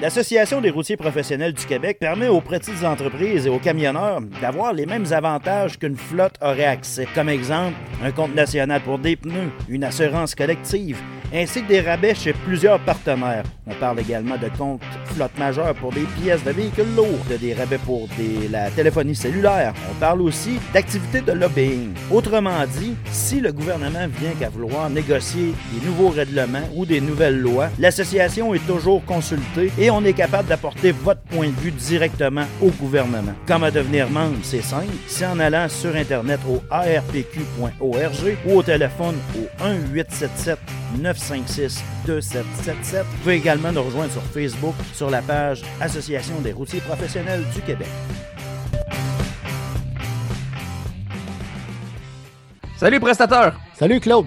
L'Association des routiers professionnels du Québec permet aux petites entreprises et aux camionneurs d'avoir les mêmes avantages qu'une flotte aurait accès. Comme exemple, un compte national pour des pneus, une assurance collective, ainsi que des rabais chez plusieurs partenaires. On parle également de comptes flotte majeure pour des pièces de véhicules lourds, de des rabais pour des, la téléphonie cellulaire. On parle aussi d'activités de lobbying. Autrement dit, si le gouvernement vient qu'à vouloir négocier des nouveaux règlements ou des nouvelles lois, l'association est toujours consultée et on est capable d'apporter votre point de vue directement au gouvernement. Comment devenir membre, c'est simple. C'est en allant sur Internet au arpq.org ou au téléphone au 1-877 956 2777. Vous pouvez également nous rejoindre sur Facebook sur la page Association des routiers professionnels du Québec. Salut prestateur! Salut Claude.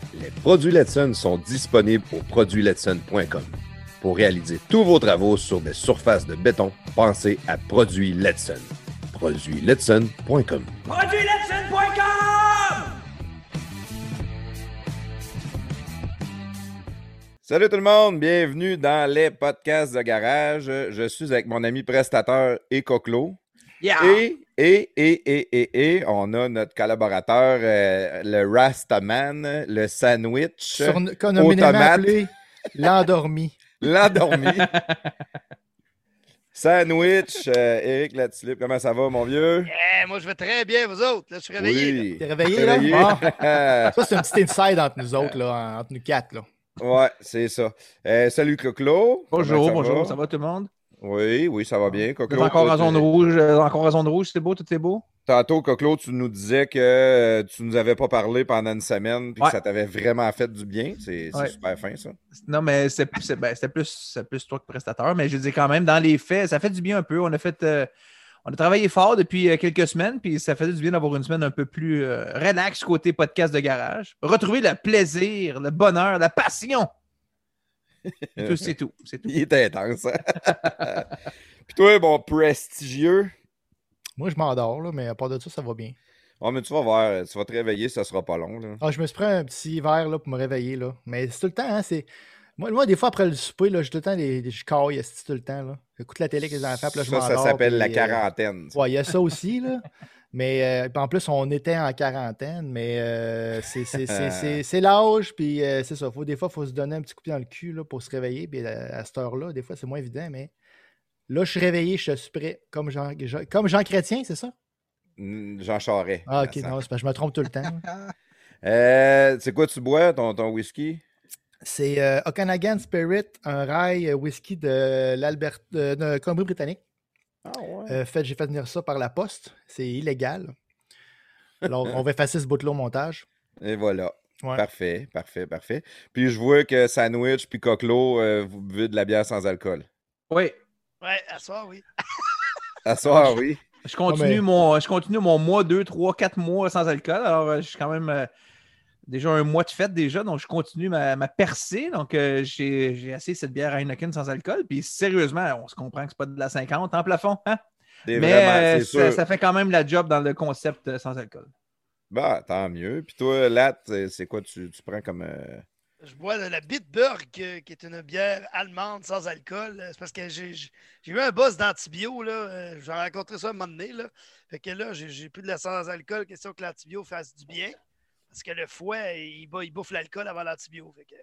Les produits Letson sont disponibles au produitsletson.com. Pour réaliser tous vos travaux sur des surfaces de béton, pensez à Produits Letson. Produitsletson.com. Salut tout le monde, bienvenue dans les podcasts de garage. Je suis avec mon ami prestateur et Coclo. Yeah! Et, et, et, et, et, et, on a notre collaborateur, euh, le Rastaman, le sandwich, tomate. appelé l'endormi. l'endormi. sandwich, euh, Eric Latulippe, comment ça va, mon vieux? Moi, je vais très bien, vous autres. Là, je suis réveillé. Oui. T'es réveillé, là? Réveillé. Ah. Ça, c'est un petit inside entre nous autres, là, entre nous quatre. Là. ouais, c'est ça. Euh, salut, Coclo. Bonjour, ça bonjour, va? ça va tout le monde? Oui, oui, ça va bien, encore Toi, en zone rouge, euh, encore en zone rouge, c'est beau, tout est beau? Tantôt, Coclo, tu nous disais que euh, tu nous avais pas parlé pendant une semaine puis Ouais. que ça t'avait vraiment fait du bien. C'est Ouais. super fin, ça. Non, mais ben, c'était plus, plus toi que prestateur, mais je dis quand même, dans les faits, ça fait du bien un peu. On a fait. euh, on a travaillé fort depuis quelques semaines, puis ça fait du bien d'avoir une semaine un peu plus euh, relax côté podcast de garage. Retrouver le plaisir, le bonheur, la passion. C'est tout, c'est tout. C'est tout. Il est intense. hein? Puis toi, bon, prestigieux? Moi, je m'endors, là, mais à part de ça, ça va bien. Oh, mais tu vas voir, tu vas te réveiller, ça sera pas long. Là. Ah, je me suis pris un petit verre là, pour me réveiller. Là. Mais c'est tout le temps, hein, c'est. Moi, moi, des fois, après le souper, là, j'ai tout le temps des, des- je caille tout le temps. Là. J'écoute la télé avec les enfants, puis là, je ça, ça s'appelle puis, la euh, quarantaine. ça. Ouais, il y a ça aussi, là. Mais euh, en plus, on était en quarantaine, mais euh, c'est- l'âge, puis euh, c'est ça. Faut, des fois, il faut se donner un petit coup dans le cul là, pour se réveiller. Puis à, à cette heure-là, des fois, c'est moins évident, mais là, je suis réveillé, je suis prêt. Comme Jean, Jean- comme Jean Chrétien, c'est ça? Jean Charest. Ah, ok, non, je me trompe tout le temps. c'est quoi tu bois, ton, ton whisky? C'est Okanagan Spirit, un rail whisky de l'Albert, euh, de Colombie-Britannique. Ah ouais. Euh, fait, j'ai fait venir ça par la poste. C'est illégal. Alors, on va effacer ce bout-là au montage. Et voilà. Ouais. Parfait, parfait, parfait. Puis je vois que Sandwich puis Coquelot, euh, vous buvez de la bière sans alcool. Oui. Ouais, à soir, oui. À soir, oui. Je continue, mais- mon, je continue mon mois, deux, trois, quatre mois sans alcool. Alors, euh, je suis quand même euh, déjà un mois de fête déjà, donc je continue ma, ma percée. Donc, euh, j'ai j'ai essayé cette bière Heineken sans alcool. Puis, sérieusement, on se comprend que c'est pas de la 50 en plafond. Hein? Mais vraiment, euh, ça, fait quand même la job dans le concept euh, sans alcool. Bah, tant mieux. Puis toi, Lat, c'est c'est quoi tu, tu prends comme. euh, Je bois de la Bitburg, euh, qui est une bière allemande sans alcool. Euh, C'est parce que j'ai j'ai- j'ai eu un boss d'antibio. là. Euh, J'en ai rencontré ça un moment donné. Là. Fait que là, j'ai j'ai plus de la sans alcool. Question que l'antibio fasse du bien. Parce que le foie, il, bouffe l'alcool avant l'antibio. Fait que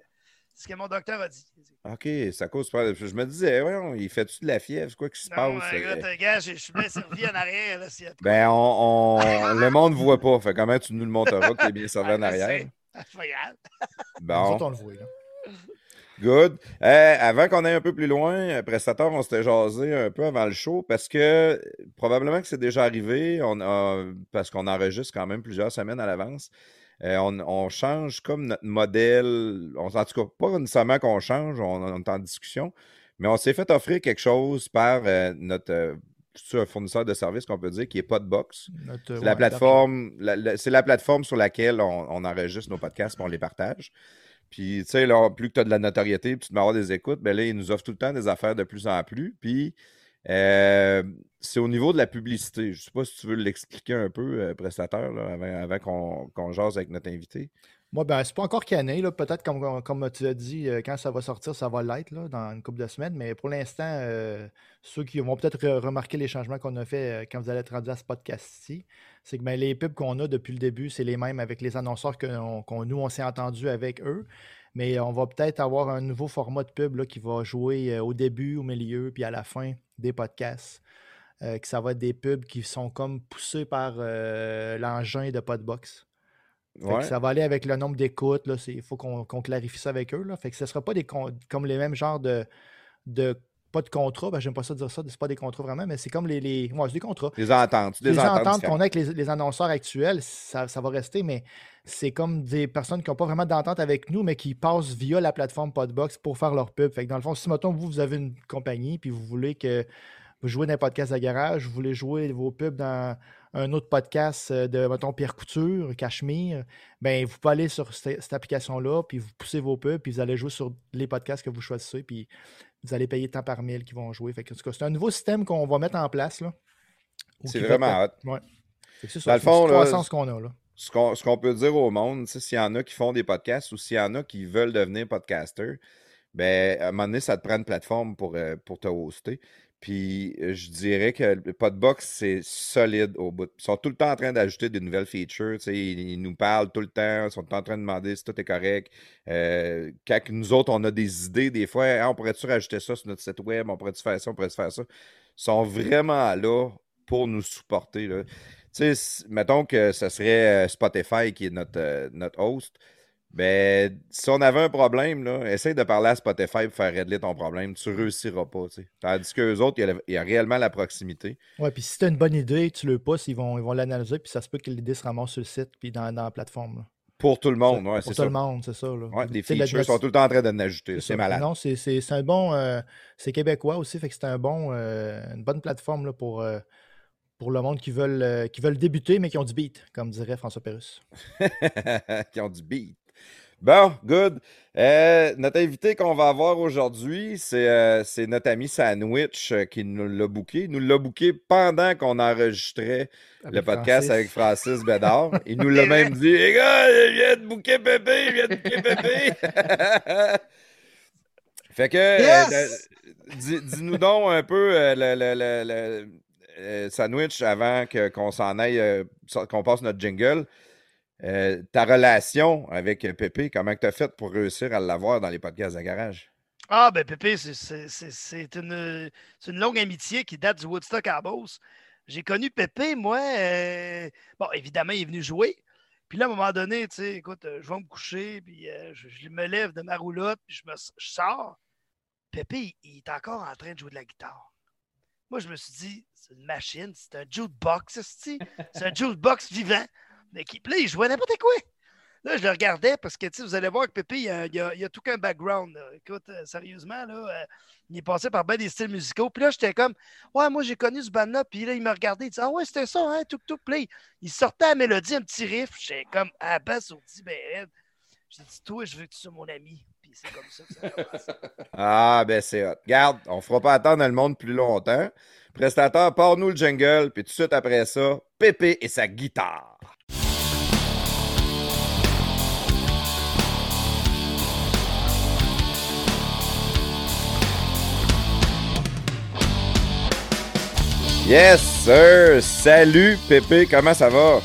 C'est ce que mon docteur a dit. OK, ça cause pas. Je me disais, voyons, il fait-tu de la fièvre? C'est quoi qui se Non, passe? écoute, euh? gars, je suis bien servi en arrière. Là, y a. Ben, on, on- le monde ne voit pas. Fait comment tu nous le montreras que tu es bien servi Ah, en je arrière? sais. C'est pas grave. Nous Bon. autres, on le voit. Là. Good. Euh, avant qu'on aille un peu plus loin, euh, prestataire, on s'était jasé un peu avant le show parce que probablement que c'est déjà arrivé, on a, parce qu'on enregistre quand même plusieurs semaines à l'avance. Euh, on, on change comme notre modèle. On, en tout cas, pas nécessairement qu'on change, on, on est en discussion, mais on s'est fait offrir quelque chose par euh, notre euh, un fournisseur de services qu'on peut dire qui est Podbox. C'est ouais, la plateforme, la- la- c'est la plateforme sur laquelle on, on enregistre nos podcasts et on les partage. Puis, tu sais, là, plus que tu as de la notoriété, puis tu vas avoir des écoutes, ben là, ils nous offrent tout le temps des affaires de plus en plus. Puis, euh, c'est au niveau de la publicité. Je ne sais pas si tu veux l'expliquer un peu, euh, prestataire, avant, qu'on jase avec notre invité. Moi, ben, c'est pas encore canné. là. Peut-être, comme, tu as dit, euh, quand ça va sortir, ça va l'être dans une couple de semaines. Mais pour l'instant, ceux qui vont peut-être re- remarquer les changements qu'on a fait quand vous allez être rendu à ce podcast-ci, c'est que ben, les pubs qu'on a depuis le début, c'est les mêmes avec les annonceurs que nous, on s'est entendu avec eux. Mais on va peut-être avoir un nouveau format de pub là, qui va jouer euh, au début, au milieu, puis à la fin des podcasts. Euh, que ça va être des pubs qui sont comme poussés par euh, l'engin de Podbox. Ouais. ça va aller avec le nombre d'écoutes. Il faut qu'on clarifie ça avec eux. Là. Fait que ce ne sera pas des comme les mêmes genres de, de pas de contrats. Ben, J'aime pas ça dire ça. C'est pas des contrats vraiment, mais c'est comme les. les ouais, c'est des contrats. Les ententes. Des Les ententes ententes qu'on a avec les, les annonceurs actuels, ça, ça va rester, mais c'est comme des personnes qui n'ont pas vraiment d'entente avec nous, mais qui passent via la plateforme Podbox pour faire leur pub. Fait que dans le fond, si mettons, vous, vous avez une compagnie, puis vous voulez que vous jouez dans un podcast à garage, vous voulez jouer vos pubs dans un autre podcast euh, de, mettons, Pierre Couture, Cachemire, ben vous pouvez aller sur cette, cette application-là, puis vous poussez vos pubs, puis vous allez jouer sur les podcasts que vous choisissez, puis vous allez payer tant par mille qui vont jouer. Fait que, en tout cas, c'est un nouveau système qu'on va mettre en place. là. C'est vraiment hot. Ouais. C'est Dans ça, le fond, là, croissance qu'on a. Là. ce qu'on ce qu'on peut dire au monde, s'il y en a qui font des podcasts ou s'il y en a qui veulent devenir podcaster, ben, à un moment donné, ça te prend une plateforme pour, euh, pour te hoster. Puis euh, je dirais que le Podbox, c'est solide au bout. Ils sont tout le temps en train d'ajouter des nouvelles features. Ils, ils nous parlent tout le temps. Ils sont tout le temps en train de demander si tout est correct. Euh, quand nous autres, on a des idées, des fois, on pourrait-tu rajouter ça sur notre site web? On pourrait-tu faire ça? On pourrait-tu faire ça? Ils sont vraiment là pour nous supporter. Là. Mettons que ce serait euh, Spotify qui est notre, notre host. Ben, si on avait un problème, là, essaye de parler à Spotify pour faire régler ton problème. Tu ne réussiras pas. tu sais. Tandis qu'eux autres, il y, a, il y a réellement la proximité. Ouais, puis si tu as une bonne idée, tu le passes, ils vont ils vont l'analyser, puis ça se peut que l'idée se ramasse sur le site, puis dans, dans la plateforme. là. Pour tout le monde, Ça- ouais, pour c'est tout ça. le monde, c'est ça. Là. Ouais, les features sont tout le temps en train d'en ajouter. c'est C'est ça. malade. Non, c'est c'est- c'est un bon. euh, c'est québécois aussi, fait que c'est un bon, euh, une bonne plateforme là, pour, euh, pour le monde qui veulent, euh, qui veulent débuter, mais qui ont du beat, comme dirait François Pérusse. qui ont du beat. Bon, good. Euh, notre invité qu'on va avoir aujourd'hui, c'est euh, notre ami Sandwich euh, qui nous l'a booké. Il nous l'a booké pendant qu'on enregistrait le podcast Francis. avec Francis Bédard. Il nous l'a même dit Les gars, je viens de booker Pépé, je viens de booker Pépé. fait que, euh, Yes! de- dis- dis-nous donc un peu euh, le, le- le- le- euh, Sandwich avant que- qu'on s'en aille, euh, qu'on passe notre jingle. Euh, ta relation avec euh, Pépé, comment tu as fait pour réussir à l'avoir dans les podcasts de garage? Ah, ben Pépé, c'est- une, longue amitié qui date du Woodstock à Beauce. J'ai connu Pépé, moi. euh, Bon, évidemment, il est venu jouer. Puis là, à un moment donné, tu sais, écoute, je vais me coucher, puis je, me lève de ma roulotte, puis je, me, sors. Pépé, il, est encore en train de jouer de la guitare. Moi, je me suis dit, c'est une machine, c'est un jukebox, c'est un jukebox vivant. Mais qui, puis là, il jouait n'importe quoi. Là, je le regardais parce que, vous allez voir que Pépé, il a, a- tout qu'un background. Écoute, euh, sérieusement, là, euh, il est passé par bien des styles musicaux. Puis là, j'étais comme, ouais, moi, j'ai connu ce band-là. Puis là, il me regardait, il dit, ah ouais, c'était ça, hein, tout, tout, play. Il sortait à la mélodie, un petit riff. J'étais comme, ah, ben, ben. J'ai dit, toi, je veux que tu sois mon ami? Puis c'est comme ça que ça. Ah, ben c'est hot. Regarde, on fera pas attendre le monde plus longtemps. Prestateur, pars-nous le jingle, puis tout de suite après ça, Pépé et sa guitare. Yes, sir! Salut, Pépé, comment ça va?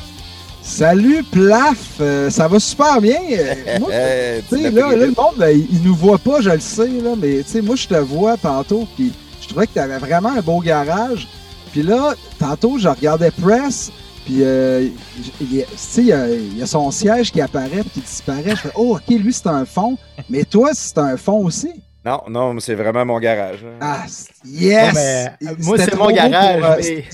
Salut, Plaf! Euh, ça va super bien. Euh, moi, là, là, le monde, il, il nous voit pas, je le sais, là, mais tu sais, moi, je te vois tantôt, puis je trouvais que tu avais vraiment un beau garage. Puis là, tantôt, je regardais Press, puis euh, il, il- tu sais, il y, a, il y a son siège qui apparaît, puis qui disparaît. Je fais, oh, OK, lui, c'est un fond. Mais toi, c'est un fond aussi. Non, non, c'est vraiment mon garage. hein. Ah, yes! Mais, euh, moi, C'était c'est mon garage. euh,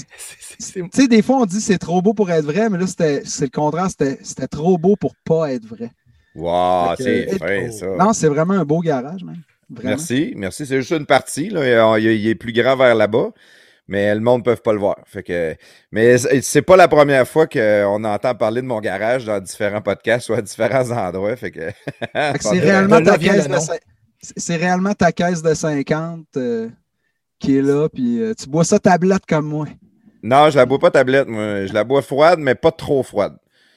Tu sais, des fois, on dit c'est trop beau pour être vrai, mais là, c'était c'est le contraire. C'était c'était trop beau pour pas être vrai. Wow, c'est euh, fin, ça. Non, c'est vraiment un beau garage. Vraiment. Merci, merci. C'est juste une partie. Là. Il, il est plus grand vers là-bas, mais le monde ne peut pas le voir. Fait que, mais c'est pas la première fois qu'on entend parler de mon garage dans différents podcasts ou à différents endroits. Fait que, Fait que c'est réellement, ta caisse de c'est- réellement ta caisse de 50 euh, qui est là, puis euh, tu bois ça tablette comme moi. Non, je la bois pas tablette, moi. Je la bois froide, mais pas trop froide.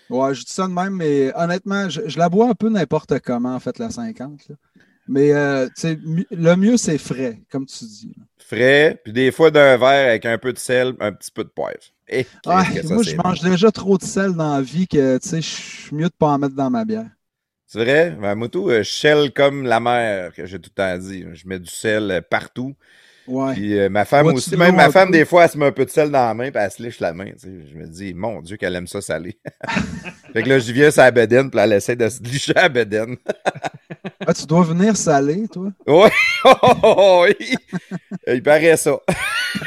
Ouais, je dis ça de même, mais honnêtement, je, je la bois un peu n'importe comment, en fait, la 50. là. Mais euh, le mieux, c'est frais, comme tu dis. Frais, puis des fois d'un verre avec un peu de sel, un petit peu de poivre. Et Ah, ça, moi, je mange déjà trop de sel dans la vie que, tu sais, je suis mieux de pas en mettre dans ma bière. C'est vrai? Moutou, euh, je shell comme la mer, que j'ai tout le temps dit. Je mets du sel euh, partout. Ouais. Puis euh, ma femme aussi, même ma femme, des fois, elle se met un peu de sel dans la main, puis elle se liche la main. tu sais. Je me dis, mon Dieu, qu'elle aime ça salé. fait que là, je viens sur la bedaine, puis elle essaie de se licher à la bedaine. Ah, tu dois venir saler, toi? Oui, oh, oh, oh, oui. il paraît ça.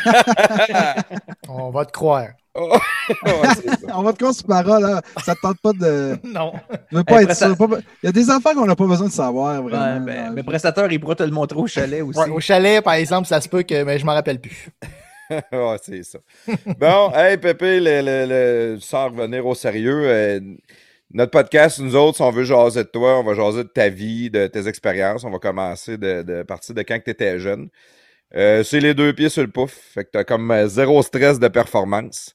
On va te croire. Ouais. On va te croire sur parole, là. Ça te tente pas de. Non. Tu veux pas Hey, être sûr. pas- Il y a des affaires qu'on n'a pas besoin de savoir, Ouais, vraiment. ben, dans la mais vie. prestateur, il pourra te le montrer au chalet aussi. Ouais, au chalet, par exemple, ça se peut que mais je m'en rappelle plus. Ouais, c'est ça. Bon, hey, Pépé, le, le- le- sans revenir au sérieux, euh, notre podcast, nous autres, si on veut jaser de toi, on va jaser de ta vie, de tes expériences. On va commencer de, de partir de quand tu étais jeune. Euh, c'est les deux pieds sur le pouf. Fait que tu as comme euh, zéro stress de performance.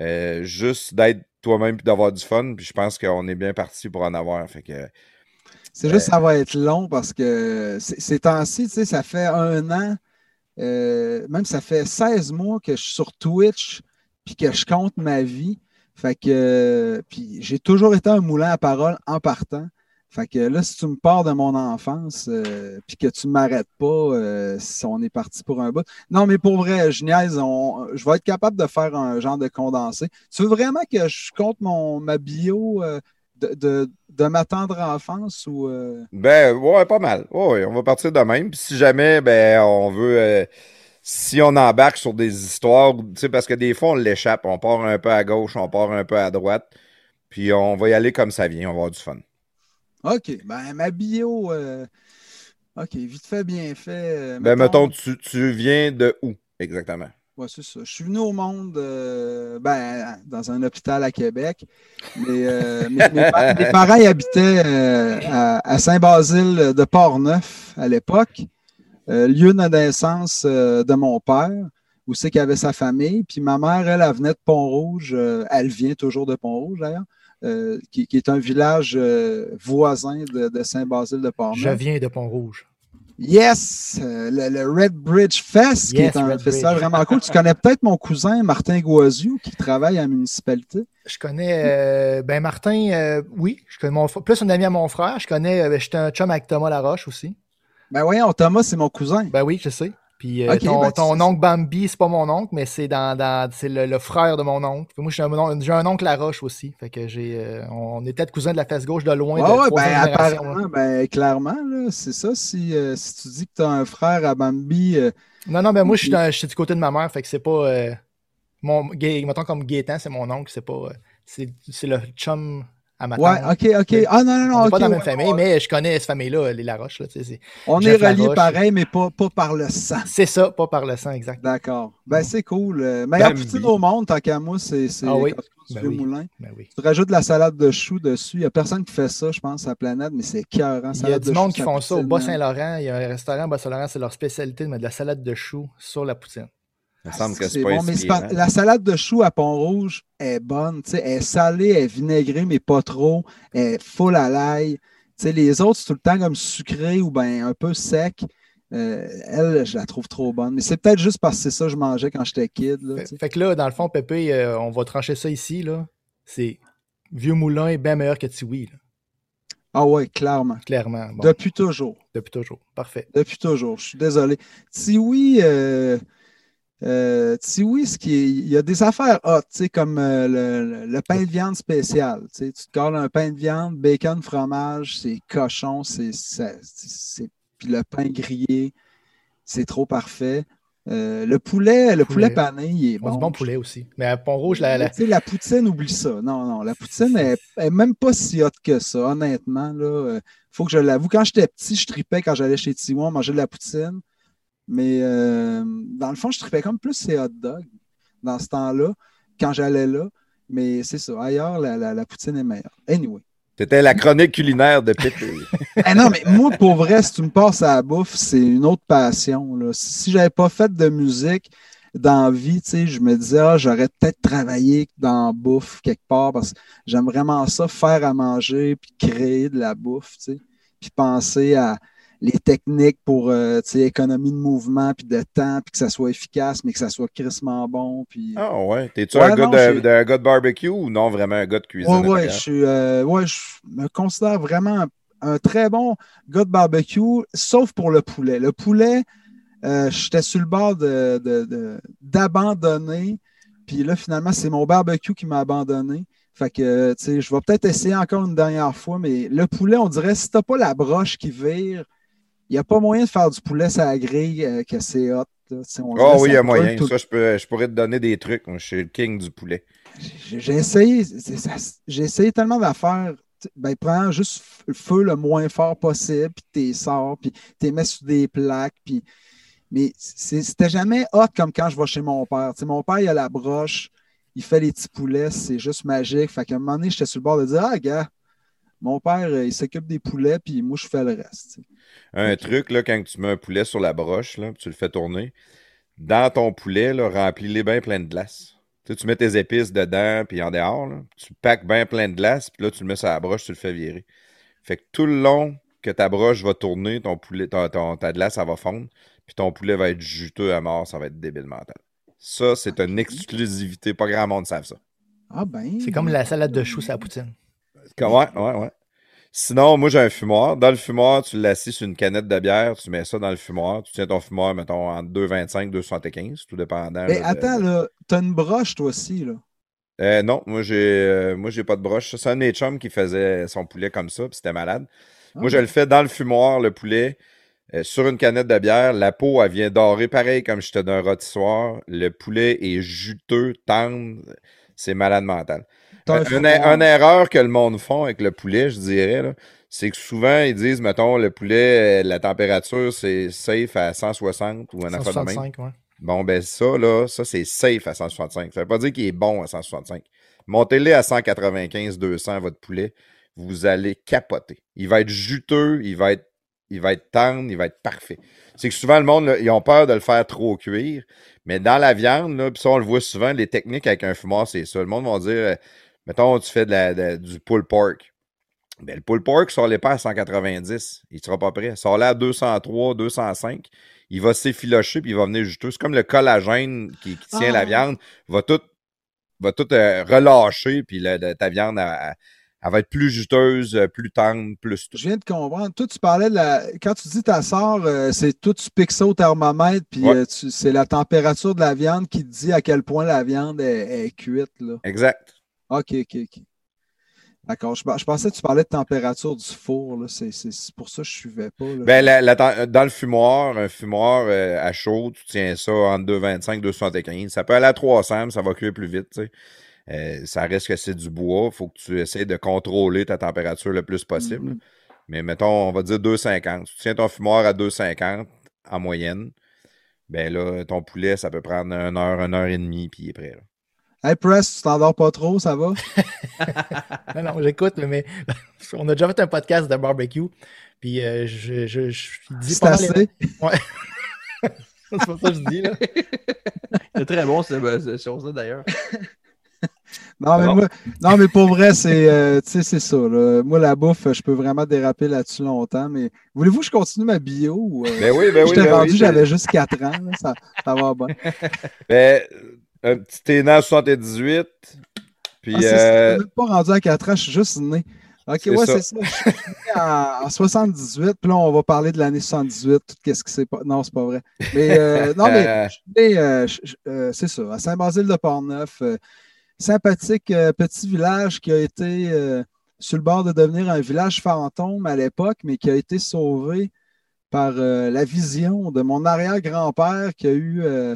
Euh, juste d'être toi-même puis d'avoir du fun. Puis je pense qu'on est bien parti pour en avoir. Fait que C'est juste ça va être long parce que ces temps-ci, tu sais, ça fait un an, euh, même ça fait 16 mois que je suis sur Twitch puis que je compte ma vie. Fait que euh, puis j'ai toujours été un moulin à parole en partant. Fait que là, si tu me pars de mon enfance euh, puis que tu m'arrêtes pas, euh, si on est parti pour un bout. Non, mais pour vrai, je niaise, je vais être capable de faire un genre de condensé. Tu veux vraiment que je compte mon, ma bio euh, de, de, de ma tendre enfance ou. Ben, ouais, pas mal. Ouais, on va partir de même. Puis si jamais, ben, on veut. si on embarque sur des histoires, tu parce que des fois, on l'échappe. On part un peu à gauche, on part un peu à droite. Puis on va y aller comme ça vient. On va avoir du fun. OK. Ben, ma bio. euh, OK, vite fait, bien fait. euh, Ben, mettons, tu, tu viens de où exactement? Ouais, c'est ça. Je suis venu au monde euh, ben, dans un hôpital à Québec. Mais mes, mes pa- mes parents habitaient à, à Saint-Basile de Port-Neuf à l'époque, lieu de naissance de mon père, où c'est qu'il avait sa famille. Puis ma mère, elle, elle venait de Pont-Rouge. elle vient toujours de Pont-Rouge, d'ailleurs, euh, qui, qui est un village euh, voisin de, de Saint-Basile de Je viens de Pont-Rouge. Yes! euh, le, le Red Bridge Fest, qui est un Red festival Bridge. vraiment cool. Tu connais peut-être mon cousin Martin Goisiou qui travaille à la municipalité. Je connais euh, ben Martin, euh, oui, je connais mon plus un ami à mon frère. Je connais, j'étais un chum avec Thomas Laroche aussi. Ben voyons, Thomas, c'est mon cousin. Ben oui, je sais. Puis euh, ton, ben, ton oncle Bambi, c'est pas mon oncle, mais c'est dans, dans c'est le, le frère de mon oncle. Puis moi, j'ai un, j'ai un oncle Laroche aussi. Fait que j'ai, euh, on était cousins de la fesse gauche de loin. Ouais, de ouais, troisième ben apparemment, ben clairement, là, c'est ça. Si, euh, si tu dis que tu as un frère à Bambi, Non, non, ben moi, je suis, dans- je suis du côté de ma mère. Fait que c'est pas. mon, mettons comme Gaétan, c'est mon oncle. C'est pas. c'est, c'est le chum à ma ouais, tante. ok, ok. Ah non, non, non, on pas dans la même famille, ouais. mais je connais cette famille-là, les Laroche. Là, c'est, On Jeff est reliés pareil, mais pas, pas par le sang. c'est ça, pas par le sang, exact. D'accord. Ben c'est cool. euh, Mais Bambi. à poutine au monde, tant qu'à moi, c'est Ah oui. du Ben oui. moulin. Ben oui. Tu rajoutes de la salade de choux dessus. Il n'y a personne qui fait ça, je pense, à la planète, mais c'est cœur. Il y a du monde qui font ça au Bas-Saint-Laurent. Il y a un restaurant à Bas-Saint-Laurent, c'est leur spécialité de mettre de la salade de choux sur la poutine. Il me semble que c'est C'est pas bon, mais c'est pas- inspirant. la salade de choux à Pont-Rouge est bonne. tu sais, Elle est salée, elle est vinaigrée, mais pas trop. Elle est full à l'ail. Tu sais, Les autres, c'est tout le temps comme sucré ou ben un peu sec. Euh, elle, je la trouve trop bonne. Mais c'est peut-être juste parce que c'est ça que je mangeais quand j'étais kid. là, Fait, que là, dans le fond, Pépé, euh, on va trancher ça ici. là. C'est Vieux Moulin est bien meilleur que Tiwi, Ah ouais, clairement. clairement. Bon, Depuis toujours. Depuis toujours. Parfait. Depuis toujours. Je suis désolé. Tiwi, euh, euh, ce qui est- il y a des affaires hot, tu sais, comme euh, le, le- pain de viande spécial. Tu te colles un pain de viande, bacon, fromage, c'est cochon, c'est, puis le pain grillé, c'est trop parfait. Euh, le poulet, le poulet, Poulet. pané, il est On bon. du bon poulet aussi. Mais à Pont-Rouge, la, la- Tu sais, la poutine, oublie ça. Non, non, la poutine est, est même pas si hot que ça, honnêtement. Là, Euh, faut que je l'avoue. Quand j'étais petit, je tripais quand j'allais chez Tiwan manger de la poutine. Mais euh, dans le fond, je tripais comme plus ces hot dogs dans ce temps-là, quand j'allais là. Mais c'est ça. Ailleurs, la, la- la poutine est meilleure. Anyway. C'était la chronique culinaire de Pépé. Eh non, mais moi, pour vrai, si tu me passes à la bouffe, c'est une autre passion. là. Si j'avais pas fait de musique dans la vie, tu sais, je me disais, ah, j'aurais peut-être travaillé dans la bouffe quelque part parce que j'aime vraiment ça, faire à manger, puis créer de la bouffe, tu sais, puis penser à les techniques pour, euh, économie de mouvement, puis de temps, puis que ça soit efficace, mais que ça soit crissement bon, puis... Ah ouais. T'es-tu Ouais, un, gars de, de- un gars de barbecue ou non vraiment un gars de cuisine? Ouais, je suis, euh, ouais, je me considère vraiment un, un très bon gars de barbecue, sauf pour le poulet. Le poulet, euh, j'étais sur le bord de, de- de- d'abandonner. Puis là, finalement, c'est mon barbecue qui m'a abandonné. Fait que, tu sais, je vais peut-être essayer encore une dernière fois, mais le poulet, on dirait, si t'as pas la broche qui vire, n'y a pas moyen de faire du poulet la grille euh, que c'est hot. on Ah que oui, il y a moyen. tout Ça, je, peux, je pourrais te donner des trucs. Moi, je suis le king du poulet. J'ai essayé, j'ai essayé tellement d'affaires. Ben, prends juste le feu le moins fort possible, puis t'es sors, puis t'es mets sur des plaques, puis. Mais c'était jamais hot comme quand je vais chez mon père. Mon père, il a la broche, il fait les petits poulets, c'est juste magique. Fait qu'à un moment donné, j'étais sur le bord de dire Ah, gars, mon père, euh, il s'occupe des poulets, puis moi, je fais le reste. Un truc, là, quand tu mets un poulet sur la broche, là, tu le fais tourner, dans ton poulet, là, remplis-les bien plein de glace. Tu, sais, tu mets tes épices dedans, puis en dehors, là, tu packs bien plein de glace, puis là, tu le mets sur la broche, tu le fais virer. Fait que tout le long que ta broche va tourner, ton poulet, ton- ton- ta glace, ça va fondre, puis ton poulet va être juteux à mort, ça va être débile mental. Ça, c'est une exclusivité. Pas grand monde savent ça. Ah, ben. c'est comme la salade de choux sur la poutine. Comme- Ouais, ouais, ouais. Sinon, moi, j'ai un fumoir. Dans le fumoir, tu l'assis sur une canette de bière, tu mets ça dans le fumoir. Tu tiens ton fumoir, mettons, entre 2,25 2,75, tout dépendant. Mais là, de- attends, là, t'as une broche, toi aussi, là. Euh, non, moi, j'ai euh, moi j'ai pas de broche. C'est un de mes chums qui faisait son poulet comme ça, puis c'était malade. Moi, je Ah. le fais dans le fumoir, le poulet, euh, sur une canette de bière. La peau, elle vient dorer pareil comme j'étais d'un rôtissoir. Le poulet est juteux, tendre. C'est malade mental. Un Euh, Une, four. une erreur que le monde font avec le poulet, je dirais, c'est que souvent, ils disent, mettons, le poulet, euh, la température, c'est safe à 160 ou un affaire de même. 165, ouais. Bon, ben ça, là, ça, c'est safe à 165. Ça veut pas dire qu'il est bon à 165. Montez-le à 195-200, votre poulet, vous allez capoter. Il va être juteux, il va être, il va être tendre, il va être parfait. C'est que souvent, le monde, là, ils ont peur de le faire trop cuire, mais dans la viande, puis ça, on le voit souvent, les techniques avec un fumoir, c'est ça. Le monde va dire, euh, mettons, tu fais de la- de- du pulled pork. Ben, le pulled pork, sort-les pas à 190. Il ne sera pas prêt. Sort-le à 203, 205. Il va s'effilocher puis il va venir juteux. C'est comme le collagène qui, qui tient la Ah. viande. Va tout, va tout euh, relâcher puis ta viande, elle, va être plus juteuse, euh, plus tendre, plus tout. Je viens de comprendre. Toi, tu parlais de la. Quand tu dis ta sœur, euh, c'est tout, tu piques ça au thermomètre, puis Ouais. euh, c'est la température de la viande qui te dit à quel point la viande est, est cuite. Là. Exact. OK, OK, OK. D'accord. Je, je pensais que tu parlais de température du four. C'est pour ça que je ne suivais pas. là. Ben, la- la tem- dans le fumoir, un fumoir euh, à chaud, tu tiens ça entre 2,25 2,75. Ça peut aller à 300, mais ça va cuire plus vite. tu sais. Euh, ça reste que c'est du bois. Il faut que tu essaies de contrôler ta température le plus possible. Mhm. Mais mettons, on va dire 2,50. Tu tiens ton fumoir à 2,50 en moyenne. Ben là, ton poulet, ça peut prendre une heure, une heure et demie, puis il est prêt. là. Hey, Press, tu t'endors pas trop, ça va? Non, non, j'écoute, mais on a déjà fait un podcast de barbecue. Puis euh, je, je, je dis C'est pas assez? Ouais. c'est pas ça que je dis, là. C'est très bon, cette chose-là, d'ailleurs. Non, mais, Bon. moi- non, mais pour vrai, c'est euh, tu sais, c'est ça. là. Moi, la bouffe, je peux vraiment déraper là-dessus longtemps. Mais voulez-vous que je continue ma bio? Ou, euh, Ben oui, ben oui. J'étais ben rendu, oui. j'avais juste 4 ans. là, ça, ça va bien. Ben, un petit t'es né en 78. Puis, Ah, ça, euh, même pas rendu à 4 ans, je suis juste né. Ok, ouais, c'est ça. Je suis né en, en 78, puis là, on va parler de l'année 78, tout ce qui s'est pas. Non, c'est pas vrai. Mais euh, non, mais euh, je suis né, euh, c'est ça, à Saint-Basile-de-Portneuf. sympathique petit village qui a été sur le bord de devenir un village fantôme à l'époque, mais qui a été sauvé par euh, la vision de mon arrière-grand-père qui a eu euh,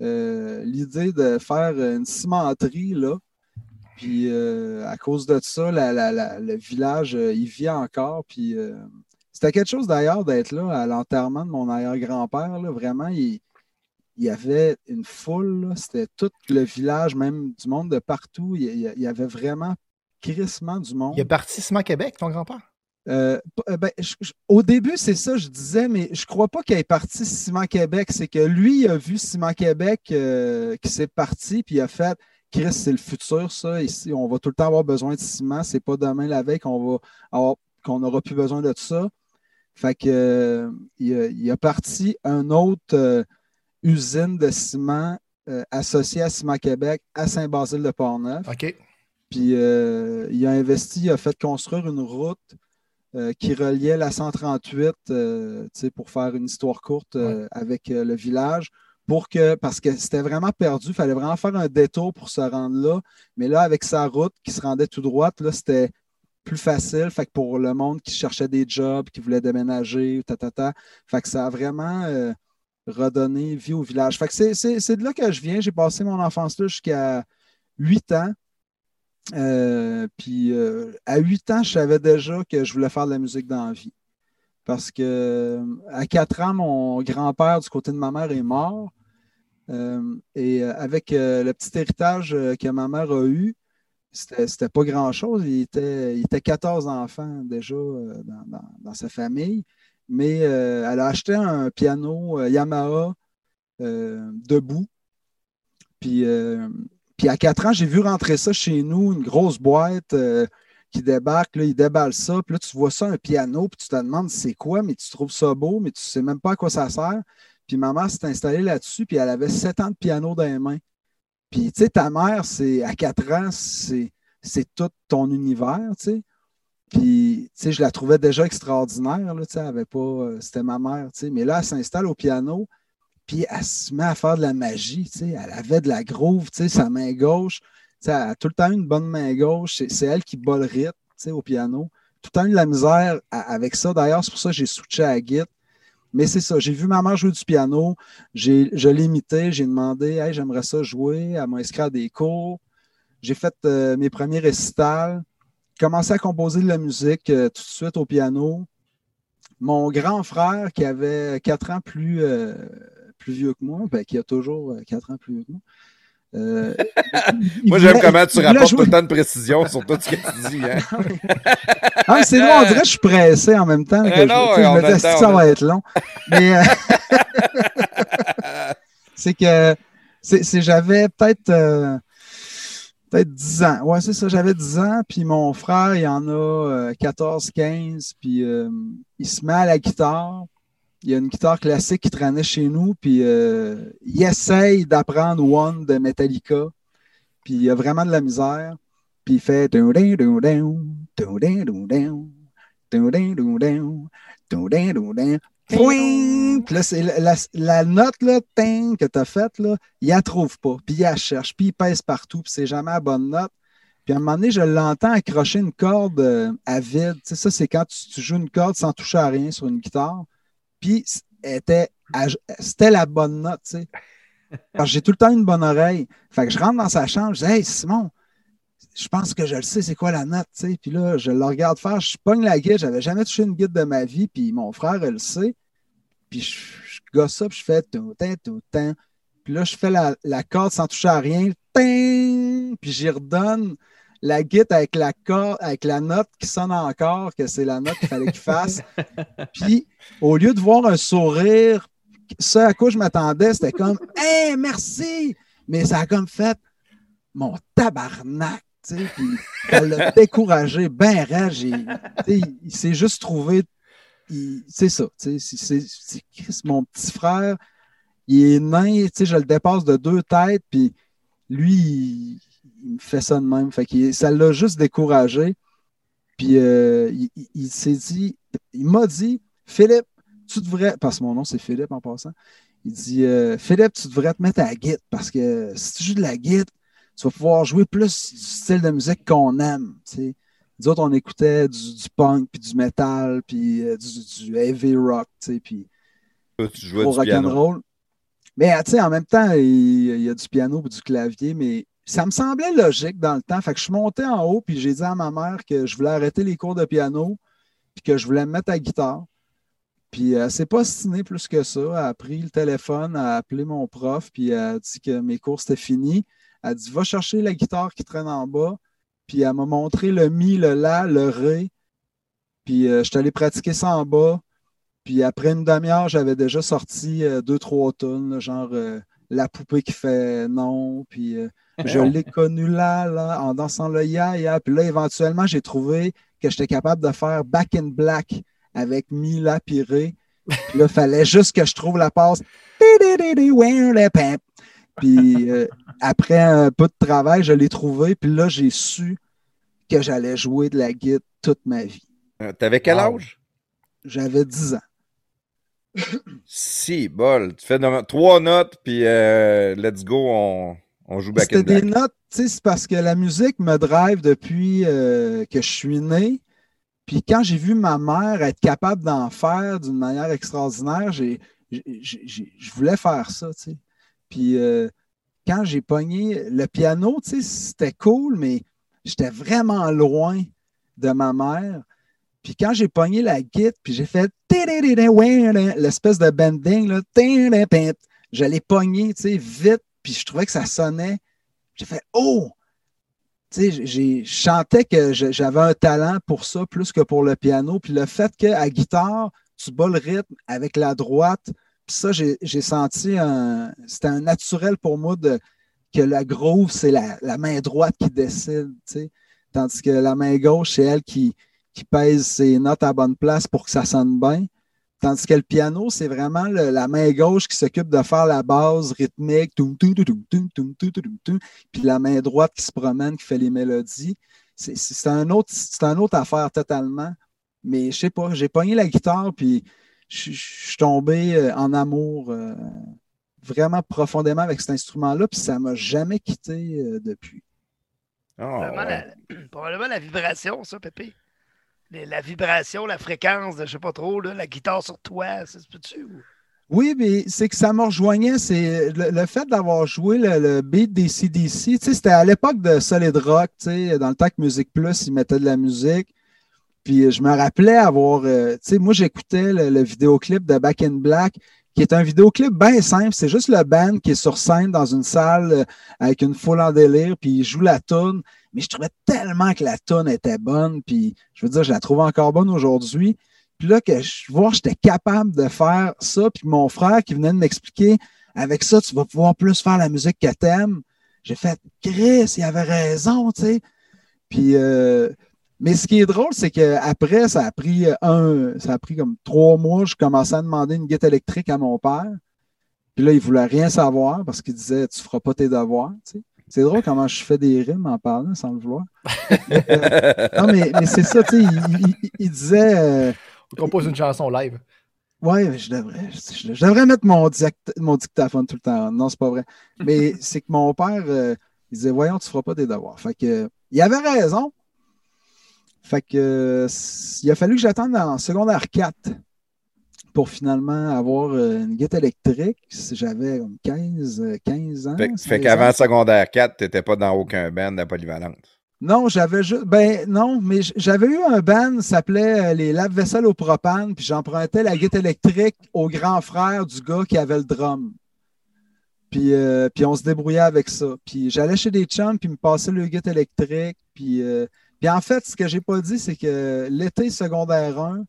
euh, l'idée de faire une cimenterie là. Puis euh, à cause de ça, le village, euh, il vit encore. Puis euh, c'était quelque chose d'ailleurs d'être là à l'enterrement de mon arrière-grand-père. Vraiment, il, il y avait une foule. C'était tout le village, même du monde de partout. Il, y avait vraiment crissement du monde. Il est parti Québec, ton grand-père? Euh, euh, ben, je- je- au début, c'est ça, je disais, mais je crois pas qu'il ait parti Ciment Québec. C'est que lui, il a vu Ciment Québec euh, qui s'est parti, puis il a fait Chris, c'est le futur, ça. Ici, on va tout le temps avoir besoin de ciment. C'est pas demain la veille qu'on va avoir- qu'on n'aura plus besoin de ça. Fait que euh, il, a, il a parti un autre usine de ciment associée à Ciment Québec à Saint-Basile-de-Portneuf. OK. Puis il a investi, il a fait construire une route euh, qui reliait la 138 euh, pour faire une histoire courte euh, avec le village. Pour que, parce que c'était vraiment perdu, il fallait vraiment faire un détour pour se rendre là. Mais là, avec sa route qui se rendait tout droite, là, c'était plus facile. Fait que pour le monde qui cherchait des jobs, qui voulait déménager, ta, ta, ta. Fait que ça a vraiment redonné vie au village. Fait que c'est de là que je viens. J'ai passé mon enfance là jusqu'à 8 ans. Euh, puis euh, à 8 ans, je savais déjà que je voulais faire de la musique dans la vie. Parce que euh, à 4 ans, mon grand-père du côté de ma mère est mort. Et avec le petit héritage que ma mère a eu, c'était pas grand-chose. Il était, il était 14 enfants déjà dans, sa famille. Mais elle a acheté un piano Yamaha debout. Puis, puis à 4 ans, j'ai vu rentrer ça chez nous, une grosse boîte euh, qui débarque, là, il déballe ça, puis là, tu vois ça, un piano, puis tu te demandes c'est quoi, mais tu trouves ça beau, mais tu sais même pas à quoi ça sert. Puis ma mère s'est installée là-dessus, puis elle avait 7 ans de piano dans les mains. Puis, tu sais, ta mère, c'est à 4 ans, c'est c'est tout ton univers, tu sais. Puis, tu sais, je la trouvais déjà extraordinaire, là, tu sais, elle avait pas... euh, C'était ma mère, tu sais. Mais là, elle s'installe au piano, puis elle se met à faire de la magie, tu sais. Elle avait de la groove, sa main gauche. Tu sais, elle a tout le temps une bonne main gauche. C'est elle qui bat le rythme, au piano. Tout le temps eu de la misère avec ça. D'ailleurs, c'est pour ça que j'ai switché à guitare. Mais c'est ça, j'ai vu ma mère jouer du piano, je l'ai imité, j'ai demandé, hey, j'aimerais ça jouer, elle m'a inscrit à des cours. J'ai fait euh, mes premiers récitals, commencé à composer de la musique euh, tout de suite au piano. Mon grand frère, qui avait quatre ans plus, euh, plus vieux que moi, ben, qui a toujours euh, quatre ans plus vieux que moi. euh, Moi, j'aime comment tu rapportes tout le temps de précision sur tout ce que tu dis. Hein? Ah, mais c'est long, on dirait que je suis pressé en même temps. que Euh, je, non, je on me ça va être long. Mais euh, c'est que j'avais peut-être euh, peut-être 10 ans. Ouais, c'est ça, j'avais 10 ans, puis mon frère, il en a euh, 14, 15, puis euh, il se met à la guitare. Il y a une guitare classique qui traînait chez nous, puis euh, il essaye d'apprendre One de Metallica, puis il a vraiment de la misère. Puis il fait. Pouing! Puis là, c'est la, la- la note là, que tu as faite, là, il la trouve pas. Puis il la cherche, puis il pèse partout, puis c'est jamais la bonne note. Puis à un moment donné, je l'entends accrocher une corde euh, à vide. Tu ça, c'est quand tu, tu joues une corde sans toucher à rien sur une guitare. Puis c'était la bonne note, tu sais. Parce que j'ai tout le temps une bonne oreille. Fait que je rentre dans sa chambre, je dis Hey Simon, je pense que je le sais, c'est quoi la note, tu sais. Puis là, je le regarde faire, je pogne la guide, j'avais jamais touché une guide de ma vie, puis mon frère, elle le sait. Puis je, je gosse ça, puis je fais tout temps, tout temps. Puis là, je fais la, la corde sans toucher à rien, puis j'y redonne la guide avec la corde, avec la note qui sonne encore, que c'est la note qu'il fallait qu'il fasse. Puis au lieu de voir un sourire ce à quoi je m'attendais, c'était comme Hey, merci! Mais ça a comme fait mon tabarnak, tu sais, puis ça l'a découragé, ben raide. Il s'est juste trouvé. C'est ça, tu sais, c'est mon petit frère, il est nain, tu sais, je le dépasse de deux têtes, puis lui, il, fait ça de même. Fait que ça l'a juste découragé. Puis euh, il s'est dit, il m'a dit, Philippe, tu devrais, parce que mon nom c'est Philippe en passant, il dit euh, Philippe, tu devrais te mettre à la guitare parce que si tu joues de la guitare, tu vas pouvoir jouer plus du style de musique qu'on aime. T'sais. Nous autres, on écoutait du, punk, puis du metal, puis euh, du, heavy rock, puis tu jouais du piano. Mais en même temps, il, y a du piano et du clavier, mais ça me semblait logique dans le temps. Fait que je suis monté en haut, puis j'ai dit à ma mère que je voulais arrêter les cours de piano, puis que je voulais me mettre à la guitare. Puis elle s'est pas ostinée plus que ça. Elle a pris le téléphone, a appelé mon prof, puis elle a dit que mes cours c'était fini. Elle a dit Va chercher la guitare qui traîne en bas. Puis elle m'a montré le mi, le la, le ré. Puis euh, je suis allé pratiquer ça en bas. Puis après une demi-heure, j'avais déjà sorti euh, deux, trois tonnes, genre euh, La poupée qui fait non. Puis je l'ai connu là, là, en dansant le ya, Puis là, éventuellement, j'ai trouvé que j'étais capable de faire Back in Black avec Mila Piré. Puis là, il fallait juste que je trouve la passe. Puis euh, après un peu de travail, je l'ai trouvé. Puis là, j'ai su que j'allais jouer de la guitare toute ma vie. Euh, t'avais quel âge? J'avais 10 ans. Si, bol. Tu fais trois notes, puis euh, let's go, on, joue back C'était des notes, tu sais, c'est parce que la musique me drive depuis que je suis né. Puis quand j'ai vu ma mère être capable d'en faire d'une manière extraordinaire, j'ai, je voulais faire ça, tu sais. Puis euh, quand j'ai pogné le piano, tu sais, c'était cool, mais j'étais vraiment loin de ma mère. Puis quand j'ai pogné la guitare, puis j'ai fait l'espèce de bending, là, je pogné, tu sais, vite, puis je trouvais que ça sonnait. J'ai fait « Oh! » tu sais, je chantais que j'avais un talent pour ça plus que pour le piano. Puis le fait qu'à guitare, tu bats le rythme avec la droite, puis ça, j'ai senti un. C'était un naturel pour moi que la groove, c'est la, main droite qui décide, tu sais. Tandis que la main gauche, c'est elle qui, qui pèse ses notes à bonne place pour que ça sonne bien. Tandis que le piano, c'est vraiment la main gauche qui s'occupe de faire la base rythmique, puis la main droite qui se promène, qui fait les mélodies. C'est un autre, une autre affaire totalement. Mais je sais pas, j'ai pogné la guitare, puis je suis tombé en amour vraiment profondément avec cet instrument-là, puis ça ne m'a jamais quitté depuis. probablement, la, vibration, ça, Pépé la vibration, la fréquence de, je sais pas trop, la guitare sur toi, c'est tu Oui, mais c'est que ça me rejoignait. C'est le, fait d'avoir joué le, beat des CDC. C'était à l'époque de Solid Rock, dans le temps que Music Plus, ils mettaient de la musique. Puis je me rappelais avoir. Euh, moi, j'écoutais le, vidéoclip de Back in Black, qui est un vidéoclip bien simple. C'est juste le band qui est sur scène dans une salle euh, avec une foule en délire, puis il joue la tune mais je trouvais tellement que la tonne était bonne, puis je veux dire, je la trouve encore bonne aujourd'hui. Puis là, que je vois, j'étais capable de faire ça, puis mon frère qui venait de m'expliquer, avec ça, tu vas pouvoir plus faire la musique que t'aimes. J'ai fait, Chris, il avait raison, tu sais. Puis, euh, mais ce qui est drôle, c'est qu'après, ça a pris un, ça a pris comme trois mois, je commençais à demander une guitare électrique à mon père. Puis là, il voulait rien savoir parce qu'il disait, tu feras pas tes devoirs, tu sais. C'est drôle comment je fais des rimes en parlant sans le vouloir. Euh, non, mais, c'est ça, tu sais, il, disait. Euh, On compose une chanson live. Ouais, je devrais. Je, devrais mettre mon, mon, dictaphone tout le temps. Non, c'est pas vrai. Mais c'est que mon père, euh, il disait Voyons, tu feras pas des devoirs. Fait que, il avait raison. Fait que, il a fallu que j'attende en secondaire 4 pour finalement avoir euh, une guitare électrique. J'avais 15, 15 euh, ans. Fait, qu'avant secondaire 4, tu n'étais pas dans aucun band de polyvalente. Non, j'avais juste. Ben non, mais j'avais eu un band qui s'appelait euh, Les Lave-Vaisselle au propane, puis j'empruntais la guitare électrique au grand frère du gars qui avait le drum. Puis, puis on se débrouillait avec ça. Puis j'allais chez des chums, puis me passait le guitare électrique. Puis, puis en fait, ce que j'ai pas dit, c'est que l'été secondaire 1,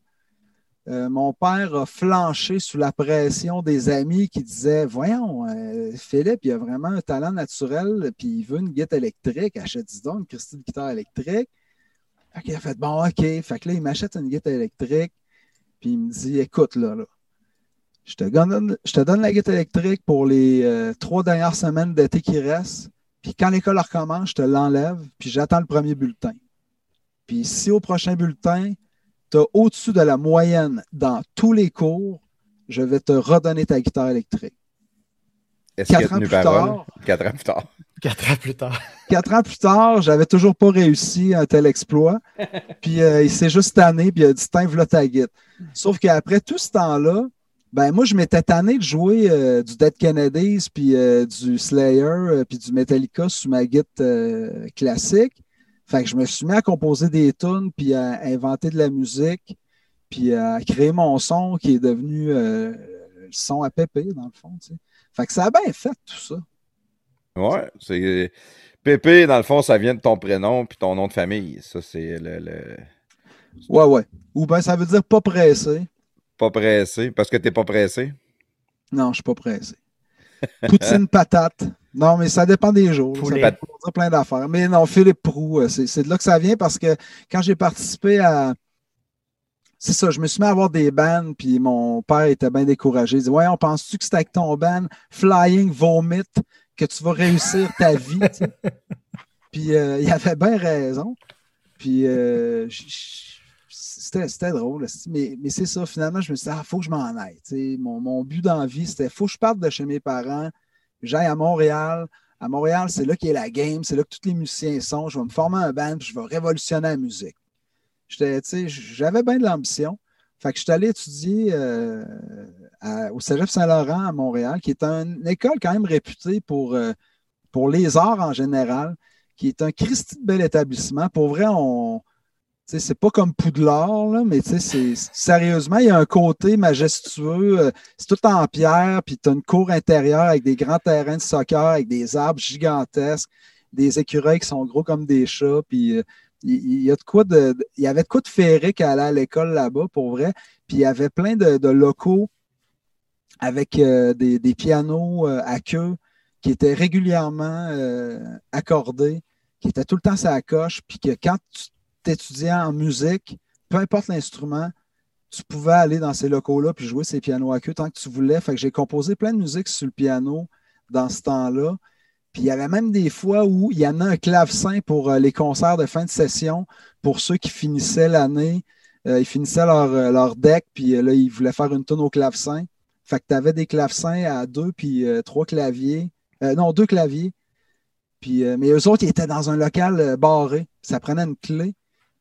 euh, mon père a flanché sous la pression des amis qui disaient Voyons, euh, Philippe, il a vraiment un talent naturel, puis il veut une guitare électrique. Achète-y donc une Christine guitare électrique. Fait qu'il a fait Bon, OK. Fait que là, il m'achète une guitare électrique, puis il me dit Écoute, là, là je, te donne, je te donne la guitare électrique pour les euh, trois dernières semaines d'été qui restent, puis quand l'école recommence, je te l'enlève, puis j'attends le premier bulletin. Puis si au prochain bulletin, tu as au-dessus de la moyenne dans tous les cours, je vais te redonner ta guitare électrique. Est-ce qu'il a tenu parole? Quatre ans plus tard. Quatre ans plus tard. Quatre ans plus tard, j'avais toujours pas réussi un tel exploit. Puis euh, il s'est juste tanné, puis il a dit Tiens, voilà ta guitare. Sauf qu'après tout ce temps-là, ben moi, je m'étais tanné de jouer euh, du Dead Kennedys, puis euh, du Slayer, puis du Metallica sur ma guitare classique. Fait que je me suis mis à composer des tunes, puis à inventer de la musique, puis à créer mon son qui est devenu euh, le son à Pépé, dans le fond. Fait que ça a bien fait tout ça. Ouais, c'est. Pépé, dans le fond, ça vient de ton prénom puis ton nom de famille. Ça, c'est le, le, Ouais, ouais. Ou bien ça veut dire pas pressé. Pas pressé. Parce que t'es pas pressé? Non, je suis pas pressé. Poutine patate. Non, mais ça dépend des jours. Ça peut dire plein d'affaires. Mais non, Philippe Prou, euh, c'est de là que ça vient parce que quand j'ai participé à. C'est ça, je me suis mis à avoir des bands, puis mon père était bien découragé. Il dit Ouais, on pense-tu que c'est avec ton band Flying Vomit que tu vas réussir ta vie Puis euh, il avait bien raison. Puis euh, c'était drôle. Mais, mais c'est ça, finalement, je me suis dit Ah, faut que je m'en aille. Mon, mon but dans la vie, c'était faut que je parte de chez mes parents j'aille à Montréal. À Montréal, c'est là qu'il y a la game, c'est là que tous les musiciens sont. Je vais me former un band, puis je vais révolutionner la musique. J'avais bien de l'ambition. Fait que je suis allé étudier euh, au Cégep Saint-Laurent à Montréal, qui est une école quand même réputée pour, euh, pour les arts en général, qui est un Christi de bel établissement. Pour vrai, on, c'est pas comme Poudlard, là, mais sérieusement, il y a un côté majestueux. Euh, c'est tout en pierre, puis tu as une cour intérieure avec des grands terrains de soccer, avec des arbres gigantesques, des écureuils qui sont gros comme des chats, puis euh, il, y a de quoi de, il y avait de quoi de féerique à aller à l'école là-bas, pour vrai. Puis il y avait plein de, locaux avec euh, des, pianos à queue qui étaient régulièrement accordés, qui étaient tout le temps à la coche, puis que quand tu étudiant en musique, peu importe l'instrument, tu pouvais aller dans ces locaux-là puis jouer ces pianos à queue tant que tu voulais. J'ai composé plein de musique sur le piano dans ce temps-là. Puis il y avait même des fois où il y en a un clavecin pour euh, les concerts de fin de session pour ceux qui finissaient l'année. Euh, ils finissaient leur, euh, leur deck, puis là, ils voulaient faire une tonne au clavecin. Fait que tu avais des clavecins à deux puis trois claviers. non, deux claviers. Puis, mais eux autres, ils étaient dans un local barré. Ça prenait une clé.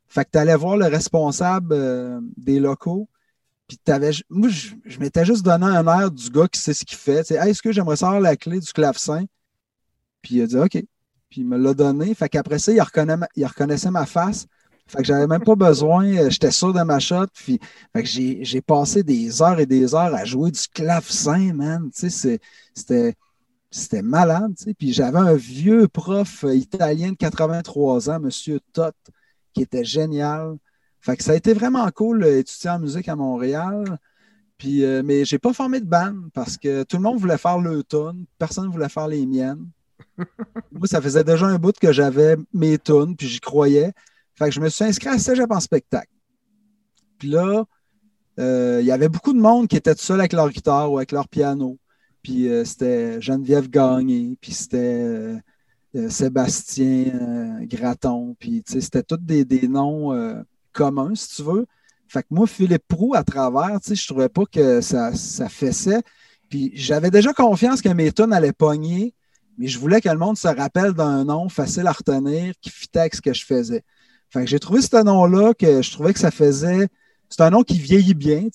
Fait que tu allais voir le responsable euh, des locaux. Puis avais, moi, je, m'étais juste donné un air du gars qui sait ce qu'il fait. est-ce que j'aimerais savoir la clé du clavecin? Puis il a dit OK. Puis il me l'a donné. Fait qu'après ça, il, il reconnaissait ma face. Fait que j'avais même pas besoin, euh, j'étais sûr de ma shot. Puis, que j'ai passé des heures et des heures à jouer du clavecin, man. C'était c'était malade. Puis j'avais un vieux prof euh, italien de 83 ans, M. Todd, qui était génial. Fait que ça a été vraiment cool d'étudier en musique à Montréal. Puis, euh, mais j'ai pas formé de band parce que tout le monde voulait faire le tune, personne ne voulait faire les miennes. Moi, ça faisait déjà un bout que j'avais mes tunes, puis j'y croyais. Fait que je me suis inscrit à Cégep en spectacle. Puis là, euh, il y avait beaucoup de monde qui était seul avec leur guitare ou avec leur piano. Puis euh, c'était Geneviève Gagné, puis c'était euh, Sébastien euh, Graton, puis c'était tous des, noms euh, communs, si tu veux. Fait que moi, Philippe Prou, à travers, je trouvais pas que ça, ça fessait. Puis j'avais déjà confiance que mes tunes allaient pogner, mais je voulais que le monde se rappelle d'un nom facile à retenir qui fitait avec ce que je faisais. Fait que j'ai trouvé ce nom-là que je trouvais que ça faisait c'est un nom qui vieillit bien.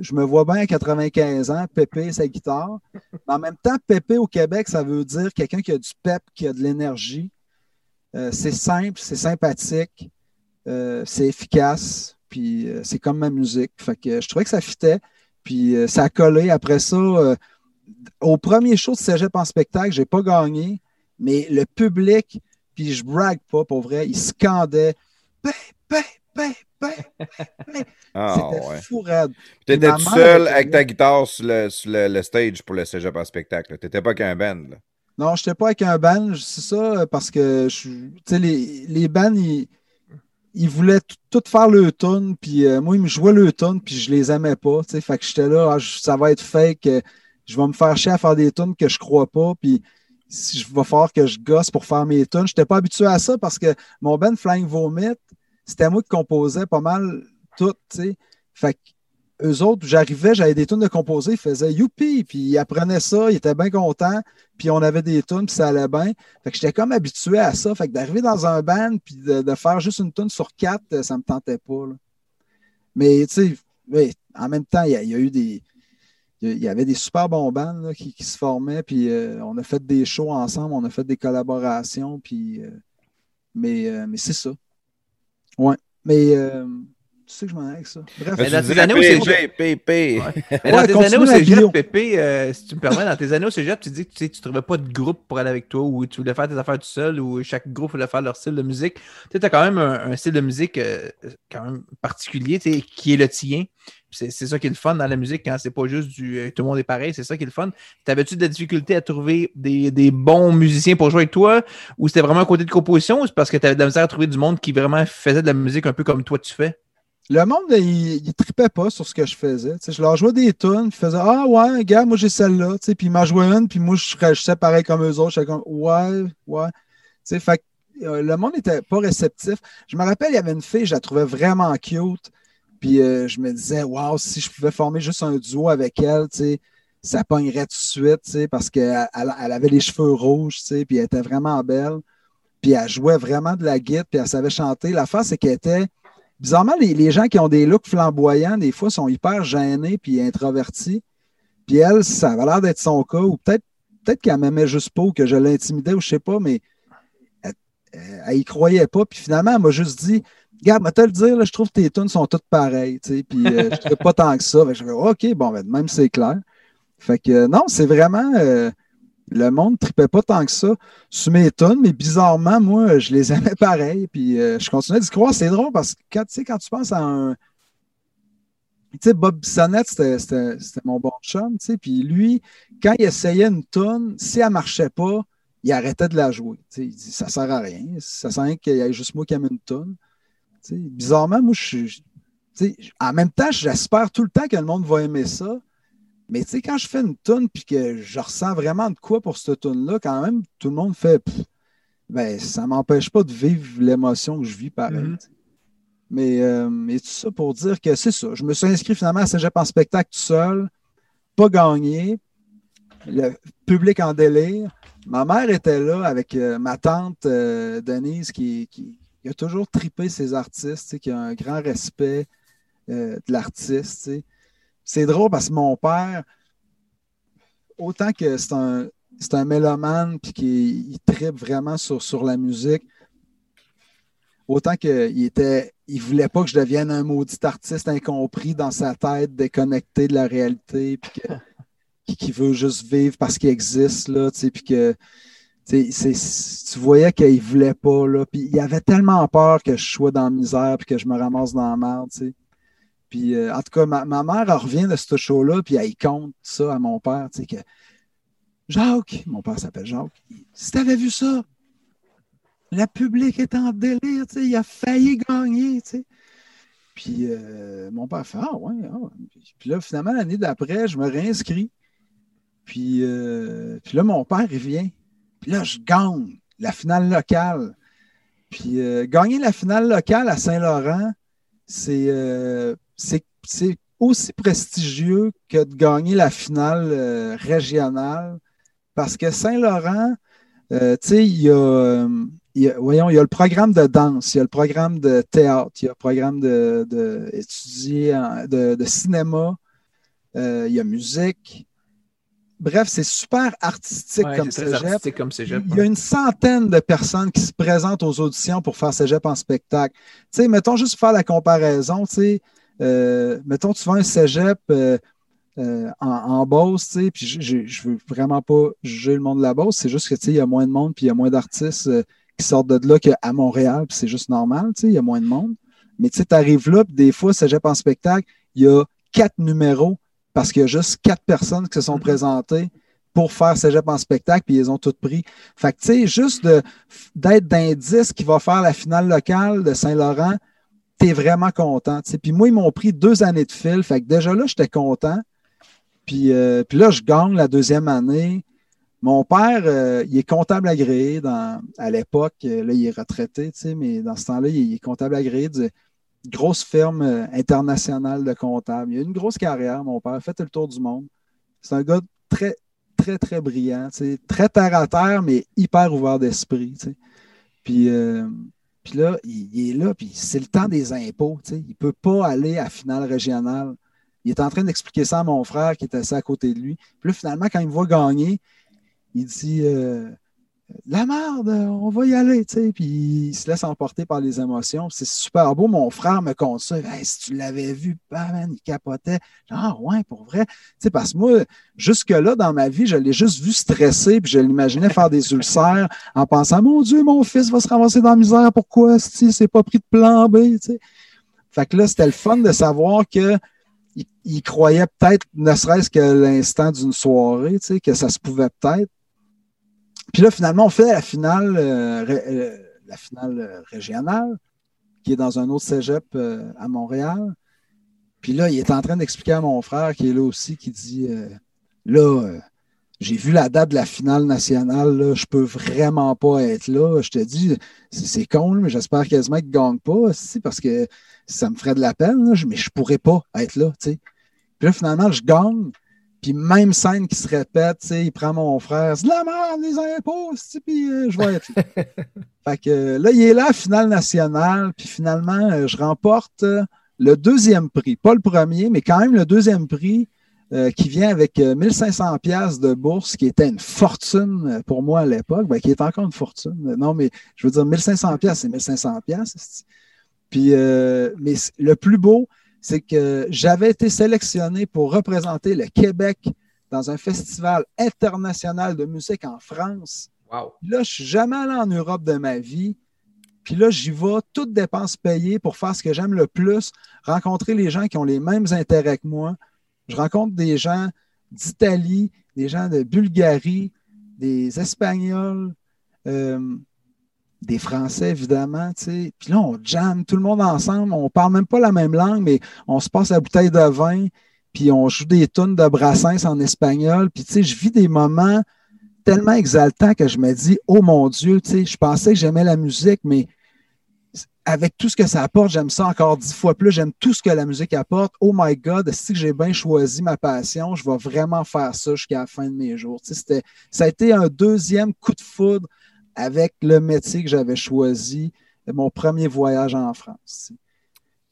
Je me vois bien à 95 ans, Pépé sa guitare. Mais en même temps, Pépé au Québec, ça veut dire quelqu'un qui a du pep, qui a de l'énergie. Euh, c'est simple, c'est sympathique, euh, c'est efficace, puis euh, c'est comme ma musique. Fait que je trouvais que ça fitait, puis ça a collé. Après ça, au premier show de Cégep en spectacle, j'ai pas gagné, mais le public, puis je brague pas pour vrai, il scandait Pépé, Pépé, ben, ben. Ah, C'était ouais. fou raide. Tu étais ma tout seul avec ta guitare sur le, sur le- le stage pour le cégep en spectacle. Tu n'étais pas qu'un band. là. Non, je n'étais pas avec un band, c'est ça, parce que je, les, les bands, ils, ils voulaient tout, tout faire le tune, puis euh, moi, ils me jouaient le tune, puis je les aimais pas, fait que j'étais là, ah, je- ça va être fake, euh, je vais me faire chier à faire des tunes que je crois pas, puis si je vais falloir que je gosse pour faire mes tunes. Je n'étais pas habitué à ça parce que mon band Flying Vomit, c'était moi qui composais pas mal tout, tu sais. Fait eux autres, j'arrivais, j'avais des tunes de composer, ils faisaient youpi, puis ils apprenaient ça, ils étaient bien contents, puis on avait des tunes, puis ça allait bien. Fait que j'étais comme habitué à ça. Fait que d'arriver dans un band, puis de, faire juste une tune sur quatre, euh, ça me tentait pas. là. Mais tu sais, en même temps, il y, a- eu des. Il y avait des super bons bands là, qui, se formaient, puis euh, on a fait des shows ensemble, on a fait des collaborations, puis. euh, mais mais c'est ça. Ouais. Mais euh, tu sais que je m'en avec ça. Bref. Mais dans tes années au P, cégep- P, P, P. Mais Ouais, dans tes années au cégep, Pépé, euh, si tu me permets, dans tes années au cégep, tu dis que tu ne trouvais pas de groupe pour aller avec toi ou tu voulais faire tes affaires tout seul ou chaque groupe voulait faire leur style de musique. Tu as quand même un, un style de musique euh, quand même particulier tu sais, qui est le tien. C'est ça qui est le fun dans la musique quand c'est pas juste du euh, tout le monde est pareil, c'est ça qui est le fun. T'avais-tu de la difficulté à trouver des, des bons musiciens pour jouer avec toi? Ou c'était vraiment un côté de composition? Ou c'est parce que tu avais de la misère à trouver du monde qui vraiment faisait de la musique un peu comme toi tu fais? Le monde, il, il tripait pas sur ce que je faisais. Je leur jouais des tunes, ils faisaient Ah ouais, gars, moi j'ai celle-là. Puis ils m'en jouaient une, puis moi je réagissais pareil comme eux autres. J'étais comme Ouais, ouais. Fait euh, le monde n'était pas réceptif. Je me rappelle, il y avait une fille, je la trouvais vraiment cute. Puis euh, je me disais, waouh, si je pouvais former juste un duo avec elle, tu sais, ça pognerait tout de suite, tu sais, parce qu'elle elle, avait les cheveux rouges, tu sais, puis elle était vraiment belle. Puis elle jouait vraiment de la guitare, puis elle savait chanter. L'affaire, c'est qu'elle était. Bizarrement, les, les gens qui ont des looks flamboyants, des fois, sont hyper gênés puis introvertis. Puis elle, ça avait l'air d'être son cas, ou peut-être peut qu'elle m'aimait juste pas, ou que je l'intimidais, ou je sais pas, mais elle, elle, elle y croyait pas. Puis finalement, elle m'a juste dit Regarde, moi, te le dire, je trouve que tes tunes sont toutes pareilles, tu sais, puis euh, je ne pas tant que ça. Fait je fais, OK, bon, ben, même c'est clair. Fait que euh, non, c'est vraiment. euh, le monde ne tripait pas tant que ça sur mes tunes, mais bizarrement, moi, je les aimais pareil. Puis je continuais d'y croire. C'est drôle parce que quand, tu penses à un. Tu sais, Bob Bissonnette, c'était mon bon chum, tu sais. Puis lui, quand il essayait une tune, si elle ne marchait pas, il arrêtait de la jouer. Il dit ça sert à rien. Ça sert à rien qu'il y ait juste moi qui aime une tune. Bizarrement, moi, je suis. en même temps, j'espère tout le temps que le monde va aimer ça. Mais tu sais, quand je fais une tune puis que je ressens vraiment de quoi pour cette tune-là, quand même, tout le monde fait Pff, ben, ça ne m'empêche pas de vivre l'émotion que je vis pareil. Mhm. sais. Mais, euh, mais tout ça pour dire que c'est ça. Je me suis inscrit finalement à Cégep en spectacle tout seul, pas gagné, le public en délire. Ma mère était là avec euh, ma tante euh, Denise qui, qui, qui a toujours tripé ses artistes, qui a un grand respect euh, de l'artiste. C'est drôle parce que mon père, autant que c'est un, c'est un mélomane puis qu'il il tripe vraiment sur, sur la musique, autant qu'il était. Il voulait pas que je devienne un maudit artiste incompris dans sa tête, déconnecté de la réalité, puis qui veut juste vivre parce qu'il existe, là, tu sais, puis que. Tu voyais qu'il voulait pas, là. Puis il avait tellement peur que je sois dans la misère puis que je me ramasse dans la merde. Puis euh, en tout cas, ma, mère revient de ce show-là, puis elle compte ça à mon père, tu sais, que Jacques, mon père s'appelle Jacques, si tu avais vu ça, le public est en délire, tu sais, il a failli gagner, tu sais. Puis euh, mon père fait Ah ouais, ah. Puis là, finalement, l'année d'après, je me réinscris. Puis, euh, puis là, mon père, il vient. Puis là, je gagne la finale locale. Puis euh, gagner la finale locale à Saint-Laurent, c'est euh, c'est- aussi prestigieux que de gagner la finale euh, régionale. Parce que Saint-Laurent, tu sais, il y a, le programme de danse, il y a le programme de théâtre, il y a le programme de, de, cinéma, il y a musique. Bref, c'est super artistique Ouais, comme cégep. artistique comme cégep. Il y a une centaine de personnes qui se présentent aux auditions pour faire cégep en spectacle. Tu sais, mettons juste pour faire la comparaison, tu sais, euh, mettons, tu vas un cégep euh, euh, en, en Beauce, tu sais, puis je- veux vraiment pas juger le monde de la Beauce, c'est juste que, tu sais, il y a moins de monde, puis il y a moins d'artistes qui sortent de là qu'à Montréal, puis c'est juste normal, tu sais, il y a moins de monde. Mais tu sais, tu arrives là, puis des fois, Cégep en spectacle, il y a quatre numéros parce qu'il y a juste quatre personnes qui se sont Mhm. présentées pour faire Cégep en spectacle, puis ils ont toutes pris. Fait que, tu sais, juste d'être d'indice qui va faire la finale locale de Saint-Laurent, tu es vraiment content. Puis moi, ils m'ont pris deux années de fil. Fait que déjà là, j'étais content. Puis, euh, puis là, je gagne la deuxième année. Mon père, euh, il est comptable agréé dans, à l'époque. euh, Là, il est retraité, tu sais, mais dans ce temps-là, il est comptable agréé d'une grosse firme euh, internationale de comptables. Il a une grosse carrière, mon père. Fait le tour du monde. C'est un gars très, très, très brillant, très terre à terre, mais hyper ouvert d'esprit. euh, puis là, il, est là, puis c'est le temps des impôts. Il ne peut pas aller à finale régionale. Il est en train d'expliquer ça à mon frère qui est assis à côté de lui. Puis là, finalement, quand il me voit gagner, il dit euh, La merde, on va y aller, tu sais. Puis il se laisse emporter par les émotions. C'est super beau. Mon frère me compte ça. Si tu l'avais vu, bah, man, il capotait. Ah ouais, pour vrai. Tu sais, parce que moi, jusque-là, dans ma vie, je l'ai juste vu stresser, puis je l'imaginais faire des ulcères en pensant Mon Dieu, mon fils va se ramasser dans la misère. Pourquoi si c'est pas pris de plan B? tu sais? Fait que là, c'était le fun de savoir que il, il croyait peut-être, ne serait-ce que l'instant d'une soirée, tu sais, que ça se pouvait peut-être. Puis là, finalement, on fait la finale, euh, euh, la finale euh, régionale, qui est dans un autre cégep à Montréal. Puis là, il est en train d'expliquer à mon frère, qui est là aussi, qui dit Là, j'ai vu la date de la finale nationale, là, je peux vraiment pas être là. Je te dis, c'est con, mais j'espère quasiment qu'il ne gagne pas, parce que ça me ferait de la peine, là, mais je pourrais pas être là. Puis là, finalement, je gagne. Puis même scène qui se répète, tu sais, il prend mon frère, c'est la merde, les impôts, puis euh, je vais être là. fait que euh, là, il est là, finale nationale, puis finalement, euh, je remporte le deuxième prix. Pas le premier, mais quand même le deuxième prix euh, qui vient avec euh, 1500 pièces de bourse, qui était une fortune pour moi à l'époque, ben, qui est encore une fortune. Non, mais je veux dire, 1500 pièces, c'est 1500 pièces. Puis, euh, mais le plus beau, c'est que j'avais été sélectionné pour représenter le Québec dans un festival international de musique en France. Wow. Puis Là, je suis jamais allé en Europe de ma vie. Puis là, j'y vais, toutes dépenses payées pour faire ce que j'aime le plus, rencontrer les gens qui ont les mêmes intérêts que moi. Je rencontre des gens d'Italie, des gens de Bulgarie, des Espagnols, euh, des Français, évidemment. tu sais. Puis là, on jamme tout le monde ensemble. On parle même pas la même langue, mais on se passe la bouteille de vin, puis on joue des tunes de Brassens en espagnol. Puis, tu sais, je vis des moments tellement exaltants que je me dis, oh mon Dieu, tu sais, je pensais que j'aimais la musique, mais avec tout ce que ça apporte, j'aime ça encore dix fois plus. J'aime tout ce que la musique apporte. Oh my God, si j'ai bien choisi ma passion, je vais vraiment faire ça jusqu'à la fin de mes jours. Tu sais, ça a été un deuxième coup de foudre avec le métier que j'avais choisi, mon premier voyage en France. tu.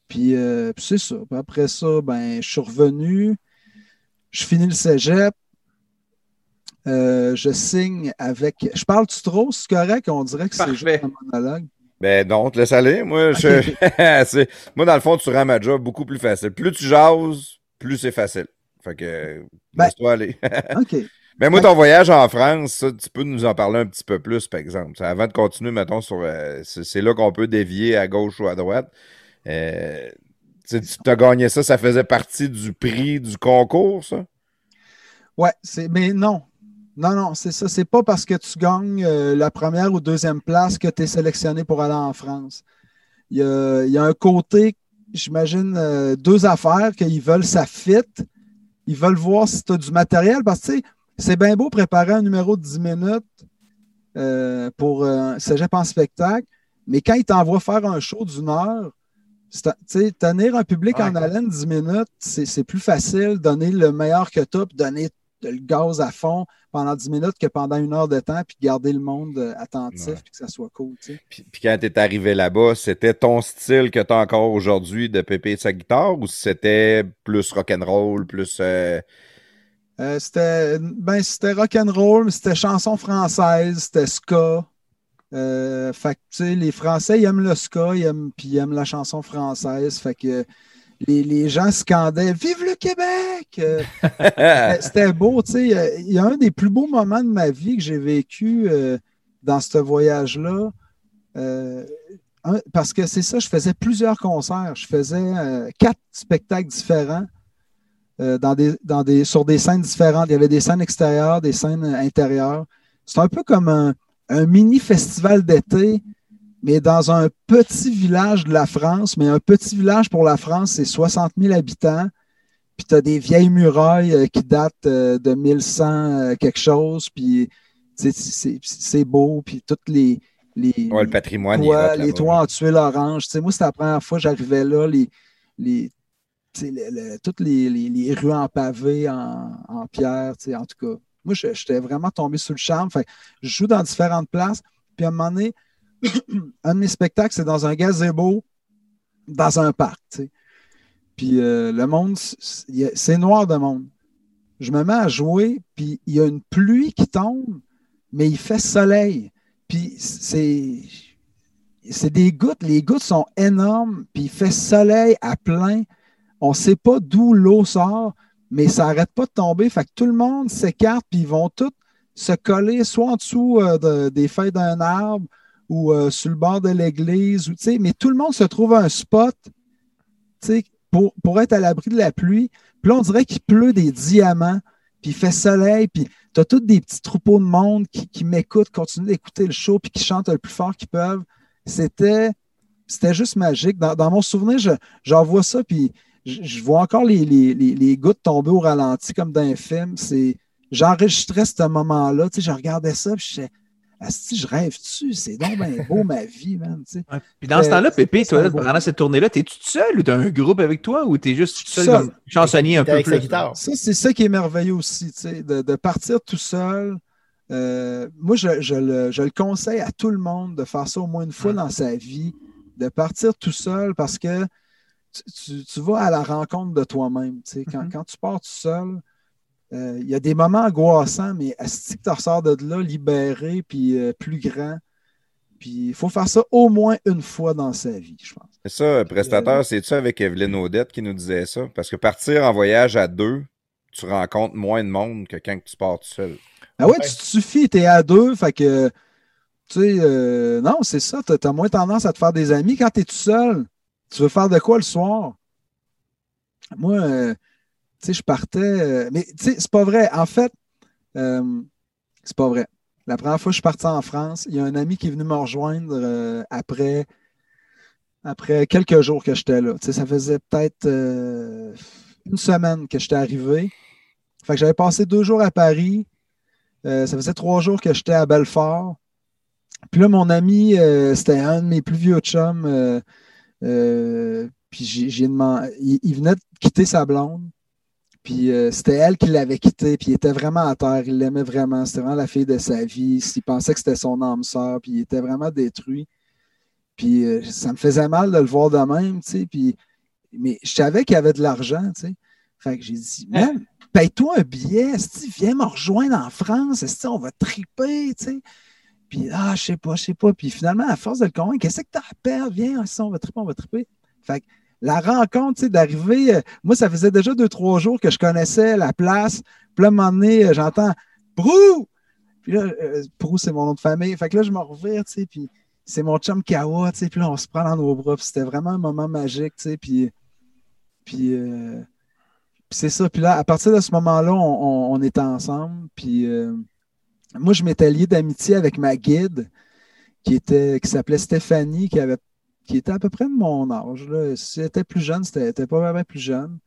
Puis, euh, puis c'est ça. Puis après ça, ben, je suis revenu, je finis le cégep, euh, je signe avec. Je parle-tu trop? C'est correct? On dirait que c'est juste un monologue. Ben non, te laisse aller. Moi, je... Moi, dans le fond, tu rends ma job beaucoup plus facile. Plus tu jases, plus c'est facile. Fait que Ben- laisse-toi aller. OK. Ben moi, ton voyage en France, ça, tu peux nous en parler un petit peu plus, par exemple. Avant de continuer, mettons, sur. euh, c'est là qu'on peut dévier à gauche ou à droite. Euh, tu sais, tu as gagné ça, ça faisait partie du prix du concours, ça? Ouais, c'est. Mais non. Non, non, c'est ça. C'est pas parce que tu gagnes euh, la première ou deuxième place que tu es sélectionné pour aller en France. Il y a, il y a un côté, j'imagine, euh, deux affaires qu'ils veulent, ça fit. Ils veulent voir si tu as du matériel parce que, tu sais, c'est bien beau préparer un numéro de 10 minutes euh, pour euh, cégep en spectacle, mais quand ils t'envoient faire un show d'une heure, tenir un public Ouais. en haleine 10 minutes, c'est plus facile, donner le meilleur que tu donner le gaz à fond pendant 10 minutes que pendant une heure de temps, puis garder le monde euh, attentif, Ouais. puis que ça soit cool. Puis, puis quand tu es arrivé là-bas, c'était ton style que tu as encore aujourd'hui de pépé sa guitare ou c'était plus rock'n'roll, plus. euh, Euh, c'était ben, c'était rock'n'roll, mais c'était chanson française, c'était ska. Euh, fait que, les Français, ils aiment le ska, ils aiment, puis ils aiment la chanson française. Fait que les, les gens scandaient Vive le Québec! Euh, C'était- beau, tu sais. Il y a un des plus beaux moments de ma vie que j'ai vécu dans ce voyage-là. Parce que c'est ça, je faisais plusieurs concerts. Je faisais quatre spectacles différents euh, dans des, dans des, sur des scènes différentes. Il y avait des scènes extérieures, des scènes intérieures. C'est un peu comme un, mini festival d'été, mais dans un petit village de la France. Mais un petit village pour la France, c'est 60 000 habitants. Puis tu as des vieilles murailles euh, qui datent de 1100 quelque chose. Puis c'est beau. Puis toutes les, les, le patrimoine. Toits, les toits en tuile orange. moi, c'était la première fois que j'arrivais là, les, les, toutes les, les, rues en pavé, en, en pierre, en tout cas. Moi, j'étais vraiment tombé sous le charme. Je joue dans différentes places. Puis à un moment donné, un de mes spectacles, c'est dans un gazebo, dans un parc. Puis euh, le monde, c'est noir de monde. Je me mets à jouer, puis il y a une pluie qui tombe, mais il fait soleil. Puis c'est. C'est des gouttes, les gouttes sont énormes, puis il fait soleil à plein. On ne sait pas d'où l'eau sort, mais ça n'arrête pas de tomber. Fait que tout le monde s'écarte, puis ils vont tous se coller soit en dessous euh, des feuilles d'un arbre ou euh, sur le bord de l'église. Mais tout le monde se trouve un spot pour, pour être à l'abri de la pluie. Puis là, on dirait qu'il pleut des diamants, puis il fait soleil, puis tu as tous des petits troupeaux de monde qui, m'écoutent, continuent d'écouter le show, puis qui chantent le plus fort qu'ils peuvent. C'était, c'était juste magique. Dans, mon souvenir, j'en vois ça, puis je, vois encore les, les, gouttes tomber au ralenti comme dans un film. j'enregistrais ce moment-là, tu sais, je regardais ça, puis je disais, si je rêve-tu? C'est donc bien beau ma vie, man. Puis dans ce temps-là, Pépé, toi, pendant cette tournée-là, t'es-tu seul ou t'as un groupe avec toi ou t'es juste seul, seul. chansonnier un peu plus? Ça, c'est ça qui est merveilleux aussi, de, de partir tout seul. Euh, moi, je, le, je, le, conseille à tout le monde de faire ça au moins une fois dans sa vie, de partir tout seul parce que tu, tu, vas à la rencontre de toi-même. Quand, mm-hmm. quand tu pars tout seul, euh, il y a des moments angoissants, mais est-ce que tu ressors de là libéré puis euh, plus grand? Puis il faut faire ça au moins une fois dans sa vie, je pense. C'est ça, prestateur, euh, c'est ça avec Evelyne Odette qui nous disait ça? Parce que partir en voyage à deux, tu rencontres moins de monde que quand tu pars tout seul. Ah ouais, tu te suffis, tu es à deux, fait que, tu sais, non, c'est ça, tu as, moins tendance à te faire des amis. Quand tu es tout seul, tu veux faire de quoi le soir? Moi, sais, je partais. Euh, mais tu sais, c'est pas vrai. En fait, euh, c'est pas vrai. La première fois que je suis parti en France, il y a un ami qui est venu me rejoindre euh, après, après quelques jours que j'étais là. Tu sais, ça faisait peut-être une semaine que j'étais arrivé. Fait que j'avais passé deux jours à Paris. ça faisait trois jours que j'étais à Belfort. Puis là, mon ami, c'était un de mes plus vieux chums. Puis j'ai demandé. il, venait de quitter sa blonde. Puis euh, c'était elle qui l'avait quitté, puis il était vraiment à terre, il l'aimait vraiment, c'était vraiment la fille de sa vie, il pensait que c'était son âme sœur, puis il était vraiment détruit. Puis euh, ça me faisait mal de le voir de même, tu sais, puis, mais je savais qu'il y avait de l'argent, tu sais. Fait que j'ai dit, même, paye-toi un billet, viens me rejoindre en France, on va triper, tu sais. Puis, ah, je sais pas, je sais pas. Puis finalement, à force de le convaincre, qu'est-ce que tu as à perdre? Viens, on va triper, on va triper. Fait que la rencontre, d'arriver, euh, moi, ça faisait déjà deux, trois jours que je connaissais la place. Puis là, à un moment donné, euh, j'entends Brou! Puis là, euh, c'est mon nom de famille. Fait que là, je me revire, tu sais, puis c'est mon chum Kawa, tu sais, puis là, on se prend dans nos bras. Puis c'était vraiment un moment magique, tu sais, puis, puis, c'est ça. Puis là, à partir de ce moment-là, on, était ensemble. Puis moi, je m'étais lié d'amitié avec ma guide qui, était, qui s'appelait Stéphanie, qui avait qui était à peu près de mon âge. Là. Si elle était plus jeune, c'était pas vraiment plus jeune.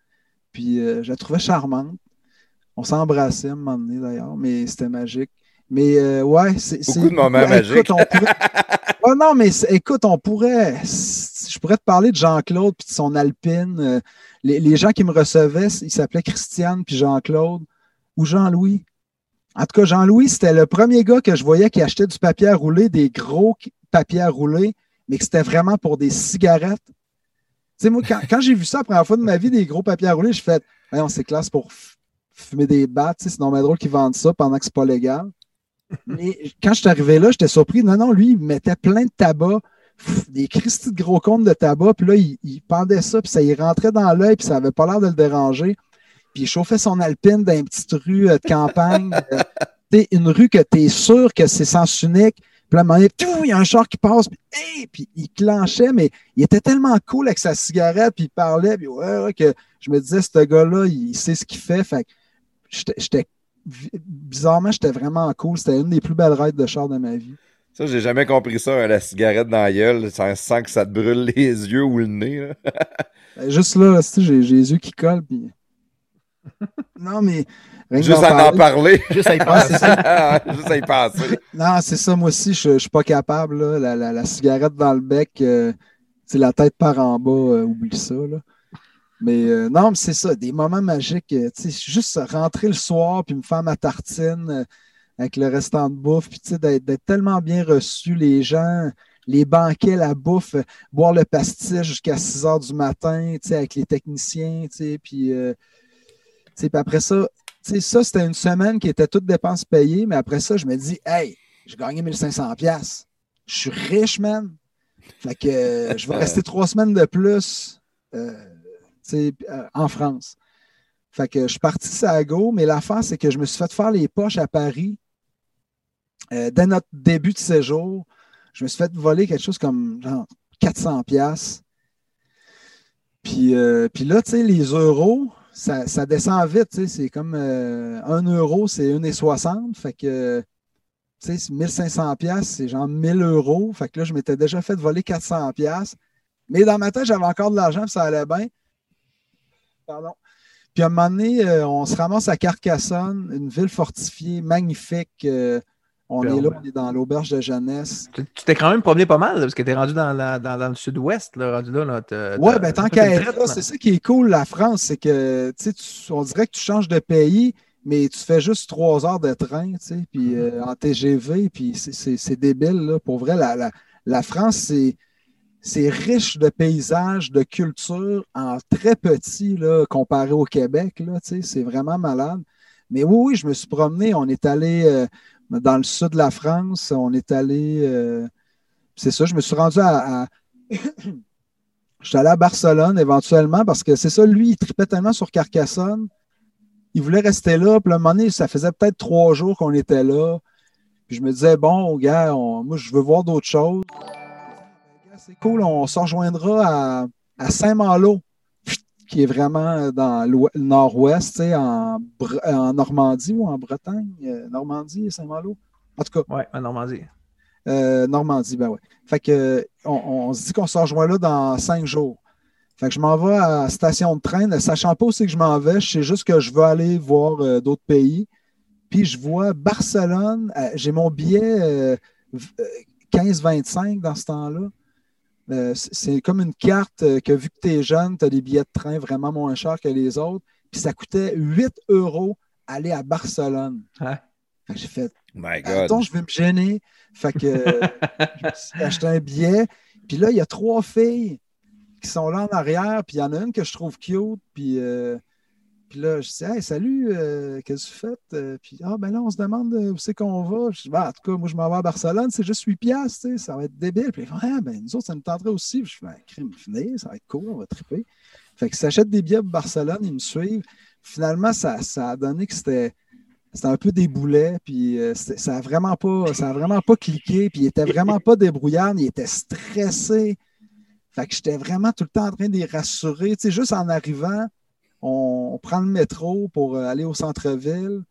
Puis euh, je la trouvais charmante. On s'embrassait à un moment donné d'ailleurs, mais c'était magique. Mais euh, ouais, c'est. Beaucoup de moments magiques. oh, non, mais écoute, on pourrait. Je pourrais te parler de Jean-Claude puis de son Alpine. Euh, les, les, gens qui me recevaient, ils s'appelaient Christiane puis Jean-Claude ou Jean-Louis. En tout cas, Jean-Louis, c'était le premier gars que je voyais qui achetait du papier à rouler, des gros papiers à rouler mais que c'était vraiment pour des cigarettes. Tu sais, moi, quand, j'ai vu ça la première fois de ma vie, des gros papiers à rouler, je fais, on c'est classe pour fumer des battes, c'est normal drôle qu'ils vendent ça pendant que c'est pas légal. Mais quand je suis arrivé là, j'étais surpris. Non, non, lui, il mettait plein de tabac, des cristis de gros comptes de tabac, puis là, il, pendait ça, puis ça y rentrait dans l'œil, puis ça avait pas l'air de le déranger. Puis il chauffait son alpine dans une petite rue euh, de campagne. Euh, une rue que tu es sûr que c'est sens unique, Puis à un moment donné, il y a un char qui passe, puis, hey! puis il clenchait, mais il était tellement cool avec sa cigarette, puis il parlait, puis ouais, ouais, que je me disais, ce gars-là, il sait ce qu'il fait. Fait que j'étais- bizarrement, j'étais vraiment cool. C'était une des plus belles raids de char de ma vie. Ça, j'ai jamais compris ça, hein, la cigarette dans la gueule, sans, que ça te brûle les yeux ou le nez. là. Ben, Juste là, j'ai les yeux qui collent, puis. Non, mais. Juste d'en à en parler. Juste à y penser. ça. Juste à y penser. Non, c'est ça, moi aussi, je, je suis pas capable. Là. La, la- la cigarette dans le bec, euh, la tête par en bas, euh, oublie ça. Là. Mais euh, non, mais c'est ça, des moments magiques. juste rentrer le soir puis me faire ma tartine avec le restant de bouffe, puis d'être tellement bien reçu, les gens, les banquets, la bouffe, boire le pastis jusqu'à 6 heures du matin, avec les techniciens, puis, euh, puis après ça, ça, c'était une semaine qui était toute dépense payée, mais après ça, je me dis, hey, j'ai gagné 1500 pièces. Je suis riche, man. Fait que euh, je vais rester trois semaines de plus euh, euh, en France. Fait que je suis parti ça à go, mais l'affaire, c'est que je me suis fait faire les poches à Paris dès notre début de séjour. Je me suis fait voler quelque chose comme genre 400 pièces. Puis, puis là, tu sais, les euros, ça, descend vite. C'est comme euh, 1 euro, c'est 1,60. Fait que, tu sais, 1500 pièces, c'est genre 1000 euros. Fait que là, je m'étais déjà fait voler 400 pièces. Mais dans ma tête, j'avais encore de l'argent, ça allait bien. Pardon. Puis à un moment donné, euh, on se ramasse à Carcassonne, une ville fortifiée, magnifique. euh, on est là, on est dans l'auberge de jeunesse. Tu t'es quand même promené pas mal, là, parce que t'es rendu dans, la- dans, dans le sud-ouest, là, rendu là. là Ouais, ben tant qu'à être là, c'est ça qui est cool, la France, c'est que tu sais, on dirait que tu changes de pays, mais tu fais juste trois heures de train, tu sais, puis euh, en TGV, puis c'est- débile, là. Pour vrai, la, la, la France, c'est. C'est riche de paysages, de culture en très petit là, comparé au Québec. Là, tu sais, c'est vraiment malade. Mais oui, oui, je me suis promené. On est allé euh, dans le sud de la France. On est allé. euh, c'est ça, je me suis rendu à, je suis allé à Barcelone éventuellement parce que c'est ça, lui, il tripait tellement sur Carcassonne. Il voulait rester là. Puis à un moment donné, ça faisait peut-être trois jours qu'on était là. Puis je me disais, bon, gars, moi, je veux voir d'autres choses. Gars, C'est cool, on se rejoindra à, à Saint-Malo, qui est vraiment dans l'ou- le nord-ouest, tu sais, en, Bre- en Normandie ou en Bretagne? Euh, Normandie Saint-Malo? En tout cas, Ouais, en Normandie. euh, Normandie, ben ouais. Fait que euh, on, on se dit qu'on se rejoint là dans cinq jours. Fait que je m'en vais à la station de train, ne sachant pas où c'est que je m'en vais. Je sais juste que je veux aller voir euh, d'autres pays. Puis je vois Barcelone. euh, J'ai mon billet euh, v- euh, 15-25 dans ce temps-là. Euh, c'est comme une carte euh, que vu que tu es jeune, tu as des billets de train vraiment moins chers que les autres. Puis ça coûtait 8 euros aller à Barcelone. Fait que j'ai fait My Attends, God. je vais me gêner. Fait que suis acheté un billet. Puis là, il y a trois filles qui sont là en arrière. Puis il y en a une que je trouve cute. Puis, euh, puis là, je dis Hey, salut, euh, qu'est-ce que tu fais? Euh, Puis ah, ben là, on se demande euh, où c'est qu'on va? Je dis Ben, En tout cas, moi, je m'en vais à Barcelone. C'est juste 8 piastres, ça va être débile. Puis Ah, ben nous autres, ça nous tenterait aussi. Je fais Ben, crime, venez, ça va être cool, on va triper. Fait qu'ils s'achètent des billets pour Barcelone, ils me suivent. Finalement, ça, ça a donné que c'était c'était un peu des boulets, puis euh, ça a vraiment pas, a vraiment pas cliqué, puis il était vraiment pas débrouillard, il était stressé. Fait que j'étais vraiment tout le temps en train de les rassurer. Tu sais, juste en arrivant, on, on prend le métro pour euh, aller au centre-ville.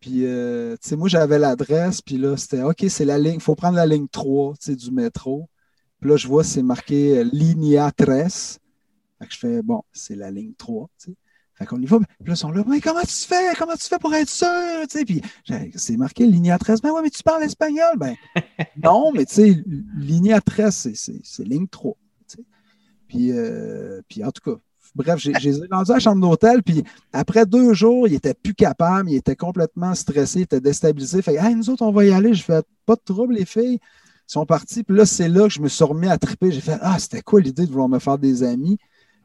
Puis, euh, tu sais, moi, j'avais l'adresse, puis là, c'était OK, c'est la ligne, il faut prendre la ligne 3 tu sais, du métro. Puis là, je vois, c'est marqué euh, Linea 13. Fait que je fais, bon, c'est la ligne 3, tu sais. Fait qu'on y va. Puis là, ils sont là, mais comment tu fais? Comment tu fais pour être sûr? Tu sais, puis c'est marqué Linea 13. Ben ouais, mais tu parles espagnol? Ben non, mais tu sais, Linea 13, c'est- ligne 3. tu sais. Puis, euh, puis en tout cas, bref, j'ai rendu à la chambre d'hôtel. Puis après deux jours, il était plus capable. Il était complètement stressé, il était déstabilisé. Fait hey, nous autres, on va y aller. Je fais pas de trouble, les filles sont parties. Puis là, c'est là que je me suis remis à triper. J'ai fait, ah, c'était quoi l'idée de vouloir me faire des amis?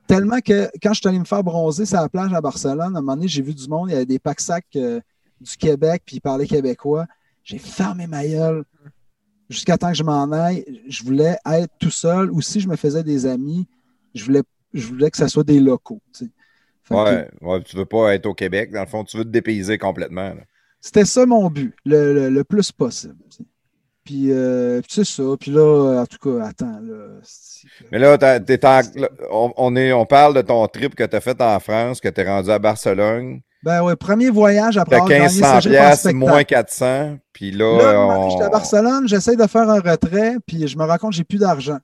Tellement que quand je suis allé me faire bronzer sur la plage à Barcelone, à un moment donné, j'ai vu du monde, il y avait des pack-sacs euh, du Québec, puis ils parlaient québécois. J'ai fermé ma gueule jusqu'à temps que je m'en aille. Je voulais être tout seul, ou si je me faisais des amis, je voulais, je voulais que ce soit des locaux. tu sais. Que Ouais, ouais, tu veux pas être au Québec. Dans le fond, tu veux te dépayser complètement. C'était ça mon but, le, le- le plus possible. tu sais. Puis, euh, puis c'est ça. Puis là, en tout cas, attends. Là, Mais là, t'es en- on, on est, on parle de ton trip que tu as fait en France, que tu es rendu à Barcelone. Ben ouais, premier voyage après avoir gagné 1500 Cégep en piastres, spectacle. moins 400. Puis là, Là, on... j'étais à Barcelone, j'essaie de faire un retrait, puis je me rends compte que j'ai plus d'argent.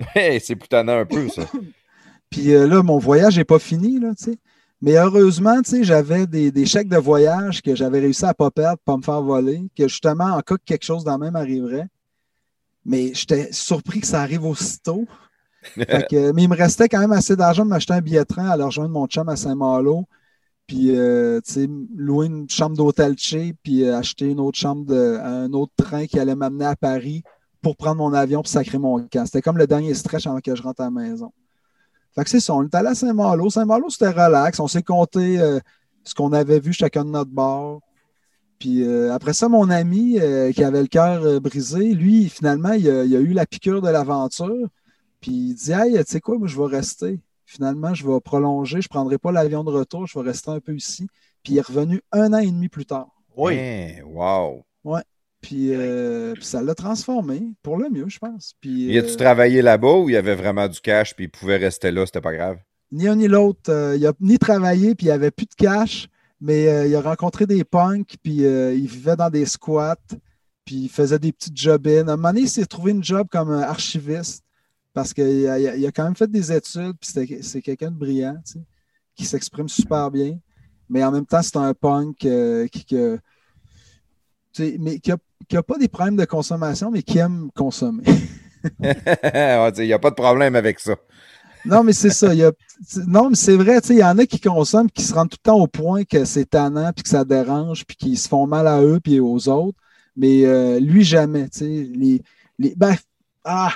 Hey, c'est putanant un peu, ça. Puis euh, là, mon voyage n'est pas fini, là, tu sais. Mais heureusement, tu sais, j'avais des, des chèques de voyage que j'avais réussi à ne pas perdre, pas me faire voler, que justement, en cas que quelque chose dans le même arriverait. Mais j'étais surpris que ça arrive aussitôt. Fait que, mais il me restait quand même assez d'argent de m'acheter un billet de train, aller rejoindre mon chum à Saint-Malo, puis euh, tu sais, louer une chambre d'hôtel cheap, puis euh, acheter une autre chambre de un autre train qui allait m'amener à Paris pour prendre mon avion pour sacrer mon camp. C'était comme le dernier stretch avant que je rentre à la maison. Fait que c'est ça, on est allé à Saint-Malo. Saint-Malo, c'était relax. On s'est compté euh, ce qu'on avait vu chacun de notre bord. Puis euh, après ça, mon ami euh, qui avait le cœur euh, brisé, lui, finalement, il a, il a eu la piqûre de l'aventure. Puis il dit Hey, tu sais quoi, moi, je vais rester. Finalement, je vais prolonger. Je ne prendrai pas l'avion de retour. Je vais rester un peu ici. Puis il est revenu un an et demi plus tard. Oui. Hein, wow. Puis, euh, puis ça l'a transformé pour le mieux, je pense. Puis, Y a-tu euh, travaillé là-bas ou il y avait vraiment du cash puis il pouvait rester là, c'était pas grave? ni un ni l'autre. euh, il a ni travaillé, puis il n'y avait plus de cash, mais euh, il a rencontré des punks, puis euh, il vivait dans des squats, puis il faisait des petites job À un moment donné, il s'est trouvé une job comme archiviste, parce qu'il a, il a- a quand même fait des études, puis c'est quelqu'un de brillant, tu sais, qui s'exprime super bien. Mais en même temps, c'est un punk euh, qui, que- tu sais, mais qui n'a pas des problèmes de consommation, mais qui aime consommer. Il n'y a pas de problème avec ça. Non, mais c'est ça. il y a- non, mais c'est vrai, il y en a qui consomment, qui se rendent tout le temps au point que c'est tannant, puis que ça dérange, puis qu'ils se font mal à eux, puis aux autres. Mais euh, lui, jamais, tu sais. Les, les, ben, ah,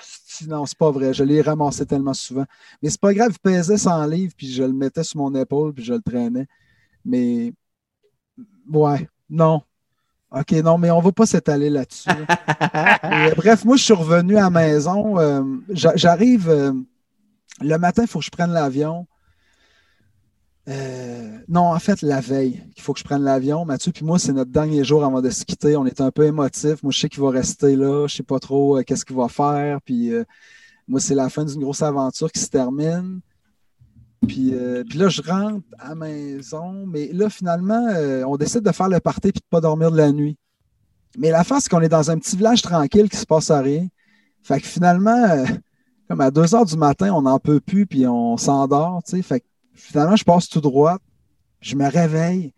non, c'est pas vrai. Je l'ai ramassé tellement souvent. Mais c'est pas grave, il pesait 100 livres, puis je le mettais sur mon épaule, puis je le traînais. Mais, ouais, non. OK, non, mais on va pas s'étaler là-dessus. Euh, bref, moi, je suis revenu à la maison. euh, j'a- J'arrive. euh, le matin, il faut que je prenne l'avion. Non, en fait, la veille, il faut que je prenne l'avion. Mathieu, puis moi, c'est notre dernier jour avant de se quitter. On est un peu émotifs. Moi, je sais qu'il va rester là. Je sais pas trop qu'est-ce qu'il va faire. Puis moi, c'est la fin d'une grosse aventure qui se termine. Puis, euh, puis là, je rentre à la maison. Mais là, finalement, euh, on décide de faire le party et de ne pas dormir de la nuit. Mais la face, c'est qu'on est dans un petit village tranquille qui se passe à rien. Fait que finalement, euh, comme à 2 heures du matin, on n'en peut plus, puis on s'endort. Fait finalement, je passe tout droit, je me réveille,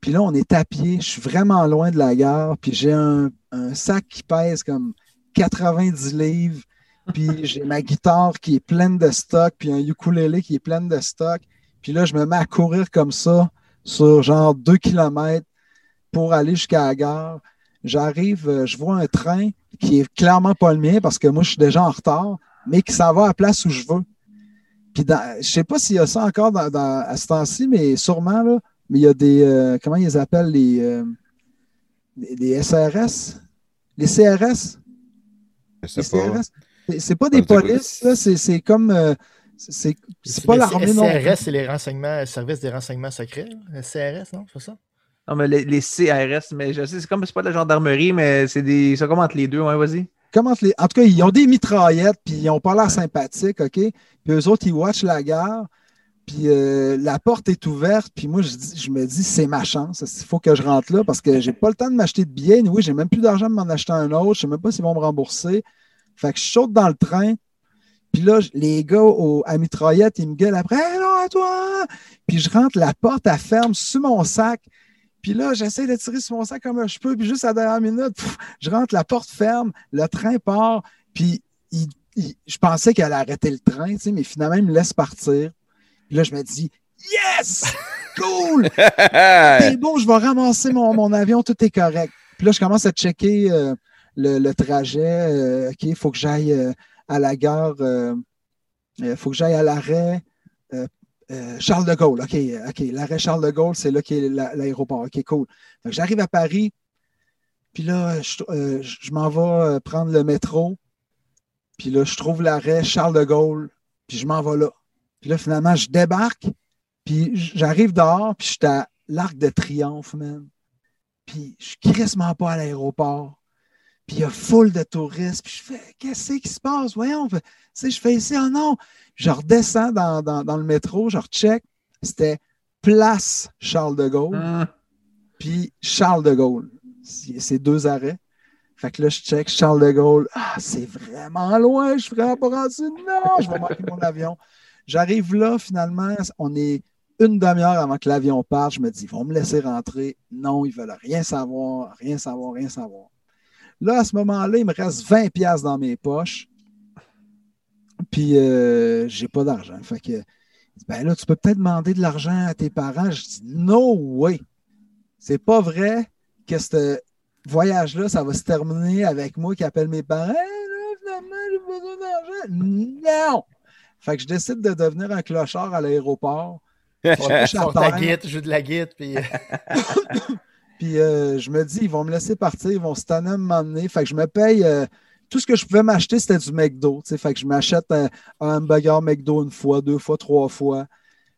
puis là, on est à pied, je suis vraiment loin de la gare, puis j'ai un, un sac qui pèse comme 90 livres, puis j'ai ma guitare qui est pleine de stock, puis un ukulélé qui est plein de stock, puis là, je me mets à courir comme ça sur genre 2 km pour aller jusqu'à la gare. J'arrive, euh, je vois un train qui est clairement pas le mien parce que moi, je suis déjà en retard, mais qui s'en va à la place où je veux. Puis dans, je sais pas s'il y a ça encore dans, dans- à ce temps-ci, mais sûrement, là, mais il y a des, euh, comment ils les appellent, les, euh, les, les SRS? Les CRS? Je Les sais pas. CRS? C'est- pas des polices, là, c'est c'est comme... euh, c'est pas Les l'armée non. CRS, c'est les renseignements, le service des renseignements secrets. Le CRS, non? C'est ça? Non, mais les, les CRS, mais je sais, c'est comme c'est pas de la gendarmerie, mais c'est des. Ça commence les deux, ouais, vas-y. les... En tout cas, ils ont des mitraillettes, puis ils ont pas l'air sympathiques, OK? Puis eux autres, ils watchent la gare, puis euh, la porte est ouverte, puis moi, je, dis- je me dis, c'est ma chance, il faut que je rentre là, parce que j'ai pas le temps de m'acheter de billets. Oui, j'ai même plus d'argent de m'en acheter un autre, je sais même pas s'ils vont me rembourser. Fait que je saute dans le train, puis là, les gars au, à mitraillette, ils me gueulent après, Hey, non, à toi! Puis je rentre, la porte, elle ferme sur mon sac. Puis là, j'essaie de tirer sur mon sac comme je peux, puis juste à la dernière minute, pff, je rentre, la porte ferme, le train part, puis il- il- je pensais qu'elle allait arrêter le train, tu sais, mais finalement, il me laisse partir. Puis là, je me dis, yes! Cool! C'est beau, je vais ramasser mon, mon avion, tout est correct. Puis là, je commence à checker euh, le, trajet. euh, OK, il faut que j'aille euh, à la gare, il faut que j'aille à l'arrêt. euh, euh, Charles de Gaulle, OK, euh, OK, l'arrêt Charles de Gaulle, c'est là qu'est la- l'aéroport. OK, cool. J'arrive à Paris, puis là, je, euh, m'en vais euh, prendre le métro, puis là, je trouve l'arrêt Charles de Gaulle, puis je m'en vais là. Puis là, finalement, je débarque, puis j'arrive dehors, puis je suis à l'Arc de Triomphe, man. Puis je suis crissement pas à l'aéroport. Puis il y a full de touristes. Puis je fais, qu'est-ce qui se passe? Voyons, tu sais, je fais ici, oh non. Je redescends dans, dans, dans le métro, je recheck. C'était place Charles de Gaulle, Hum. puis Charles de Gaulle. C'est c'est deux arrêts. Fait que là, je check Charles de Gaulle. Ah, c'est vraiment loin, je suis vraiment pas rendu. Non, je vais manquer mon avion. J'arrive là, finalement, on est une demi-heure avant que l'avion parte. Je me dis, ils vont me laisser rentrer. Non, ils veulent rien savoir, rien savoir, rien savoir. Là, à ce moment-là, il me reste 20 pièces dans mes poches. Puis, euh, j'ai pas d'argent. Fait que, ben là, tu peux peut-être demander de l'argent à tes parents. Je dis, no way. C'est pas vrai que ce voyage-là, ça va se terminer avec moi qui appelle mes parents. Hey, là, finalement, j'ai besoin d'argent. Non! Fait que je décide de devenir un clochard à l'aéroport. Je Sors ta terre. guite, joue de la guite, puis Puis euh, je me dis, ils vont me laisser partir, ils vont se tanner m'emmener. Fait que je me paye. euh, tout ce que je pouvais m'acheter, c'était du McDo. Fait que je m'achète un, un hamburger McDo une fois, deux fois, trois fois.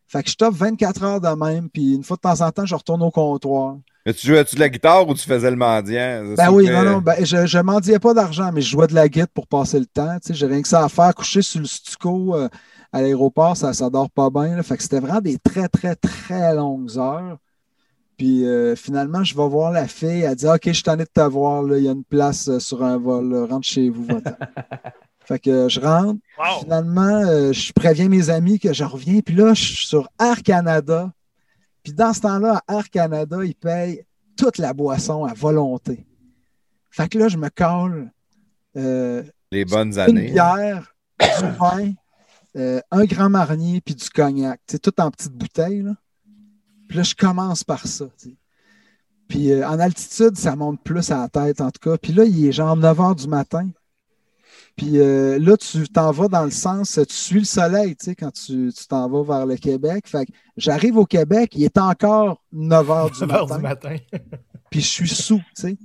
Fait que je tape 24 heures de même, puis une fois de temps en temps, je retourne au comptoir. Mais tu jouais-tu de la guitare ou tu faisais le mendiant? Ben oui, non, non, ben, je, je mendiais pas d'argent, mais je jouais de la guitare pour passer le temps. J'ai rien que ça à faire, coucher sur le stucco euh, à l'aéroport, ça, ça dort pas bien. là. Fait que c'était vraiment des très, très, très longues heures. Puis euh, finalement, je vais voir la fille. Elle dit Ok, je suis tanné de te voir. là. Il y a une place euh, sur un vol. là. Rentre chez vous. Fait que euh, je rentre. Wow! Finalement, euh, je préviens mes amis que je reviens. Puis là, je suis sur Air Canada. Puis dans ce temps-là, à Air Canada, ils payent toute la boisson à volonté. Fait que là, je me colle euh, Les bonnes une années. bière, du vin, euh, un grand marnier, puis du cognac. Tu sais, tout en petites bouteilles. Là. Puis là, je commence par ça. Puis euh, en altitude, ça monte plus à la tête, en tout cas. Puis là, il est genre 9 h du matin. Puis euh, là, tu t'en vas dans le sens, tu suis le soleil, tu sais, quand tu t'en vas vers le Québec. Fait que j'arrive au Québec, il est encore 9 h du 9 heures matin du matin. puis je suis sous, tu sais.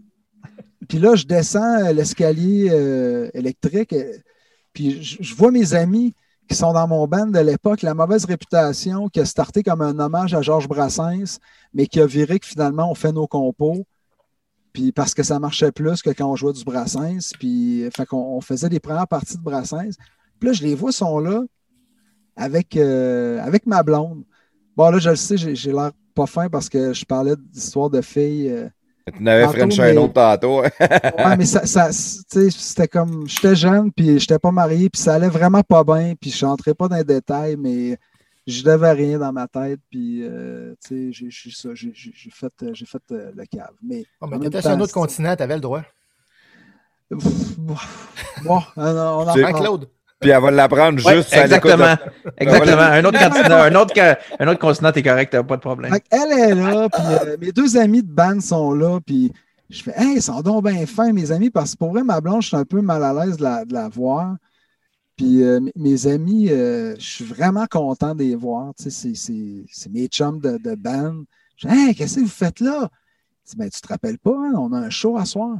Puis là, je descends euh, l'escalier euh, électrique, puis je, je vois mes amis qui sont dans mon band de l'époque, la mauvaise réputation qui a starté comme un hommage à Georges Brassens, mais qui a viré que finalement on fait nos compos, puis parce que ça marchait plus que quand on jouait du Brassens, puis fait qu'on on faisait les premières parties de Brassens. Puis là, je les vois, sont là avec, euh, avec ma blonde. Bon, là, je le sais, j'ai j'ai l'air pas fin parce que je parlais d'histoire de filles. euh, Tu n'avais Tantôt, French un mais- autre tantôt. Ouais, mais ça, ça tu sais, c'était comme, j'étais jeune, puis j'étais pas marié, puis ça allait vraiment pas bien, puis je rentrais pas dans les détails, mais je devais rien dans ma tête, puis, euh, tu sais, j'ai- j'ai ça, j'ai fait, euh, j'ai fait euh, le cave. Mais, en mais t'étais sur un autre continent, t'avais le droit. Bon, on en- Hein. Claude? Puis elle va l'apprendre Ouais, juste exactement. Exactement. Un autre continent, un autre, un autre continent, t'es correct, t'as pas de problème. Fait qu'elle est là, puis euh, mes deux amis de band sont là, puis je fais Hey, ils sont donc bien fins, mes amis, parce que pour vrai, ma blanche, je suis un peu mal à l'aise de la, de la voir. Puis euh, mes- amis, euh, je suis vraiment content de les voir. Tu sais, c'est- c'est c'est mes chums de, de band. Je dis Hey, qu'est-ce que vous faites là? Je dis, ben, tu te rappelles pas, hein, on a un show à soir.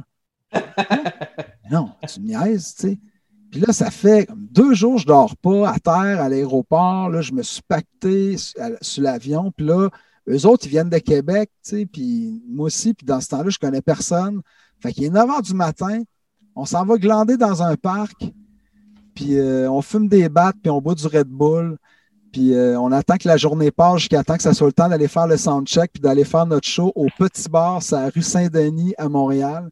non, tu niaises, tu sais. Puis là, ça fait deux jours, je dors pas à terre, à l'aéroport. Là, je me suis pacté sur, l'avion. Puis là, eux autres, ils viennent de Québec, tu sais, puis moi aussi. Puis dans ce temps-là, je connais personne. Fait qu'il est 9 h du matin. On s'en va glander dans un parc. Puis euh, on fume des battes, puis on boit du Red Bull. Puis euh, on attend que la journée passe jusqu'à temps que ça soit le temps d'aller faire le soundcheck puis d'aller faire notre show au Petit Bar, c'est à rue Saint-Denis à Montréal,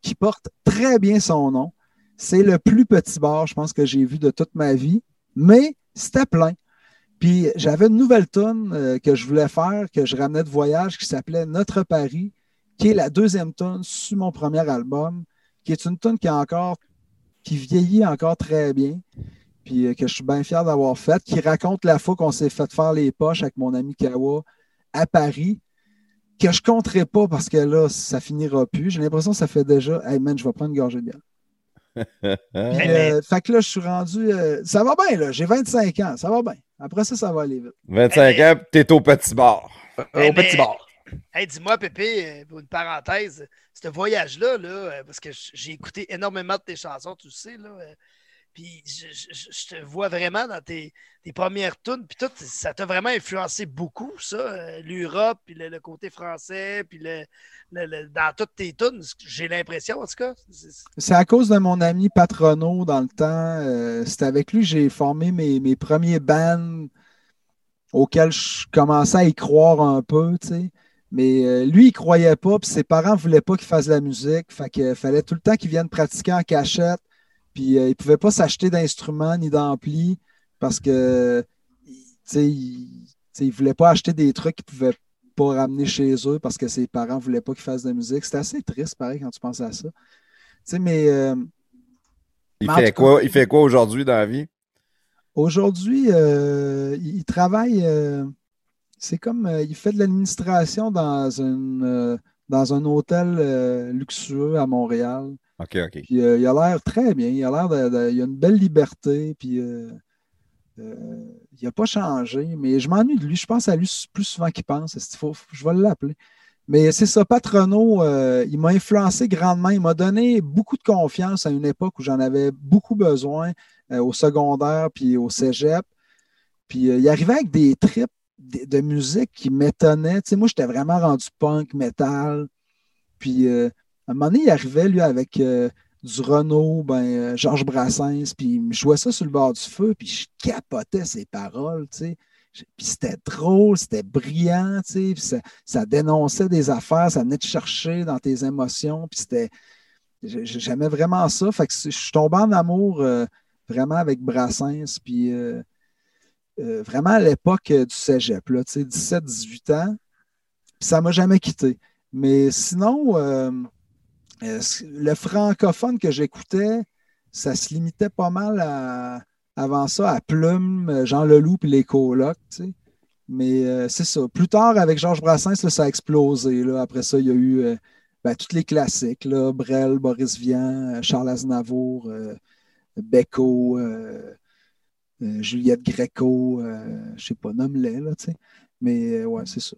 qui porte très bien son nom. C'est le plus petit bar, je pense, que j'ai vu de toute ma vie, mais c'était plein. Puis j'avais une nouvelle tune euh, que je voulais faire, que je ramenais de voyage, qui s'appelait Notre Paris, qui est la deuxième tune sur mon premier album, qui est une tune qui encore, qui vieillit encore très bien, puis euh, que je suis bien fier d'avoir faite, qui raconte la fois qu'on s'est fait faire les poches avec mon ami Kawa à Paris, que je compterai pas parce que là, ça finira plus. J'ai l'impression que ça fait déjà, hey man, je vais prendre une gorgée de. Euh, fait que là, je suis rendu. euh, ça va bien, là. J'ai 25 ans. Ça va bien. Après ça, ça va aller vite. 25 ans, puis t'es au petit bar. Eh Au petit bar. Hey, dis-moi, Pépé, euh, pour une parenthèse, ce voyage-là, là, euh, parce que j'ai écouté énormément de tes chansons, tu le sais, là. Puis je, te vois vraiment dans tes, premières tunes, puis tout, ça t'a vraiment influencé beaucoup, ça, euh, l'Europe, puis le, côté français, puis le, dans toutes tes tunes, j'ai l'impression, en tout cas. C'est à cause de mon ami Patrono dans le temps. Euh, c'est avec lui que j'ai formé mes, mes premiers bands auxquels je commençais à y croire un peu, tu sais. Mais euh, lui, il croyait pas, puis ses parents voulaient pas qu'il fasse de la musique. Fait qu'il fallait tout le temps qu'il vienne pratiquer en cachette. Puis euh, il ne pouvait pas s'acheter d'instruments ni d'amplis parce que il ne voulait pas acheter des trucs qu'il ne pouvait pas ramener chez eux parce que ses parents ne voulaient pas qu'il fasse de la musique. C'était assez triste, pareil, quand tu penses à ça. mais. Euh, il, fait quoi, il fait quoi aujourd'hui dans la vie? Aujourd'hui, euh, il travaille. c'est comme. il fait de l'administration dans, une, dans un hôtel luxueux à Montréal. OK, OK. Euh, il a l'air très bien. Il a l'air de, Il a une belle liberté. Puis euh, euh, il n'a pas changé. Mais je m'ennuie de lui. Je pense à lui plus souvent qu'il pense. Je vais l'appeler. Mais c'est ça, Patrono, il m'a influencé grandement. Il m'a donné beaucoup de confiance à une époque où j'en avais beaucoup besoin au secondaire puis au cégep. Puis il arrivait avec des trips de, musique qui m'étonnaient. Tu sais, moi, j'étais vraiment rendu punk, metal. Puis un moment donné, il arrivait, lui, avec euh, du Renault, ben, euh, Georges Brassens, puis me jouait ça sur le bord du feu, puis je capotais ses paroles, tu sais. Puis c'était drôle, c'était brillant, tu sais, ça, dénonçait des affaires, ça venait te chercher dans tes émotions, puis c'était... J'aimais vraiment ça, fait que je suis tombé en amour euh, vraiment avec Brassens, puis vraiment à l'époque du cégep, là, tu sais, 17-18 ans, puis ça m'a jamais quitté. Mais sinon le francophone que j'écoutais, ça se limitait pas mal à, avant ça à Plume, Jean Leloup et les colocs. Mais euh, c'est ça. Plus tard, avec Georges Brassens, ça a explosé. Là. Après ça, il y a eu euh, ben, tous les classiques. Là, Brel, Boris Vian, Charles Aznavour, Beko, Juliette Gréco, je sais pas, nomme-les. Mais ouais, c'est ça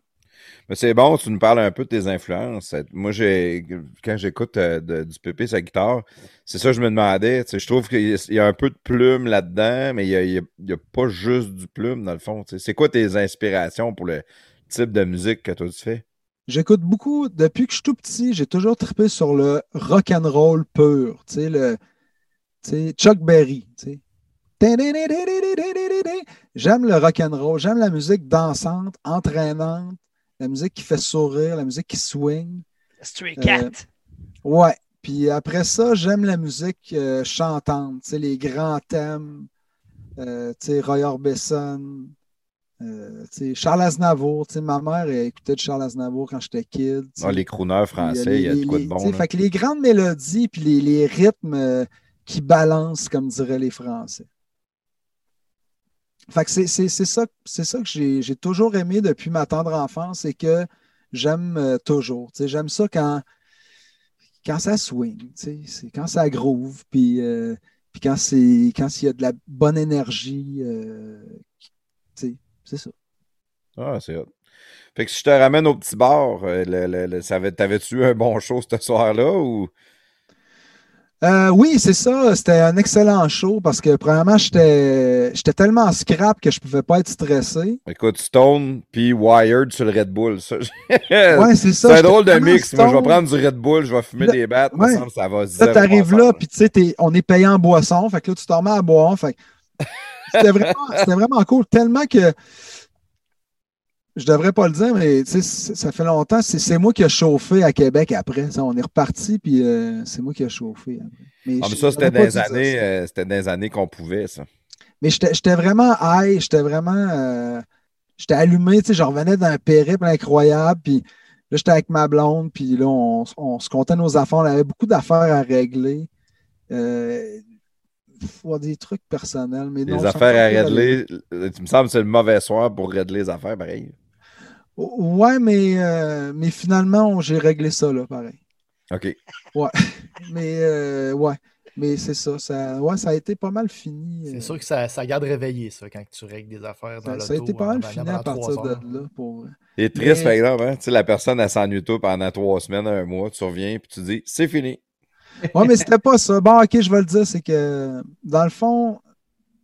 c'est bon, tu nous parles un peu de tes influences. Moi, j'ai quand j'écoute euh, du Pépé sa guitare, c'est ça que je me demandais. Je trouve qu'il y a un peu de plume là-dedans, mais il n'y a, pas juste du plume dans le fond. C'est quoi tes inspirations pour le type de musique que tu fais? J'écoute beaucoup, depuis que je suis tout petit, j'ai toujours trippé sur le rock and roll pur. le, Chuck Berry. J'aime le rock and roll, j'aime la musique dansante, entraînante la musique qui fait sourire, la musique qui swing. Stray euh, Cat. ouais. Puis après ça, j'aime la musique euh, chantante, les grands thèmes, euh, Roy Orbison, euh, Charles Aznavour. Ma mère écoutait de Charles Aznavour quand j'étais kid. Ah, les crooners français, il y a, de quoi de bon. Fait que les grandes mélodies puis les, les rythmes qui balancent, comme diraient les Français. Fait que c'est ça, ça que j'ai toujours aimé depuis ma tendre enfance et que j'aime euh, toujours. J'aime ça quand, quand ça swing, quand ça groove, puis, euh, puis quand il y a de la bonne énergie. Euh, c'est ça. Ah, c'est Fait que si je te ramène au petit bar, t'avais-tu eu un bon show ce soir-là ou? Euh, oui, c'est ça. C'était un excellent show parce que, premièrement, j'étais tellement scrap que je pouvais pas être stressé. Écoute, Stone puis Wired sur le Red Bull. ouais, c'est ça. C'est un drôle de mix. Moi, je vais prendre du Red Bull, je vais fumer des battes. Ouais. ça va Là, t'arrives là, puis tu sais, on est payé en boisson. Fait que là, tu t'en mets à boire. Fait c'était vraiment, vraiment cool. Tellement que je devrais pas le dire, mais ça fait longtemps. C'est moi qui ai chauffé à Québec après. on est reparti, puis euh, c'est moi qui ai chauffé. Mais, ah, ça, c'était des, années, euh, c'était des années qu'on pouvait, ça. Mais j'étais vraiment high, j'étais vraiment. Euh, j'étais allumé, je revenais d'un périple incroyable, puis là, j'étais avec ma blonde, puis là, on, se comptait nos affaires. On avait beaucoup d'affaires à régler. Euh, des trucs personnels. Mais les affaires à régler, tu me semble que c'est le mauvais soir pour régler les affaires, pareil. Ouais, mais, euh, mais finalement, j'ai réglé ça, là, pareil. OK. Ouais. mais, euh, ouais. Mais c'est ça, ça, ouais, ça a été pas mal fini. C'est euh. sûr que ça, ça, garde réveillé, ça, quand tu règles des affaires dans le Ça a été pas mal fini à partir de là. Pour... C'est triste, par exemple, hein? Tu sais, la personne, elle s'ennuie tout pendant trois semaines, un mois, tu reviens, puis tu dis, c'est fini. Ouais, mais c'était pas ça. Bon, ok, je vais le dire, c'est que dans le fond,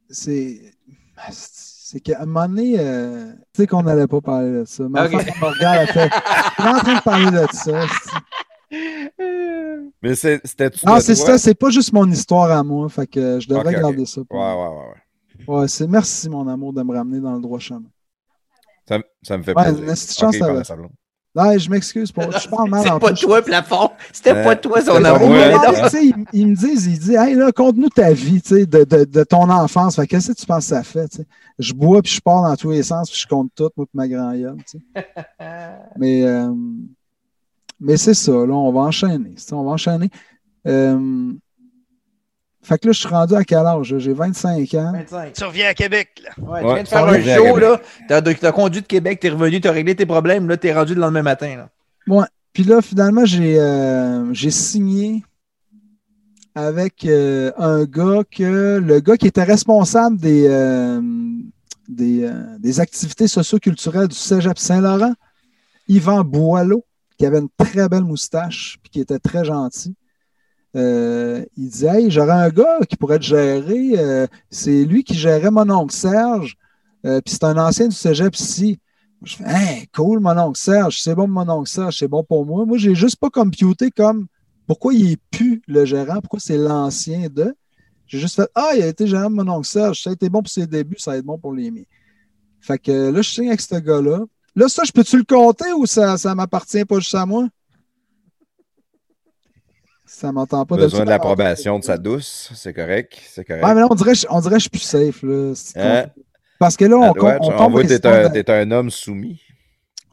c'est. C'est qu'à un moment donné, euh, tu sais qu'on n'allait pas parler de ça. Ma Ok. femme regarde, elle fait On est en train de parler de ça. Mais c'est- c'était-tu. Non, de c'est ça, c'est pas juste mon histoire à moi. Fait que je devrais garder ça. pour Ouais, ouais, ouais. ouais. Ouais, c'est merci, mon amour, de me ramener dans le droit chemin. Ça, ça me fait Ouais, plaisir. une chance, à. Non, je m'excuse pour. Je parle mal C'est pas plus. toi, plafond. C'était Euh, pas toi, c'est son amour. ils, me disent, ils disent, hey là, conte-nous ta vie, tu sais, de, de, de ton enfance. Fait que qu'est-ce que tu penses que ça fait, tu sais? Je bois puis je pars dans tous les sens puis je compte tout, moi ma grand-gueule, tu sais. Mais, euh, mais c'est ça, là, on va enchaîner. tu sais, On va enchaîner. Euh, fait que là, je suis rendu à quel âge? J'ai 25 ans. 25. Tu reviens à Québec, là. Ouais, tu Ouais, viens de faire un show, là. T'as, t'as conduit de Québec, t'es revenu, t'as réglé tes problèmes, là, t'es rendu le lendemain matin, là. Puis là, finalement, j'ai euh, j'ai signé avec euh, un gars que le gars qui était responsable des, euh, des, euh, des activités socioculturelles du Cégep Saint-Laurent, Yvan Boileau, qui avait une très belle moustache puis qui était très gentil. Euh, il disait Hey, j'aurais un gars qui pourrait te gérer. euh, c'est lui qui gérait mon oncle Serge. euh, puis c'est un ancien du Cégep ici. Je fais, hey, cool, mon oncle Serge, c'est bon, mon oncle Serge, c'est bon pour moi. Moi, j'ai juste pas computé comme pourquoi il est plus le gérant, pourquoi c'est l'ancien de. J'ai juste fait, ah, il a été gérant de mon oncle Serge, ça a été bon pour ses débuts, ça va être bon pour les miens. Fait que là, je signe avec ce gars-là. Là, ça, je peux-tu le compter ou ça, ça m'appartient pas juste à moi? Ça m'entend pas. Besoin de l'approbation de sa douce, c'est correct. C'est correct. Ouais, mais là, on dirait, on dirait que je suis plus safe. Là. Hein? Parce que là, on, on on tombe voit dans que les t'es un, standards. t'es un homme soumis.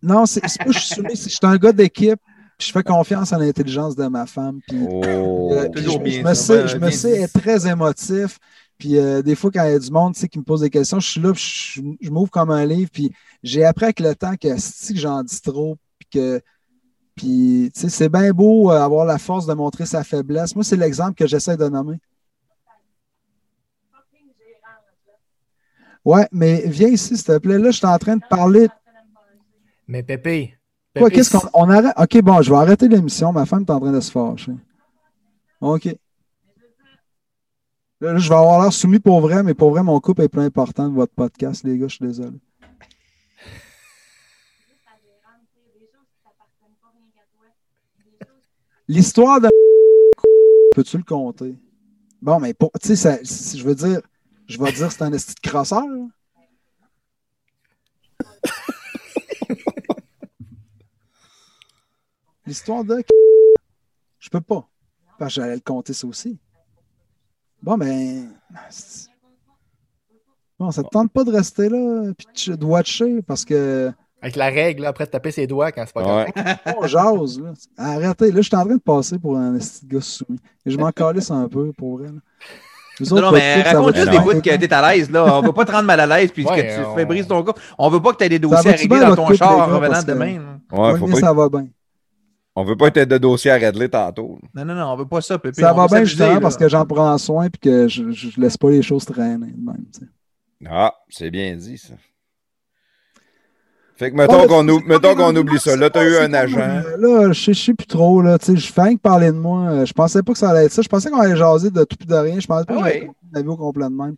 Non, c'est pas que je suis soumis, je suis un gars d'équipe. puis Je fais confiance en l'intelligence de ma femme. Puis, Oh. euh, puis je, bien, je me sais, je me sais être très émotif. Puis euh, des fois, quand il y a du monde tu sais, qui me pose des questions, je suis là, puis je, je m'ouvre comme un livre. Puis j'ai appris avec le temps que si j'en dis trop, puis que puis, c'est bien beau euh, avoir la force de montrer sa faiblesse. Moi, c'est l'exemple que j'essaie de nommer. Ouais, mais viens ici, s'il te plaît. Là, je suis en train de parler. Mais Pépé. Quoi, qu'est-ce qu'on on arrête? OK, bon, je vais arrêter l'émission. Ma femme est en train de se fâcher. OK. Là, je vais avoir l'air soumis pour vrai, mais pour vrai, mon couple est plus important de votre podcast, les gars. Je suis désolé. L'histoire de peux-tu le compter? Bon, mais pour, tu sais, je veux dire, je vais dire c'est un esti de crosseur. L'histoire de je peux pas. Parce que j'allais le compter ça aussi. Bon, mais. c'est- Bon, ça te tente pas de rester là puis de watcher parce que Avec la règle, là, après de taper ses doigts quand c'est pas Ouais. correct. on jase. Là. Arrêtez. Là, je suis en train de passer pour un de gars soumis. Et je m'en calisse un peu pour vrai. Non, mais raconte juste des bouts que t'es à l'aise, là. On veut pas te rendre mal à l'aise puis Ouais, que tu on- fais briser ton couple. On veut pas que tu aies des dossiers à régler dans ton char gars, en revenant que- demain. Ouais, Oui, faut pas ça va bien. On veut pas être de dossier à régler tantôt. Non, non, non, on veut pas ça, Pépé. Ça On va bien justement là. parce que j'en prends soin et que je, je, laisse pas les choses traîner de même. Ah, c'est bien dit, ça. Fait que mettons Ouais, qu'on ou- oublie ça. Là, t'as pas- eu un agent. Là, je sais- je sais plus trop. Là, tu sais, je fais rien que parler de moi. Euh, Je pensais pas que ça allait être ça. Je pensais qu'on allait jaser de tout et de rien. Je pensais pas Ah que j'allais au complet de même.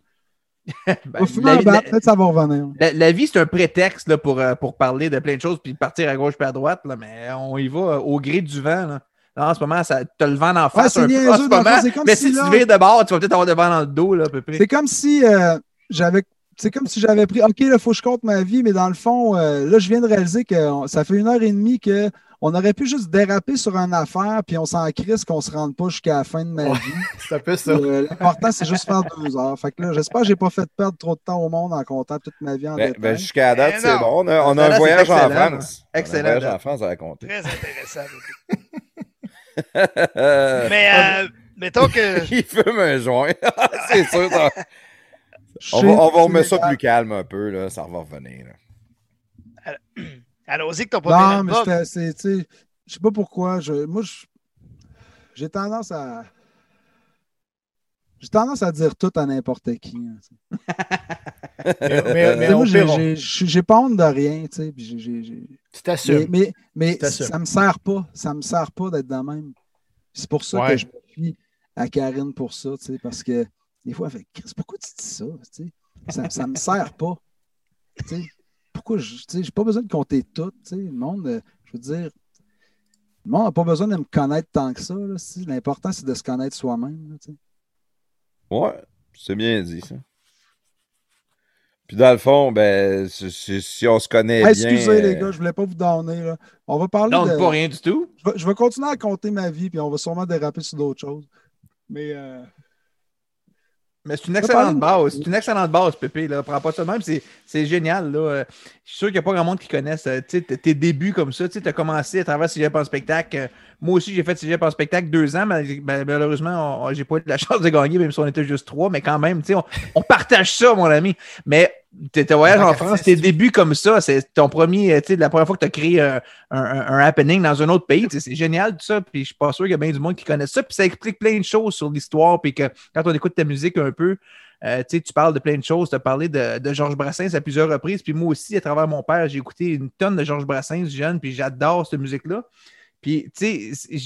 Ben, Au final, ben, la- peut-être ça va revenir. la- la vie, c'est un prétexte là, pour, euh, pour parler de plein de choses puis partir à gauche puis à droite, là, mais on y va euh, au gré du vent. Là. Là, en ce moment, ça t'as le vent en face un peu. En ce moment, c'est comme mais si si là- tu vires de bord, tu vas peut-être avoir le vent dans le dos, là, à peu près. C'est comme si euh, j'avais. C'est comme si j'avais pris. OK, là, il faut que je compte ma vie, mais dans le fond, euh, là, je viens de réaliser que on- ça fait une heure et demie que on aurait pu juste déraper sur une affaire, puis on s'en crisse qu'on se rende pas jusqu'à la fin de ma Ouais. vie. C'est un peu ça. Euh, L'important, c'est juste faire deux heures. Fait que là, j'espère que j'ai pas fait perdre trop de temps au monde en comptant toute ma vie en Ben, détail. ben, jusqu'à la date, c'est bon. On a, on a Ça, un voyage en excellent. France. Excellent, On a un voyage en France à raconter. Très intéressant. Mais euh, mettons que. Il fume un joint. c'est sûr. On va, on va remettre ça plus calme un peu. Là. Ça va revenir. là. Allons-y que ton Non, premier mais c'est, tu sais, je sais pas pourquoi. Je, moi, j'ai tendance à. J'ai tendance à dire tout à n'importe qui. hein. Mais, mais, mais moi, au j'ai, pas honte de rien, tu sais. puis j'ai- j'ai- j'ai- tu Mais, t'assumes. mais, mais Tu t'assumes. ça me sert pas. Ça me sert pas d'être de même. C'est pour ça Ouais. que je me fie à Karine pour ça, parce que des fois, elle fait Chris, pourquoi tu dis ça? Ça ne me sert pas. pourquoi je n'ai pas besoin de compter tout. Le monde, euh, je veux dire, le monde n'a pas besoin de me connaître tant que ça. L'important, c'est de se connaître soi-même. Ouais, c'est bien dit, ça. Puis dans le fond, ben, si, on se connaît bien... Excusez les euh, gars, je voulais pas vous donner. On va parler non, pas rien du tout. Je vais, continuer à compter ma vie, puis on va sûrement déraper sur d'autres choses. Mais... Euh, mais c'est une excellente base. C'est une excellente base, Pépé. Là. Prends pas ça de même. C'est génial. Là. Je suis sûr qu'il n'y a pas grand monde qui connaisse euh, tes débuts comme ça. Tu as commencé à travers Cégep en spectacle. Moi aussi, j'ai fait Cégep en spectacle deux ans. Mais, malheureusement, j'ai pas eu la chance de gagner, même si on était juste trois. Mais quand même, on, on partage ça, mon ami. Mais tes voyage en France, tes débuts comme ça, c'est ton premier, tu sais, la première fois que tu as créé un, un, happening dans un autre pays, c'est génial tout ça. Puis je suis pas sûr qu'il y a bien du monde qui connaît ça. Puis ça explique plein de choses sur l'histoire. Puis que quand on écoute ta musique un peu, euh, tu parles de plein de choses. Tu as parlé de, de, Georges Brassens à plusieurs reprises. Puis moi aussi, à travers mon père, j'ai écouté une tonne de Georges Brassens jeune. Puis j'adore cette musique-là. Puis, tu sais,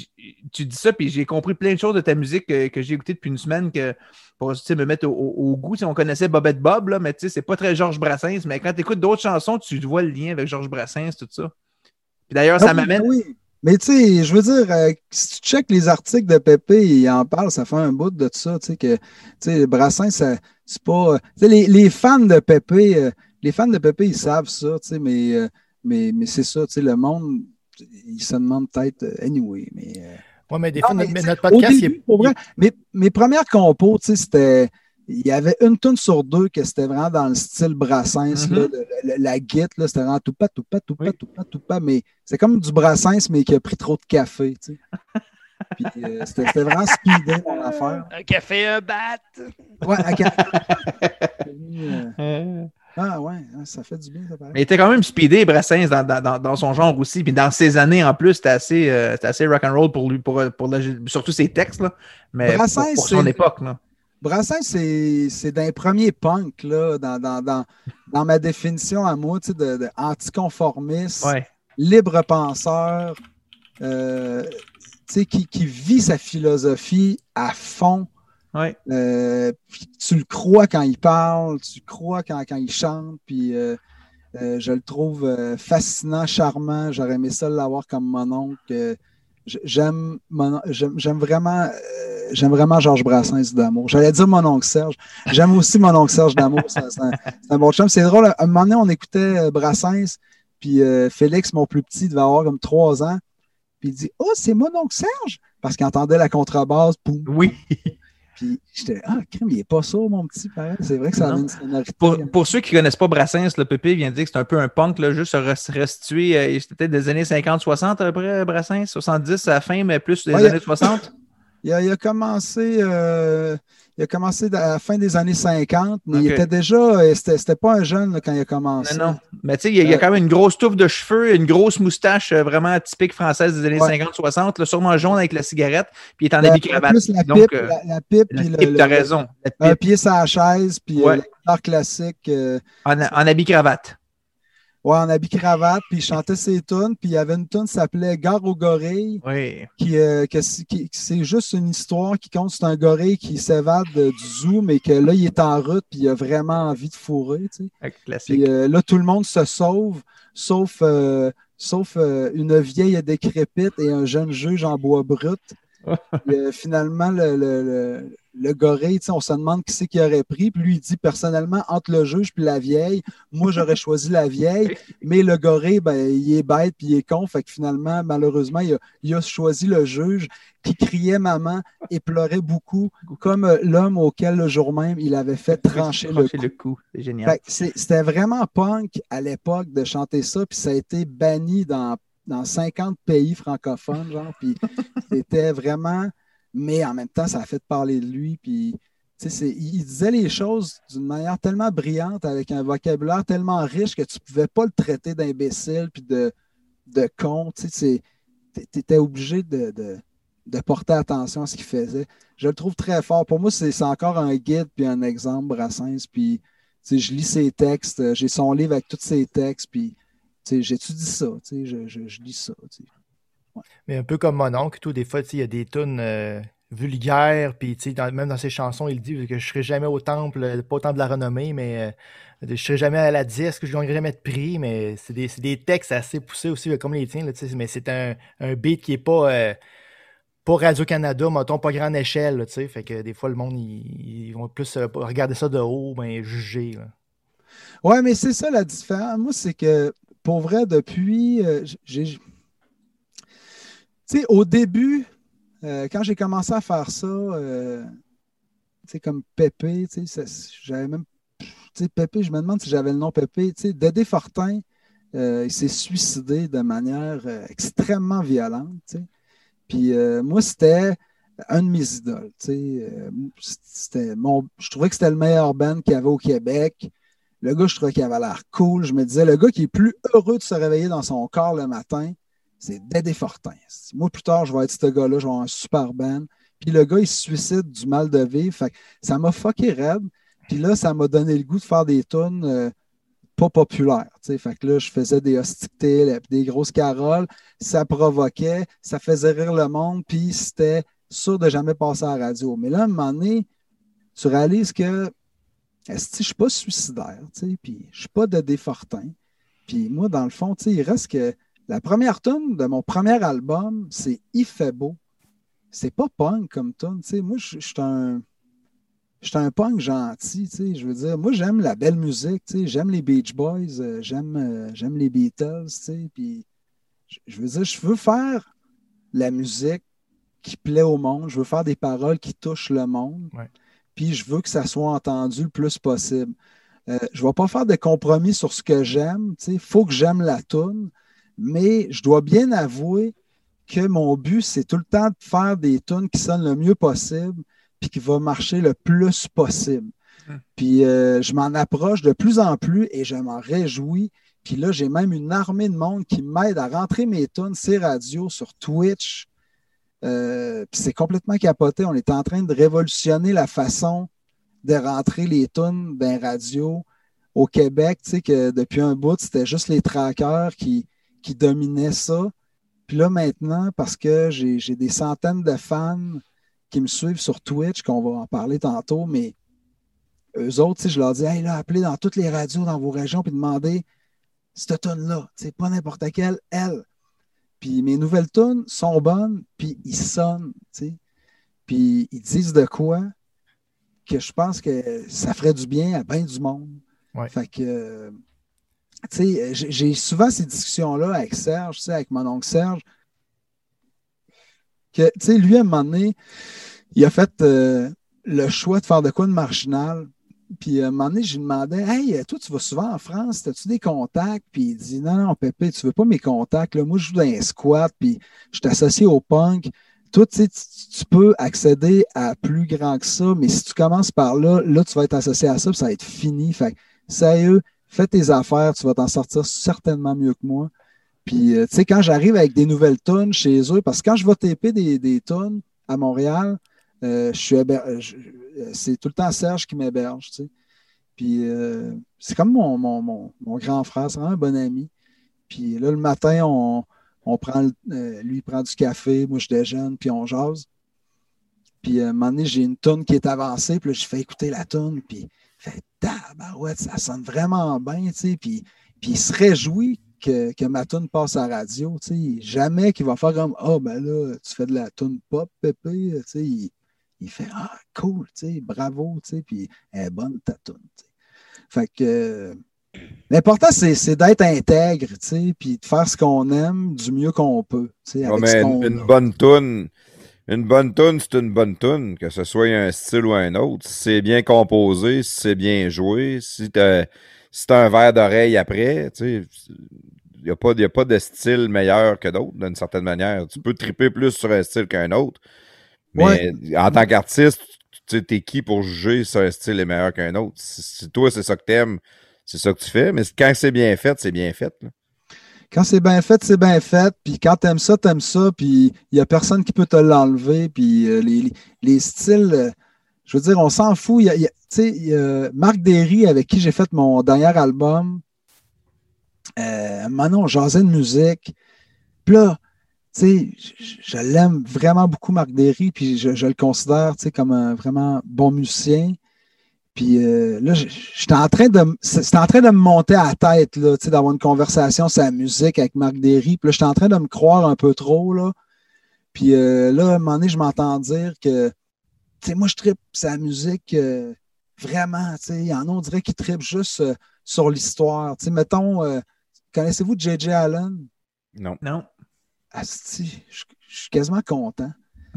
tu dis ça, puis j'ai compris plein de choses de ta musique que, j'ai écouté depuis une semaine que, pour me mettre au, au, goût. on connaissait Bobette Bob, là, mais tu sais, c'est pas très Georges Brassens. Mais quand tu écoutes d'autres chansons, tu vois le lien avec Georges Brassens, tout ça. Puis d'ailleurs, ça ah m'amène. Oui. Mais tu sais, je veux dire, euh, si tu checkes les articles de Pépé, il en parle, ça fait un bout de tout ça, tu sais, que, Brassens, c'est pas... Euh, les, fans de Pépé, euh, les fans de Pépé, ils savent ça, tu sais, mais, mais, mais c'est ça, tu sais, le monde il se demande peut-être euh, anyway. Mais, euh, oui, mais des fois, notre, podcast. est... pour vrai, mes, mes, premières compos, c'était. Il y avait une tonne sur deux que c'était vraiment dans le style Brassens. Mm-hmm. la guite, c'était vraiment tout pas, tout pas, tout pas, tout pas, tout pas. Mais c'est comme du Brassens, mais qui a pris trop de café. Tu Puis euh, c'était vraiment speedé mon affaire. Un café, un bat. Ouais, un café. Ah ouais, hein, ça fait du bien. Ça Mais il était quand même speedé, Brassens, dans, dans, dans, son genre aussi. Puis dans ses années en plus, c'était assez, euh, assez rock'n'roll pour lui, pour, pour surtout ses textes. Là. Mais Brassens, pour, son époque. Là. Brassens, c'est d'un premier punk là, dans, dans, dans, ma définition à moi de, de anticonformiste, libre penseur, euh, qui, qui vit sa philosophie à fond euh, tu le crois quand il parle, tu le crois quand, quand il chante, puis euh, euh, je le trouve fascinant, charmant. J'aurais aimé ça l'avoir comme mon oncle. J'aime j'aime vraiment j'aime vraiment Georges Brassens d'amour. J'allais dire mon oncle Serge. J'aime aussi mon oncle Serge d'amour. C'est un, bon chum. C'est drôle. À un moment donné, on écoutait Brassens, puis Félix, mon plus petit, devait avoir comme trois ans. Puis il dit Oh, c'est mon oncle Serge! Parce qu'il entendait la contrebasse. Oui. Puis j'étais, ah, crème, il n'est pas sourd, mon petit père. C'est vrai que ça a une sonorité. Pour, pour, ceux qui ne connaissent pas Brassens, le Pépé vient de dire que c'est un peu un punk, là, juste restituer. Euh, c'était peut-être des années 50-60 après Brassens, 70 à la fin, mais plus des années 60. Il a, il a commencé. Euh, il a commencé à la fin des années 50, mais il était déjà. Euh, c'était pas un jeune quand il a commencé. Non, non. Mais tu sais, il, y a quand même une grosse touffe de cheveux, une grosse moustache euh, vraiment typique française des années 50-60, sûrement jaune avec la cigarette, puis il est en habit cravate. Plus la pipe, euh, la, pipe, la pipe, t'as raison. Un pied sur la chaise, puis ouais. classique. en, en habit cravate. Ouais, en habit cravate, puis il chantait ses tunes, puis il y avait une tune qui s'appelait Gare au gorille. Oui. Qui, euh, c'est juste une histoire qui compte, c'est un gorille qui s'évade du zoo, mais que là, il est en route, puis il a vraiment envie de fourrer. Tu sais. Classique. Puis euh, là, tout le monde se sauve, sauf, euh, sauf une vieille décrépite et un jeune juge en bois brut. finalement, le le gorille, on se demande qui c'est qui aurait pris. Puis lui, il dit personnellement, entre le juge puis la vieille, moi, j'aurais choisi la vieille. Mais le gorille, ben, il est bête puis il est con. Fait que finalement, malheureusement, il a, choisi le juge qui criait maman et pleurait beaucoup, comme euh, l'homme auquel le jour même il avait fait trancher, le coup. C'est génial. C'était vraiment punk à l'époque de chanter ça. Puis ça a été banni dans, dans 50 pays francophones, genre. Puis c'était vraiment mais en même temps, ça a fait parler de lui. Puis, il disait les choses d'une manière tellement brillante, avec un vocabulaire tellement riche que tu ne pouvais pas le traiter d'imbécile puis de, de con. Tu étais obligé de, de, porter attention à ce qu'il faisait. Je le trouve très fort. Pour moi, c'est encore un guide puis un exemple, Brassens. Puis, je lis ses textes, j'ai son livre avec tous ses textes, puis j'étudie ça, je, je, je, lis ça. Mais un peu comme mon oncle, tout, des fois, il y a des tunes, euh, vulgaire. Puis, même dans ses chansons, il dit que je serai jamais au temple, pas au temple de la renommée, mais je serai jamais à la disque, je ne gagnerai jamais de prix. Mais c'est des, textes assez poussés aussi, comme les tiens. mais c'est un, un, beat qui est pas pas Radio-Canada, mettons, pas grande échelle, tu sais. Fait que des fois, le monde, ils, vont plus euh, regarder ça de haut, ben, juger. Là. Ouais, mais c'est ça la différence. Moi, c'est que, pour vrai, depuis, euh, j'ai. Sais, au début, euh, quand j'ai commencé à faire ça, sais, comme Pépé, j'avais même. Pépé, je me demande si j'avais le nom Pépé. Dédé Fortin, il s'est suicidé de manière extrêmement violente. Puis euh, moi, c'était un de mes idoles. Euh, mon, je trouvais que c'était le meilleur band qu'il y avait au Québec. Le gars, je trouvais qu'il avait l'air cool. Je me disais, le gars qui est plus heureux de se réveiller dans son corps le matin, c'est Dédé Fortin. Moi, plus tard, je vais être ce gars-là, je vais avoir un super band. Puis le gars, il se suicide du mal de vivre. Ça m'a fucké raide. Puis là, ça m'a donné le goût de faire des tunes euh, pas populaire. Fait que là, je faisais des hostilités, des grosses caroles, ça provoquait, ça faisait rire le monde, puis c'était sûr de jamais passer à la radio. Mais là, à un moment donné, tu réalises que je ne suis pas suicidaire, puis je ne suis pas de défortin. Puis moi, dans le fond, il reste que la première tune de mon premier album, c'est Il fait beau. C'est pas punk comme tune. Moi, je suis un je suis un punk gentil, tu sais, je veux dire, moi j'aime la belle musique, tu sais, j'aime les Beach Boys, euh, j'aime, euh, j'aime les Beatles, tu sais, puis je veux dire, je veux faire la musique qui plaît au monde, je veux faire des paroles qui touchent le monde, puis je veux que ça soit entendu le plus possible. Euh, je ne vais pas faire de compromis sur ce que j'aime, tu sais, il faut que j'aime la tune, mais je dois bien avouer que mon but, c'est tout le temps de faire des tunes qui sonnent le mieux possible, puis qui va marcher le plus possible. Hum. Puis euh, je m'en approche de plus en plus et je m'en réjouis. Puis là, j'ai même une armée de monde qui m'aide à rentrer mes tunes, ces radios sur Twitch. Euh, puis c'est complètement capoté. On est en train de révolutionner la façon de rentrer les tunes d'un radio au Québec. Tu sais que depuis un bout, c'était juste les trackers qui, qui dominaient ça. Puis là, maintenant, parce que j'ai des centaines de fans qui me suivent sur Twitch, qu'on va en parler tantôt, mais eux autres, je leur dis, hey, là, appelez dans toutes les radios dans vos régions puis demandez cette tonne-là. C'est pas n'importe quelle, elle. Puis mes nouvelles tunes sont bonnes, puis ils sonnent, sais. Puis ils disent de quoi? Que je pense que ça ferait du bien à bien du monde. Fait que, sais, j'ai souvent ces discussions-là avec Serge, avec mon oncle Serge que, lui, à un moment donné, il a fait euh, le choix de faire de quoi de marginal. Puis à un moment donné, je lui demandais Hey, toi, tu vas souvent en France, as-tu des contacts? Puis il dit Non, non, Pépé, tu veux pas mes contacts. Là. Moi, je joue dans un squat, puis je t'associe au punk. Toi, tu, tu peux accéder à plus grand que ça, mais si tu commences par là, là, tu vas être associé à ça, puis ça va être fini. Fait sérieux, fais tes affaires, tu vas t'en sortir certainement mieux que moi. Puis, euh, tu sais, quand j'arrive avec des nouvelles tonnes chez eux, parce que quand je vais taper des, tonnes à Montréal, euh, euh, c'est tout le temps Serge qui m'héberge, tu sais. Puis, c'est comme mon, grand frère, c'est vraiment un bon ami. Puis là, le matin, on, prend, lui, il prend du café, moi, je déjeune, puis on jase. Puis, à un moment donné, j'ai une tonne qui est avancée, puis là, je fais écouter la tonne, puis fait tabarouette, ça sonne vraiment bien, tu sais. Puis, puis il se réjouit que, que ma tune passe à la radio. Jamais qu'il va faire comme Ah, oh, ben là, tu fais de la tune pop, Pépé. Il, il fait Ah, cool, bravo, puis elle est bonne ta tune. Fait que l'important, c'est d'être intègre, puis de faire ce qu'on aime du mieux qu'on peut. mais une, bonne tune. Une bonne tune, c'est une bonne tune, que ce soit un style ou un autre. Si c'est bien composé, si c'est bien joué, si tu si t'as un verre d'oreille après, tu sais, il n'y a, pas, a pas de style meilleur que d'autres, d'une certaine manière. Tu peux triper plus sur un style qu'un autre. Mais en tant qu'artiste, tu es qui pour juger si un style est meilleur qu'un autre? Si, toi, c'est ça que t'aimes, c'est ça que tu fais. Mais quand c'est bien fait, c'est bien fait. Quand c'est bien fait, c'est bien fait. Puis quand t'aimes ça, t'aimes ça. Puis il n'y a personne qui peut te l'enlever. Puis euh, les, les, styles, euh, je veux dire, on s'en fout. Y a, sais, Marc Derry, avec qui j'ai fait mon dernier album, euh, Manon jasait de musique. Puis là, sais, je, je l'aime vraiment beaucoup, Marc Derry, puis je, je le considère, comme un vraiment bon musicien. Puis euh, là, j'étais en train de c'était en train de me monter à la tête, là, tu sais, d'avoir une conversation sur la musique avec Marc Derry. Puis là, j'étais en train de me croire un peu trop, là. Puis euh, là, à un moment donné, je m'entends dire que, tu sais, moi, je tripe sa musique euh, vraiment, tu sais. Il y en a, on dirait qui trippent juste euh, sur l'histoire. Tu sais, mettons, euh, connaissez-vous J.J. Allen? Non. Non. Asti, je suis quasiment content.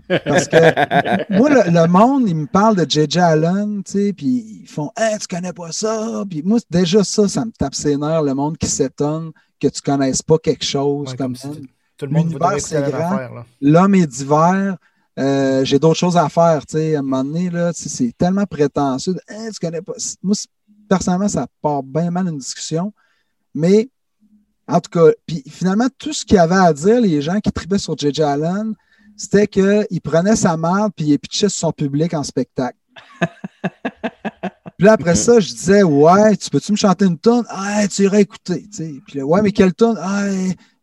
Parce que moi, le, le monde, il me parle de J.J. Allen, tu sais, puis ils font Hey, tu connais pas ça. Puis moi, déjà ça, ça me tape ses nerfs, le monde qui s'étonne que tu connaisses pas quelque chose Ouais, comme comme ça. si tout le monde c'est grand. L'homme est divers. euh, j'ai d'autres choses à faire, tu sais. À un moment donné, là, c'est tellement prétentieux. Hey, tu connais pas. Moi, personnellement, ça part bien mal une discussion. Mais, en tout cas, puis finalement, tout ce qu'il y avait à dire, les gens qui tripaient sur J.J. Allen, c'était qu'il prenait sa merde puis il pitchait sur son public en spectacle. puis là, après ça, je disais, ouais, tu peux-tu me chanter une tonne? Ah, tu irais écouter. tu sais. Puis là, ouais, mais quelle tonne? Ah,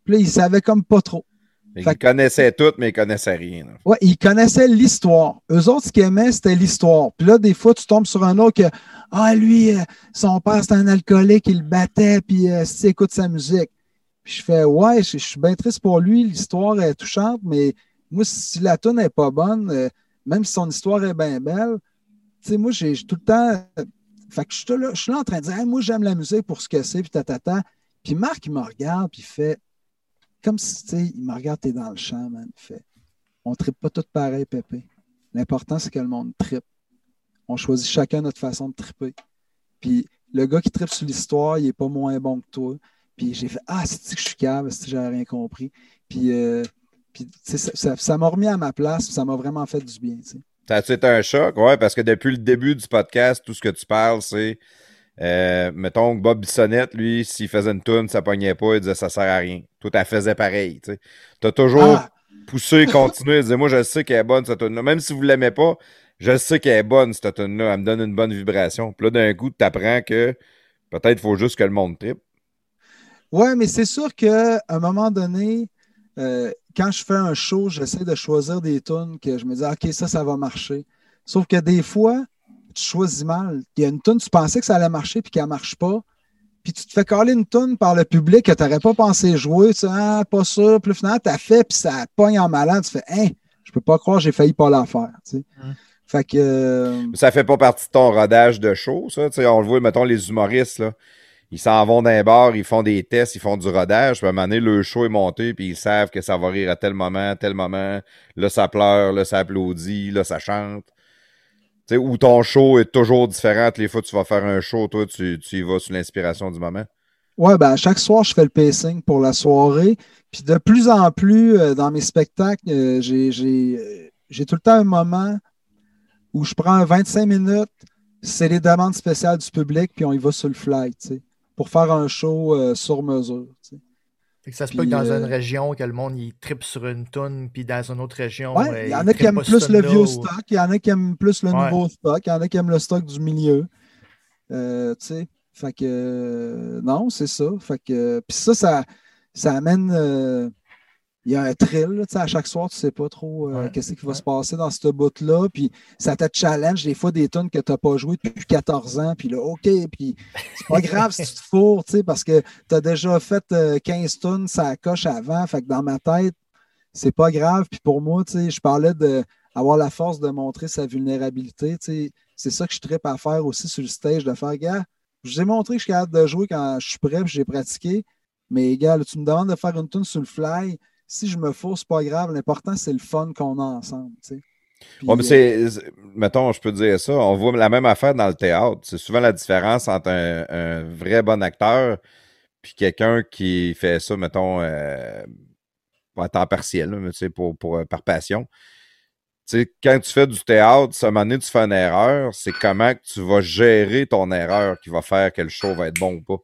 puis là, il savait comme pas trop. Fait Fait qu'ils connaissaient tout, mais ils connaissaient rien. Ouais, ils connaissaient l'histoire. Eux autres, ce qu'ils aimaient, c'était l'histoire. Puis là, des fois, tu tombes sur un autre que, ah, lui, euh, son père, c'était un alcoolique, il le battait, puis euh, si tu écoutes sa musique. Puis je fais, ouais, je, je suis bien triste pour lui, l'histoire est touchante, mais moi, si la tune n'est pas bonne, euh, même si son histoire est bien belle, tu sais, moi, j'ai tout le temps. euh, fait que je suis là, en train de dire, moi, j'aime la musique pour ce que c'est, puis tatata. Puis Marc, il me regarde, puis il fait, comme si, tu sais, il me regarde, t'es dans le champ, man. Il fait, on ne tripe pas tout pareil, Pépé. L'important, c'est que le monde tripe. On choisit chacun notre façon de triper. Puis le gars qui tripe sur l'histoire, il n'est pas moins bon que toi. Puis j'ai fait Ah, c'est que je suis cave, c'est j'avais rien compris? Puis, euh, puis ça ça- ça m'a remis à ma place, ça m'a vraiment fait du bien. tu sais. Ça a été un choc? Ouais, parce que depuis le début du podcast, tout ce que tu parles, c'est. euh, mettons que Bob Bissonnette, lui, s'il faisait une toune, ça pognait pas, il disait ça sert à rien. Toi, t'as faisais pareil. Tu as toujours Ah, poussé, continué, il disait Moi, je sais qu'elle est bonne, cette tune-là. Même si vous l'aimez pas, je sais qu'elle est bonne, cette tune-là. Elle me donne une bonne vibration. Puis là, d'un coup, tu apprends que peut-être il faut juste que le monde tripe. Ouais, mais c'est sûr qu'à un moment donné, euh, quand je fais un show, j'essaie de choisir des tunes que je me dis, OK, ça, ça va marcher. Sauf que des fois, tu choisis mal. Il y a une tune, tu pensais que ça allait marcher, puis qu'elle ne marche pas. Puis tu te fais caler une tune par le public que tu n'aurais pas pensé jouer. Tu sais, ah, pas sûr. Puis finalement, tu as fait, puis ça pogne en malade. Tu fais, hein, je peux pas croire, j'ai failli pas la faire. tu sais. Mm. Fait que. euh, Ça fait pas partie de ton rodage de show, ça? Tu sais, on le voit, mettons, les humoristes, là. Ils s'en vont d'un bar, ils font des tests, ils font du rodage. Puis à un moment donné, le show est monté, puis ils savent que ça va rire à tel moment, tel moment. Là, ça pleure, là, ça applaudit, là, ça chante. Tu sais, où ton show est toujours différent. Les fois tu vas faire un show, toi, tu, tu y vas sous l'inspiration du moment? Ouais, ben, chaque soir, je fais le pacing pour la soirée. Puis de plus en plus, euh, dans mes spectacles, euh, euh, j'ai tout le temps un moment où je prends 25 minutes, c'est les demandes spéciales du public, puis on y va sur le fly, pour faire un show euh, sur mesure. tu sais. Fait que ça se peut que dans euh, une région, que le monde il tripe sur une toune, puis dans une autre région. Ouais, euh, il y en a qui aiment plus le vieux ou- stock, il y en a qui aiment plus le Ouais. nouveau stock, il y en a qui aiment le stock du milieu. Euh, tu sais, fait que euh, non, c'est ça. Fait que puis ça, ça, ça amène. Euh, il y a un thrill, là, tu sais, à chaque soir, tu sais pas trop euh, Ouais, qu'est-ce qui va se passer dans ce bout-là. Puis ça te challenge des fois des tonnes que tu n'as pas joué depuis 14 ans. Puis là, OK, puis c'est pas grave si tu te fourres, tu sais, parce que tu as déjà fait euh, 15 tonnes, ça coche avant. Fait que dans ma tête, c'est pas grave. Puis pour moi, tu sais, je parlais de avoir la force de montrer sa vulnérabilité. tu sais. C'est ça que je tripe à faire aussi sur le stage, de faire, gars, je vous ai montré que je suis capable de jouer quand je suis prêt, j'ai pratiqué. Mais gars, là, tu me demandes de faire une tune sur le fly. Si je me fous, c'est pas grave. L'important, c'est le fun qu'on a ensemble. tu sais. Puis, Ouais, mais euh, c'est, mettons, je peux dire ça, on voit la même affaire dans le théâtre. C'est souvent la différence entre un, un vrai bon acteur puis quelqu'un qui fait ça, mettons, euh, à temps partiel, mais tu sais, pour, pour, euh, par passion. Tu sais, quand tu fais du théâtre, à un moment donné, tu fais une erreur, c'est comment que tu vas gérer ton erreur qui va faire que le show va être bon ou pas.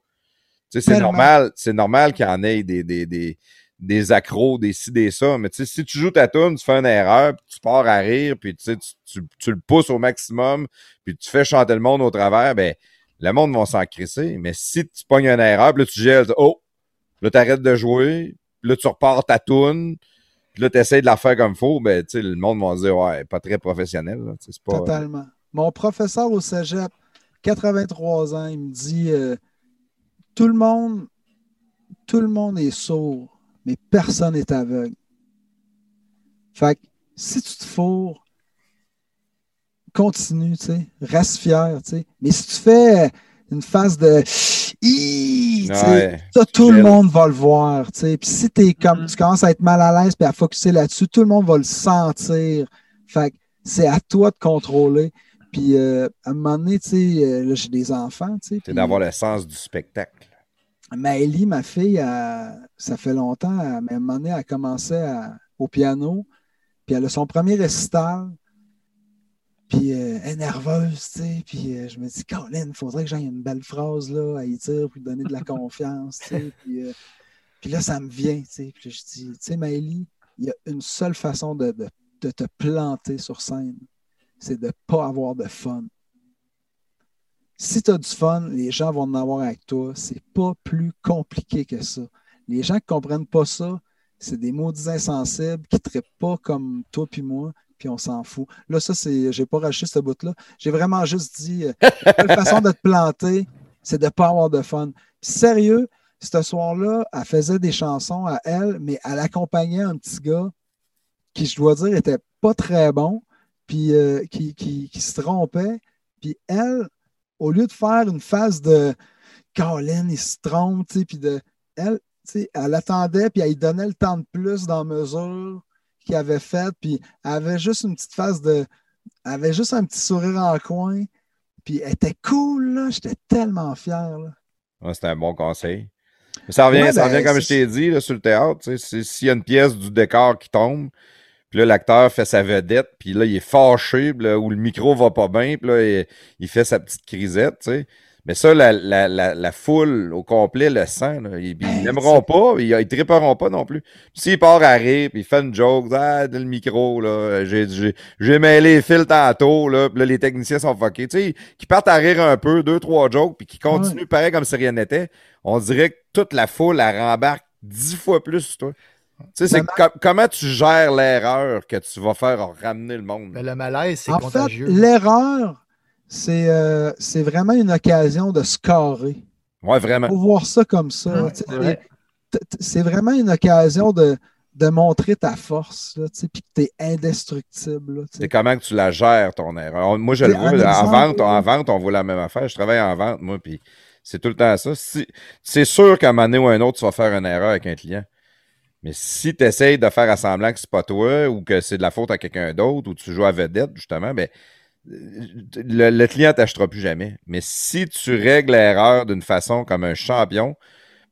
Tu sais, c'est normal, c'est normal qu'il y en ait des, des, des, des accros, des ci, des ça. Mais tu si tu joues ta tune, tu fais une erreur, puis tu pars à rire, puis tu, tu, tu, tu le pousses au maximum, puis tu fais chanter le monde au travers, ben, le monde va s'en crisser. Mais si tu pognes une erreur, puis là, tu gèles, oh, là, t'arrêtes de jouer, puis là, tu repars ta tune, Puis là, tu essaies de la faire comme il faut, ben, tu sais, le monde va dire, ouais, pas très professionnel. là. Tu pas- Totalement. Mon professeur au cégep, 83 ans, il me dit euh, tout le monde, tout le monde est sourd, mais personne n'est aveugle. Fait que si tu te fourres, continue, tu sais, reste fier, tu sais. Mais si tu fais une phase de Hi, tu sais, Ouais. ça, tout le monde va le voir, tu sais. Puis si t'es comme, Mhm. tu commences à être mal à l'aise puis à focuser là-dessus, tout le monde va le sentir. Fait que c'est à toi de contrôler. Puis euh, à un moment donné, tu sais, euh, là, j'ai des enfants, tu sais. C'est d'avoir le sens du spectacle. Maëlie, ma fille, ça fait longtemps, à un moment donné, elle commençait au piano, puis elle a son premier récital, puis euh, elle est nerveuse, tu sais, puis euh, je me dis, Colin, il faudrait que j'aille une belle phrase là, à y dire pour lui donner de la confiance, tu sais, puis, euh, là, ça me vient, tu sais, puis je dis, tu sais, Maëlie, il y a une seule façon de, de- de te planter sur scène, c'est de ne pas avoir de fun. Si tu as du fun, les gens vont en avoir avec toi. C'est pas plus compliqué que ça. Les gens qui ne comprennent pas ça, c'est des maudits insensibles qui ne traitent pas comme toi puis moi, puis on s'en fout. Là, ça, c'est. J'ai pas rajouté ce bout-là. J'ai vraiment juste dit euh, la façon de te planter, c'est de ne pas avoir de fun. Sérieux, ce soir-là, elle faisait des chansons à elle, mais elle accompagnait un petit gars qui, je dois dire, était pas très bon, puis euh, qui- qui se trompait. Puis elle, au lieu de faire une phase de Colin, il se trompe, tu sais, puis de. Elle, tu sais, elle attendait, puis elle lui donnait le temps de plus dans mesure qu'il avait faite, puis elle avait juste une petite phase de. Elle avait juste un petit sourire en coin, puis elle était cool, là. J'étais tellement fier, là. Ouais, c'est un bon conseil. Mais ça revient, Ouais, ça ben, revient comme je t'ai dit là, sur le théâtre. S'il y a une pièce du décor qui tombe, puis là, l'acteur fait sa vedette, puis là, il est fâché, là, ou le micro va pas bien, puis là, il, il fait sa petite crisette, tu sais. Mais ça, la, la, la, la foule au complet le sent. Là. Ils, Ben, n'aimeront pas, ils, ils tripperont pas non plus. Puis S'il part à rire, puis il fait une joke, ah, le micro, là, j'ai, j'ai, j'ai mêlé les fils tantôt, là, puis là, les techniciens sont fuckés. Tu sais, qui partent à rire un peu, deux, trois jokes, puis qui continuent pareil comme si rien n'était, on dirait que toute la foule, elle rembarque dix fois plus toi. Tu sais, c'est com- comment tu gères l'erreur que tu vas faire en ramener le monde? Mais le malaise, c'est En contagieux. fait, l'erreur, c'est euh, c'est vraiment une occasion de scorer. Ouais, vraiment. Faut voir ça comme ça. Ouais, sais, c'est vrai. vraiment une occasion de, de montrer ta force, là, tu sais, puis que tu es indestructible. C'est comment que tu la gères, ton erreur? On- moi, je le vois. En vente, en vente, on voit la même affaire. Je travaille en vente, moi, puis c'est tout le temps ça. Si- c'est sûr qu'à un moment donné ou un autre, tu vas faire une erreur avec un client. Mais si tu essayes de faire à semblant que c'est pas toi ou que c'est de la faute à quelqu'un d'autre ou tu joues à vedette, justement, ben, euh, le, le client t'achètera plus jamais. Mais si tu règles l'erreur d'une façon comme un champion,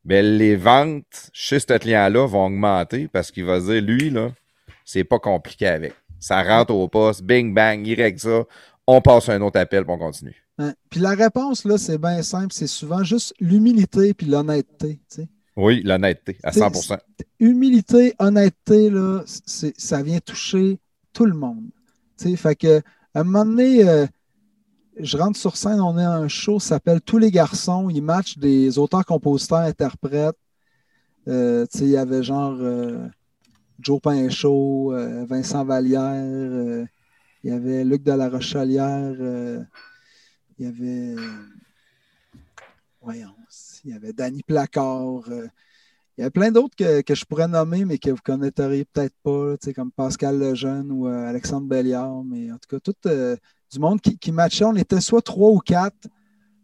ben, les ventes chez ce client-là vont augmenter parce qu'il va dire, lui, là, c'est pas compliqué avec. Ça rentre au poste, bing bang, il règle ça, on passe un autre appel, puis on continue. Puis la réponse, là, c'est bien simple. C'est souvent juste l'humilité puis l'honnêteté. Oui, l'honnêteté, à C'est- 100%. Humilité, honnêteté, là, ça vient toucher tout le monde. Tu sais, fait que, à un moment donné, euh, je rentre sur scène, on est à un show, ça s'appelle Tous les garçons. Ils matchent des auteurs, compositeurs, interprètes. Euh, tu sais, il y avait genre euh, Joe Pinchot, euh, Vincent Vallière, il y avait Luc de la Rochelière, il y avait. Voyons, il y avait Danny Placard. euh, il y a plein d'autres que, que je pourrais nommer, mais que vous connaîtriez peut-être pas, comme Pascal Lejeune ou euh, Alexandre Belliard. Mais en tout cas, tout euh, du monde qui, matchait. On était soit trois ou quatre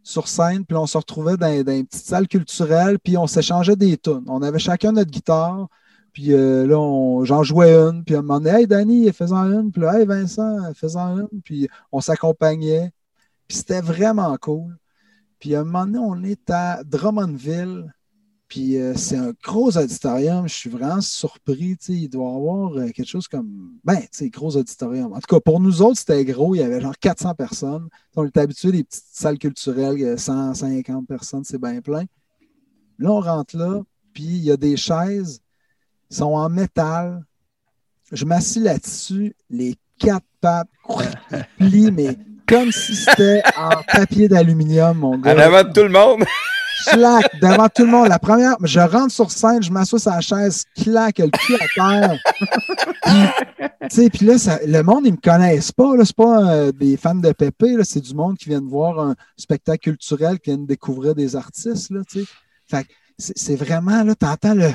sur scène, puis on se retrouvait dans, une petite salle culturelle, puis on s'échangeait des tunes. On avait chacun notre guitare, puis là, j'en jouais une, puis on me demandait Hey Danny, faisant une, puis là, Hey Vincent, faisant une, puis on s'accompagnait. Puis c'était vraiment cool. Puis à un moment donné, on est à Drummondville. Puis euh, c'est un gros auditorium. Je suis vraiment surpris. Il doit y avoir euh, quelque chose comme. Ben, tu sais, gros auditorium. En tout cas, pour nous autres, c'était gros. Il y avait genre 400 personnes. On est habitué des petites salles culturelles, il y a 150 personnes, c'est bien plein. Là, on rentre là, puis il y a des chaises, ils sont en métal. Je m'assis là-dessus, les quatre pattes plient, mais comme si c'était en papier d'aluminium, mon En gars. avant de tout le monde. clac, devant tout le monde. La première, je rentre sur scène, je m'assois sur la chaise, clac, le cul à terre. puis, puis là, le monde, ils me connaissent pas. C'est pas euh, des fans de Pépé, c'est du monde qui vient voir un spectacle culturel, qui vient découvrir des artistes. Là, fait c'est vraiment, là, t'entends le.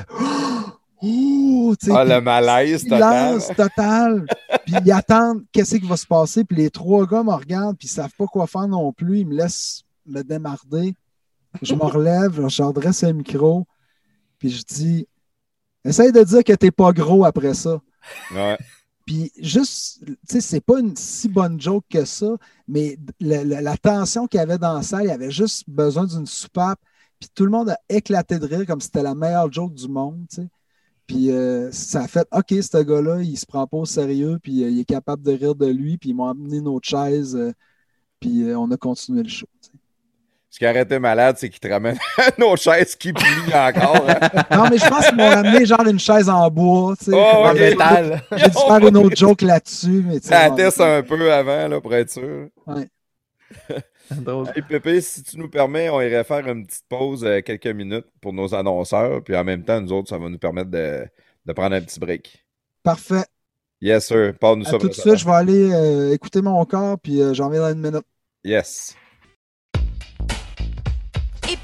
Oh, ah, le malaise total. total. puis ils attendent qu'est-ce qui va se passer. Puis les trois gars me regardent, puis ils savent pas quoi faire non plus. Ils me laissent me démarder. Je me relève, je redresse le micro, puis je dis Essaye de dire que t'es pas gros après ça. Ouais. Puis juste, tu sais, c'est pas une si bonne joke que ça, mais la tension qu'il y avait dans la salle, il y avait juste besoin d'une soupape. Puis tout le monde a éclaté de rire comme si c'était la meilleure joke du monde, tu sais. Puis euh, ça a fait OK, ce gars-là, il se prend pas au sérieux, puis euh, il est capable de rire de lui, puis ils m'ont amené notre chaise, euh, puis on a continué le show. Ce qui a arrêté malade, c'est qu'il te ramène nos chaises qui plient encore. Hein. non, mais je pense qu'ils m'ont amené genre une chaise en bois, tu sais. Oh, métal. J'ai dû faire une autre joke là-dessus. Mais ça teste un peu avant, là, pour être sûr. Ouais. Hey, Pépé, si tu nous permets, on irait faire une petite pause euh, quelques minutes pour nos annonceurs. Puis en même temps, nous autres, ça va nous permettre de, prendre un petit break. Parfait. Yes, sir. Parle-nous ça. Tout de suite, je vais aller euh, écouter mon corps, puis euh, j'en viens dans une minute. Yes.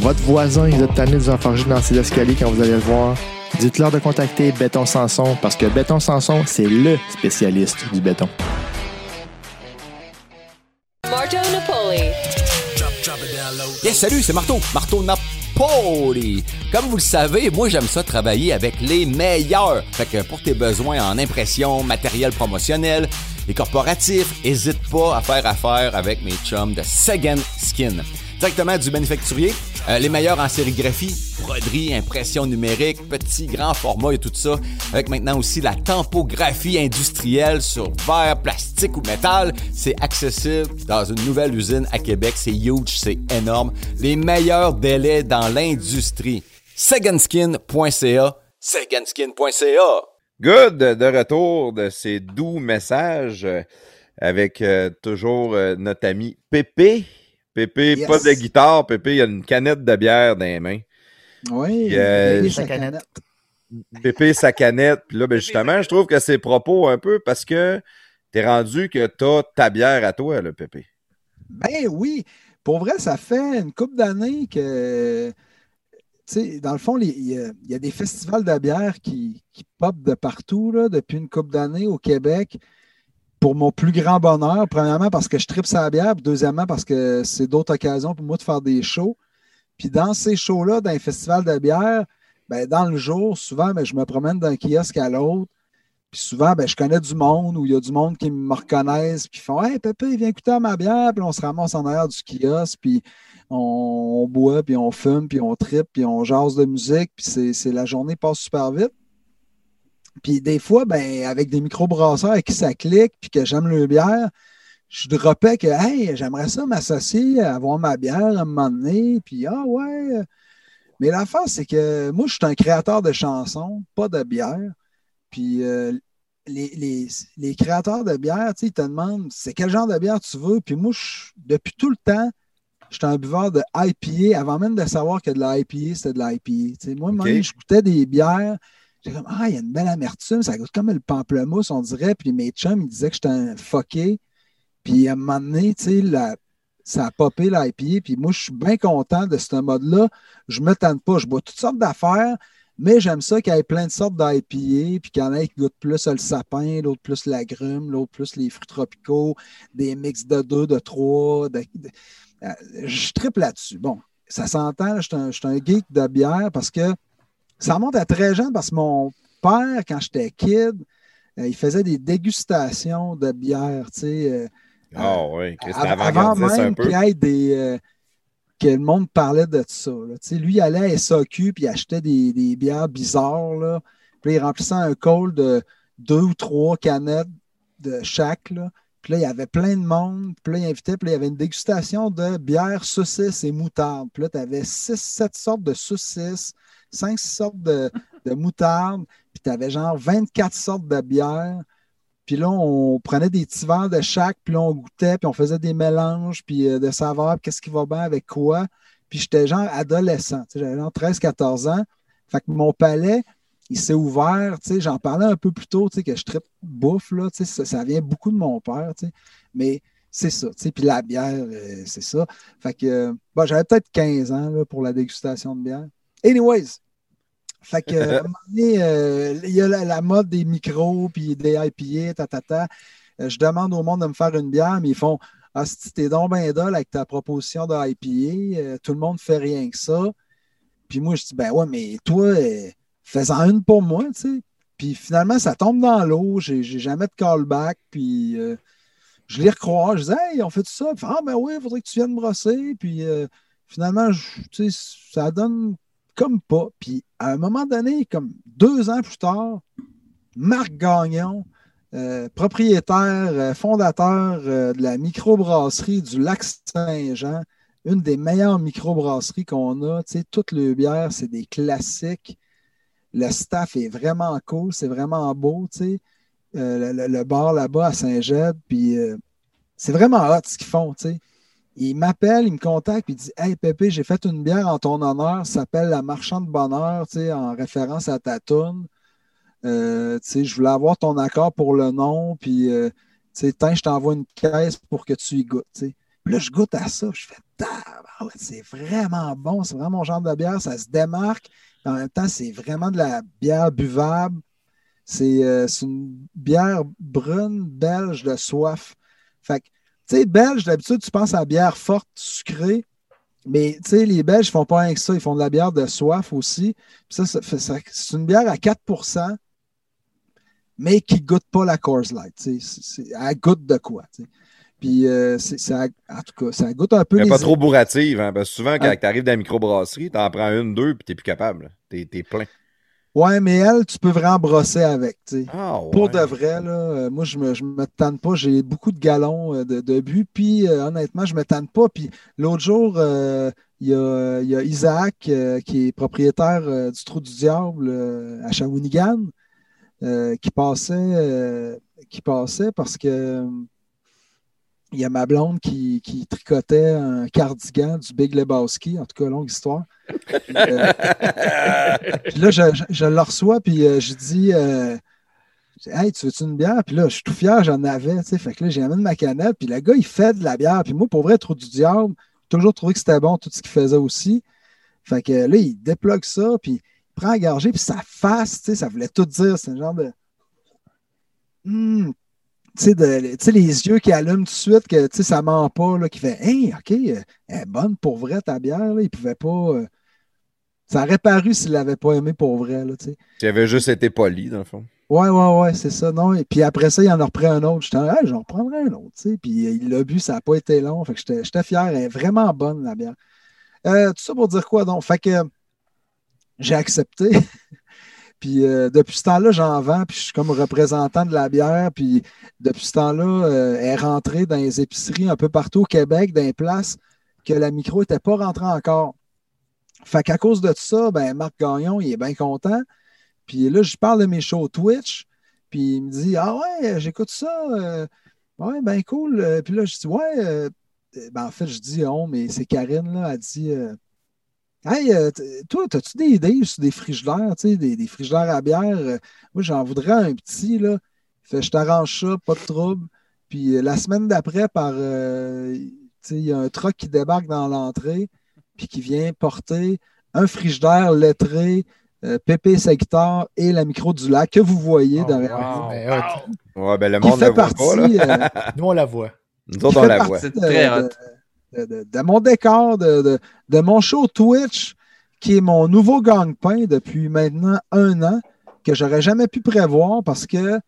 votre voisin, il a tanné de vous enfarger dans ses escaliers quand vous allez le voir. Dites-leur de contacter Béton Sanson parce que Béton Sanson, c'est LE spécialiste du béton. Marteau Napoli. Yes, salut, c'est Marteau. Marteau Napoli. Comme vous le savez, moi j'aime ça travailler avec les meilleurs. Fait que pour tes besoins en impression, matériel promotionnel, et corporatifs, n'hésite pas à faire affaire avec mes chums de Second Skin. Directement du manufacturier, euh, les meilleurs en sérigraphie, broderie, impression numérique, petit, grand format et tout ça. Avec maintenant aussi la tempographie industrielle sur verre, plastique ou métal. C'est accessible dans une nouvelle usine à Québec. C'est huge, c'est énorme. Les meilleurs délais dans l'industrie. Seganskin.ca. Seganskin.ca. Good de retour de ces doux messages euh, avec euh, toujours notre ami Pépé Pépé, pas de guitare. Pépé, il y a une canette de bière dans les mains. Oui, Pépé, sa canette. Pépé, sa canette. Puis là, ben, justement, je trouve que c'est propos un peu parce que tu es rendu que tu as ta bière à toi, le Pépé. Ben oui. Pour vrai, ça fait une couple d'années que. Tu sais, dans le fond, il y, a des festivals de bière qui, qui pop de partout là, depuis une couple d'années au Québec pour mon plus grand bonheur. Premièrement, parce que je tripe sa bière. Deuxièmement, parce que c'est d'autres occasions pour moi de faire des shows. Puis dans ces shows-là, dans les festivals de bière, ben, dans le jour, souvent, ben, je me promène d'un kiosque à l'autre. Puis souvent, ben, je connais du monde ou il y a du monde qui me reconnaissent, puis font Hey, Pépé, viens écouter ma bière. Puis on se ramasse en arrière du kiosque, puis on, boit, puis on fume, puis on tripe, puis on jase de musique. Puis c'est la journée passe super vite. Puis des fois, ben, avec des microbrasseurs qui ça clique, puis que j'aime le bière, je dropais que, hey, j'aimerais ça m'associer, avoir ma bière à un moment donné. Puis, ah ouais. Mais l'affaire, c'est que moi, je suis un créateur de chansons, pas de bière. Puis euh, les, les- les créateurs de bière, ils te demandent c'est quel genre de bière tu veux? Puis moi, je- depuis tout le temps, j'étais un buveur de IPA avant même de savoir que de la IPA, c'était de la IPA. Moi, même, je goûtais des bières. J'étais comme, ah, il y a une belle amertume, ça goûte comme le pamplemousse, on dirait. Puis mes chums, ils disaient que j'étais un fucké. Puis à un moment donné, tu sais, ça a popé l'IPA. Puis moi, je suis bien content de ce mode-là. Je me tente pas. Je bois toutes sortes d'affaires, mais j'aime ça qu'il y ait plein de sortes d'IPA. Puis qu'il y en ait qui goûtent plus le sapin, l'autre plus l'agrume, l'autre plus les fruits tropicaux, des mix de deux, de trois. euh, je triple là-dessus. Bon, ça s'entend, je suis un geek de bière parce que ça remonte à très jeune parce que mon père, quand j'étais kid, euh, il faisait des dégustations de bière, tu sais. euh, Ah oui, Chris, c'était Av- avant même qu'il y ait des. euh, que le monde parlait de ça. là. Lui, il allait à SAQ puis il achetait des, des bières bizarres. Là. Puis il remplissait un col de deux ou trois canettes de chaque. Là. Puis là, il y avait plein de monde. Puis là, il invitait. Puis là, il y avait une dégustation de bière, saucisses et moutarde. Puis là, tu avais six, sept sortes de saucisses, cinq, six sortes de, de moutarde. Puis tu avais genre 24 sortes de bières. Puis là, on prenait des petits de chaque, puis là, on goûtait, puis on faisait des mélanges, puis euh, de puis qu'est-ce qui va bien avec quoi. Puis j'étais genre adolescent, j'avais genre 13-14 ans. Fait que mon palais, il s'est ouvert, j'en parlais un peu plus tôt, que je tripe bouffe, là, ça, ça vient beaucoup de mon père, tu sais. Mais c'est ça, puis la bière, euh, c'est ça. Fait que, euh, j'avais peut-être 15 ans, là, pour la dégustation de bière. Anyways, fait que, à un moment donné, euh, il y a la, la mode des micros, puis des IPA, ta, ta, ta. Euh, je demande au monde de me faire une bière, mais ils font Ah, si t'es donc ben dole avec ta proposition de IPA, euh, tout le monde fait rien que ça. Puis moi, je dis Ben ouais, mais toi, euh, fais-en une pour moi, tu sais. Puis finalement, ça tombe dans l'eau, j'ai jamais de callback, puis je les recrois, je dis Hey, on fait tout ça. Puis, ah, ben oui, il faudrait que tu viennes brosser. Puis finalement, je- ça donne comme pas. Puis à un moment donné, comme deux ans plus tard, Marc Gagnon, euh, propriétaire, euh, fondateur euh, de la microbrasserie du Lac Saint-Jean, une des meilleures microbrasseries qu'on a. Tu sais, toutes les bières, c'est des classiques. Le staff est vraiment cool, c'est vraiment beau, tu sais. Le, bar là-bas à Saint-Gède, puis c'est vraiment hot ce qu'ils font, tu sais. Il m'appelle, il me contacte, puis il dit Hey Pépé, j'ai fait une bière en ton honneur, ça s'appelle La Marchande Bonheur, en référence à ta toune. Euh, je voulais avoir ton accord pour le nom, puis euh, tiens, je t'envoie une caisse pour que tu y goûtes. Puis là, je goûte à ça, je fais c'est vraiment bon, c'est vraiment mon genre de bière, ça se démarque. En même temps, c'est vraiment de la bière buvable. C'est euh, une bière brune belge de soif. Fait que, tu sais, belge, d'habitude, tu penses à la bière forte, sucrée. Mais tu sais, les Belges font pas rien que ça, ils font de la bière de soif aussi. Puis ça, ça fait- ça- c'est une bière à 4% mais qui ne goûte pas la Coors Light. tu sais. C'est- c'est- elle goûte de quoi. tu. Puis euh, ça, en tout cas, ça goûte un peu Mais les pas trop bourrative, hein, parce que souvent, quand Ah. tu arrives dans la microbrasserie, t'en prends une, deux, puis t'es plus capable. T'es es plein. Ouais, mais elle, tu peux vraiment brosser avec. tu sais. Ah, Pour ouais. de vrai, là, euh, moi, je me, je me tanne pas. J'ai beaucoup de galons euh, de, de but. Puis, euh, honnêtement, je me tanne pas. Puis, l'autre jour, euh, il y, a, y a Isaac, euh, qui est propriétaire du Trou du Diable à Shawinigan, qui, passait, qui passait parce que il y a ma blonde qui, qui tricotait un cardigan du Big Lebowski. En tout cas, longue histoire. Puis, euh, puis là, je, je- le reçois, puis euh, je dis euh, Hey, tu veux-tu une bière? Puis là, je suis tout fier, j'en avais. tu sais. Fait que là, j'amène ma canette, puis le gars, il fait de la bière. Puis moi, pour vrai, trop du diable, j'ai toujours trouvé que c'était bon, tout ce qu'il faisait aussi. Fait que là, il déplogue ça, puis il prend à gorger, puis sa face, ça voulait tout dire. C'est un genre de. Hmm. Tu sais, les yeux qui allument tout de suite, que tu sais, ça ment pas, là, qui fait Hey, OK, euh, elle est bonne pour vrai ta bière. Là. Il pouvait pas. euh, Ça aurait paru s'il l'avait pas aimé pour vrai. Là, tu sais. Tu avais juste été poli, dans le fond. Ouais, ouais, ouais, c'est ça. Non. Et puis après ça, il en a repris un autre. J'étais, hey, j'en reprendrai un autre. tu sais. Puis il l'a bu, ça n'a pas été long. Fait que j'étais j'étais fier. Elle est vraiment bonne, la bière. Euh, tout ça pour dire quoi donc? Fait que j'ai accepté. puis euh, depuis ce temps-là, j'en vends. Puis je suis comme représentant de la bière. Puis depuis ce temps-là, euh, elle est rentrée dans les épiceries un peu partout au Québec, dans les places que la micro n'était pas rentrée encore. Fait qu'à cause de ça, ben, Marc Gagnon, il est bien content. Puis là, je parle de mes shows Twitch. Puis il me dit Ah ouais, j'écoute ça. euh, ouais, ben cool. Euh, Puis là, je dis Ouais. euh, ben, en fait, je dis Oh, mais c'est Karine, là. Elle dit euh, Hey, euh, toi, as-tu des idées sur des frigidaires, tu sais, des, des frigidaires à bière? Euh, Moi, j'en voudrais un petit, là. Fait je t'arrange ça, pas de trouble. Puis euh, la semaine d'après, par euh, tu sais, il y a un truck qui débarque dans l'entrée, puis qui vient porter un frigidaire lettré, euh, Pépé Sector et la micro du lac que vous voyez Oh, derrière wow. Ben. Ouais, ben le Qui monde fait ne voit partie, pas, là. euh, Nous, on la voit. Nous autres, on la voit. C'est très de- hot. De, de- de mon décor, de, de- de mon show Twitch, qui est mon nouveau gang-pain depuis maintenant un an, que j'aurais jamais pu prévoir parce que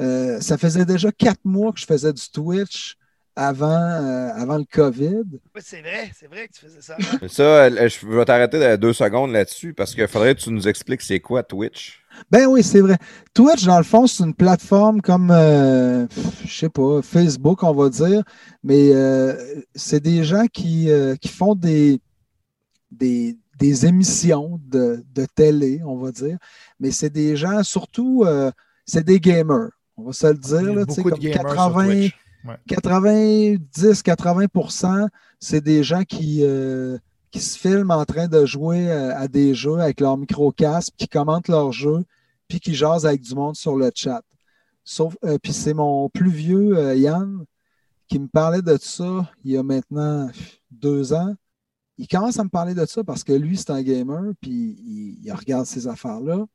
euh, ça faisait déjà quatre mois que je faisais du Twitch avant, euh, avant le COVID. Oui, c'est vrai, c'est vrai que tu faisais ça. Ça, euh, je vais t'arrêter de deux secondes là-dessus parce qu'il faudrait que tu nous expliques c'est quoi Twitch. Ben oui, c'est vrai. Twitch, dans le fond, c'est une plateforme comme, euh, je sais pas, Facebook, on va dire, mais euh, c'est des gens qui, euh, qui font des, des, des émissions de, de télé, on va dire, mais c'est des gens, surtout, euh, c'est des gamers, on va se le dire, là, beaucoup de comme sur 80, Twitch. 90-80%, c'est des gens qui, euh, qui se filment en train de jouer euh, à des jeux avec leur micro-casque, qui commentent leurs jeux, puis qui jasent avec du monde sur le chat. Sauf, euh, puis c'est mon plus vieux, euh, Yann, qui me parlait de ça il y a maintenant deux ans. Il commence à me parler de ça parce que lui, c'est un gamer, puis il, regarde ces affaires-là.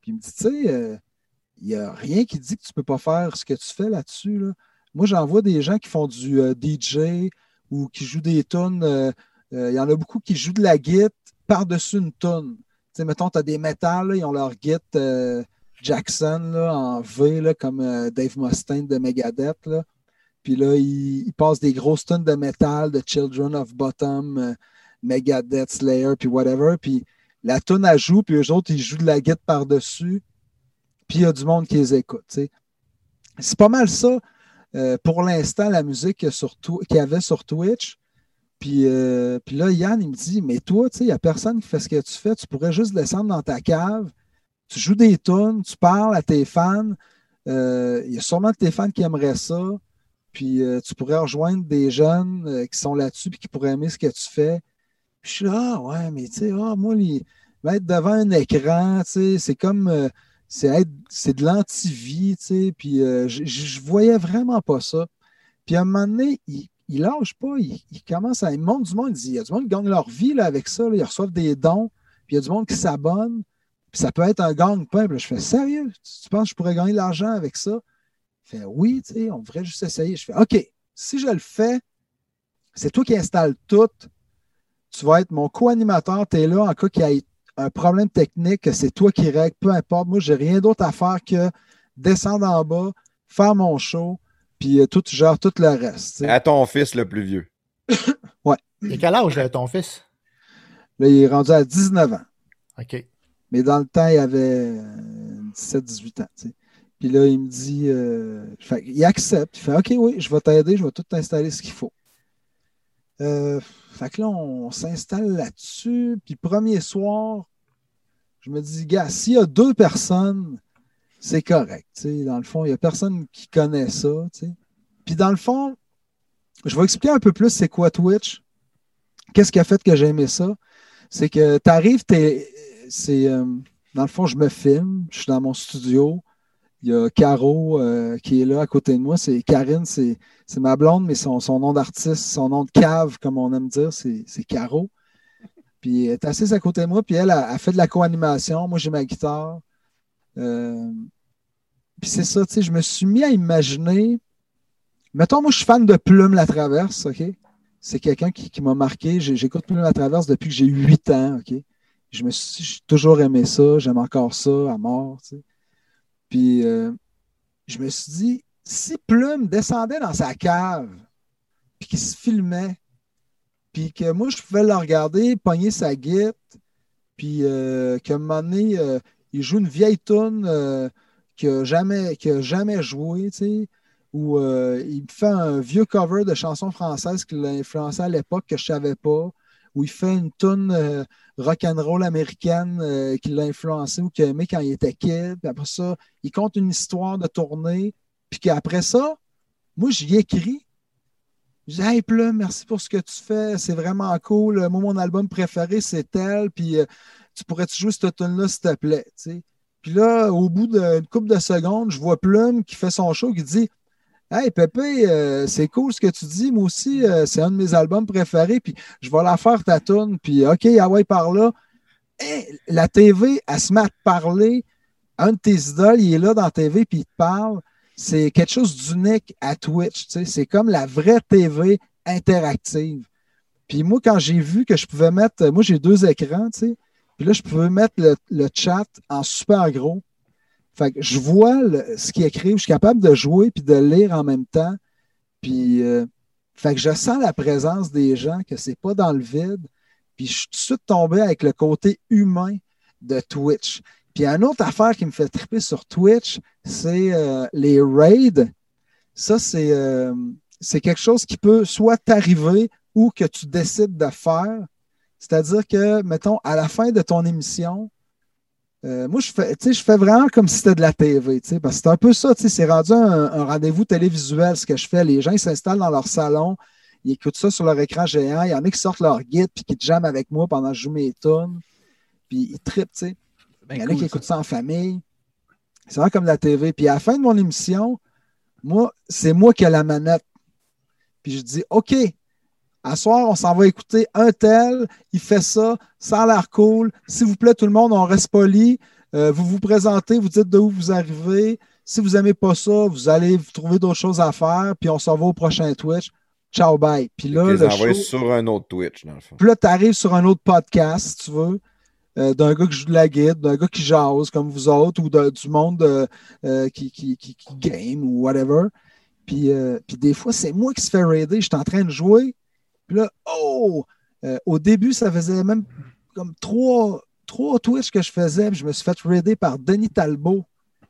Puis il me dit, tu sais, il n'y a rien qui dit que tu ne peux pas faire ce que tu fais là-dessus. là. Moi, j'en vois des gens qui font du DJ ou qui jouent des tunes. Euh, Il y en a beaucoup qui jouent de la guitare par-dessus une tune. Tu sais, mettons, tu as des métals, ils ont leur guitare euh, Jackson en V, comme euh, Dave Mustaine de Megadeth. Là. Puis là, ils, passent des grosses tunes de métal, de Children of Bottom, Megadeth, Slayer, puis whatever. Puis la tune, elle joue, puis eux autres, ils jouent de la guitare par-dessus. Puis il y a du monde qui les écoute. C'est pas mal ça, pour l'instant, la musique qu'il y avait sur Twitch. Puis, euh, puis là, Yann, il me dit Mais toi, tu sais, il n'y a personne qui fait ce que tu fais. Tu pourrais juste descendre dans ta cave, tu joues des tunes, tu parles à tes fans. Euh, Il y a sûrement tes fans qui aimeraient ça. Puis euh, tu pourrais rejoindre des jeunes euh, qui sont là-dessus et qui pourraient aimer ce que tu fais. Puis je suis là, ah ouais, mais tu sais, ah, moi, les, être devant un écran, tu sais, c'est comme. euh, c'est de l'anti-vie, tu sais. Puis euh, je je voyais vraiment pas ça. Puis à un moment donné, il, il lâche pas, il, il commence à. Il monte du monde, il y a du monde qui gagne leur vie là, avec ça, là, ils reçoivent des dons, puis il y a du monde qui s'abonne, puis ça peut être un gang-pain. Je fais sérieux, tu, tu penses que je pourrais gagner de l'argent avec ça? Il fait oui, tu sais, on devrait juste essayer. Je fais OK, si je le fais, c'est toi qui installes tout. Tu vas être mon co-animateur, tu es là en cas qu'il y ait un problème technique, que c'est toi qui règle, peu importe. Moi, j'ai rien d'autre à faire que descendre en bas, faire mon show, puis euh, tout, tu gères tout le reste. À ton fils le plus vieux. Et quel âge là, ton fils? Là, il est rendu à 19 ans. OK. Mais dans le temps, il avait 17-18 ans. tu sais. Puis là, il me dit, euh, fait- il accepte. Il fait OK, oui, je vais t'aider, je vais tout t'installer ce qu'il faut. Euh, fait que là, on s'installe là-dessus. Puis premier soir, je me dis, gars, s'il y a deux personnes, c'est correct. Dans le fond, il n'y a personne qui connaît ça. Puis dans le fond, je vais expliquer un peu plus c'est quoi Twitch. Qu'est-ce qui a fait que j'ai aimé ça? C'est que tu arrives, c'est euh, dans le fond, je me filme, je suis dans mon studio. Il y a Caro euh, qui est là à côté de moi. C'est Karine, c'est ma blonde, mais son, nom d'artiste, son nom de cave, comme on aime dire, c'est Caro. Puis elle est assise à côté de moi, puis elle a, fait de la co-animation. Moi, j'ai ma guitare. Euh, puis c'est ça, tu sais, je me suis mis à imaginer. Mettons, moi, je suis fan de Plume La Traverse, OK? C'est quelqu'un qui, m'a marqué. J'écoute Plume La Traverse depuis que j'ai 8 ans, OK? Je me suis j'ai toujours aimé ça, j'aime encore ça à mort. Puis euh, je me suis dit, si Plume descendait dans sa cave, puis qu'il se filmait, puis que moi, je pouvais le regarder, pogner sa guitare, puis euh, qu'à un moment donné, euh, il joue une vieille tune euh, qu'il n'a jamais, jamais joué, tu sais, ou euh, il fait un vieux cover de chansons françaises qui influencé à l'époque que je ne savais pas, où il fait une tune euh, rock'n'roll américaine euh, qui l'a influencé ou qu'il aimé quand il était kid. Puis après ça, il compte une histoire de tournée. Puis qu'après ça, moi, j'y écris. Je dis, hey, Plum, merci pour ce que tu fais. C'est vraiment cool. Moi, mon album préféré, c'est tel. Puis tu pourrais-tu jouer cette tune-là, s'il te plaît? Puis là, au bout d'une couple de secondes, je vois Plum qui fait son show qui dit Hey Pépé, euh, c'est cool ce que tu dis. Moi aussi, euh, c'est un de mes albums préférés. Puis je vais la faire ta tune. Puis OK, ah ouais, par là. La TV, elle se met à te parler. Un de tes idoles, il est là dans la TV, puis il te parle. C'est quelque chose d'unique à Twitch. C'est comme la vraie TV interactive. Puis moi, quand j'ai vu que je pouvais mettre. Moi, j'ai deux écrans, tu sais. Puis là, je pouvais mettre le, chat en super gros. Fait que je vois le- ce qu'il écrit, je suis capable de jouer puis de lire en même temps. Puis, euh, fait que je sens la présence des gens, que c'est pas dans le vide. Puis je suis tout de suite tombé avec le côté humain de Twitch. Puis une autre affaire qui me fait triper sur Twitch, c'est euh, les raids. Ça, euh, c'est quelque chose qui peut soit t'arriver ou que tu décides de faire. C'est-à-dire que, mettons, à la fin de ton émission, euh, moi, je fais, tu sais, je fais vraiment comme si c'était de la TV, tu sais, parce que c'est un peu ça, tu sais, c'est rendu un, un rendez-vous télévisuel, ce que je fais. Les gens, ils s'installent dans leur salon, ils écoutent ça sur leur écran géant. Il y en a qui sortent leur guide puis qui te jamment avec moi pendant que je joue mes tunes. Puis ils trippent, tu sais. Ben Il y en a cool, qui écoutent ça en famille. C'est vraiment comme la TV. Puis à la fin de mon émission, moi, c'est moi qui ai la manette. Puis je dis, OK, à soir, on s'en va écouter un tel, il fait ça, ça a l'air cool. S'il vous plaît, tout le monde, on reste poli. Euh, vous vous présentez, vous dites de où vous arrivez. Si vous n'aimez pas ça, vous allez vous trouver d'autres choses à faire, puis on s'en va au prochain Twitch. Ciao, bye. Puis là, le show- sur un autre Twitch, dans le fond. puis là, tu arrives sur un autre podcast, si tu veux, euh, d'un gars qui joue de la guide, d'un gars qui jase comme vous autres, ou de- du monde euh, euh, qui, qui, qui- qui game ou whatever. Puis, puis des fois, c'est moi qui se fait raider. Je suis en train de jouer. Puis là, oh! Euh, au début, ça faisait même comme trois, trois Twitch que je faisais. Puis je me suis fait raider par Denis Talbot,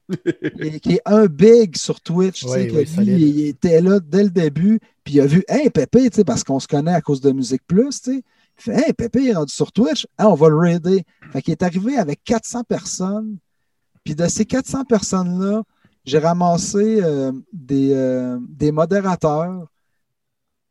et- qui est un big sur Twitch. Oui, oui, lui, il, il était là dès le début. Puis il a vu, hey, Pépé, tu sais, parce qu'on se connaît à cause de Musique Plus, tu sais. Il fait, hey, Pépé il est rendu sur Twitch. Ah, on va le raider. Fait qu'il est arrivé avec 400 personnes. Puis de ces 400 personnes-là, j'ai ramassé euh, des, euh, des modérateurs,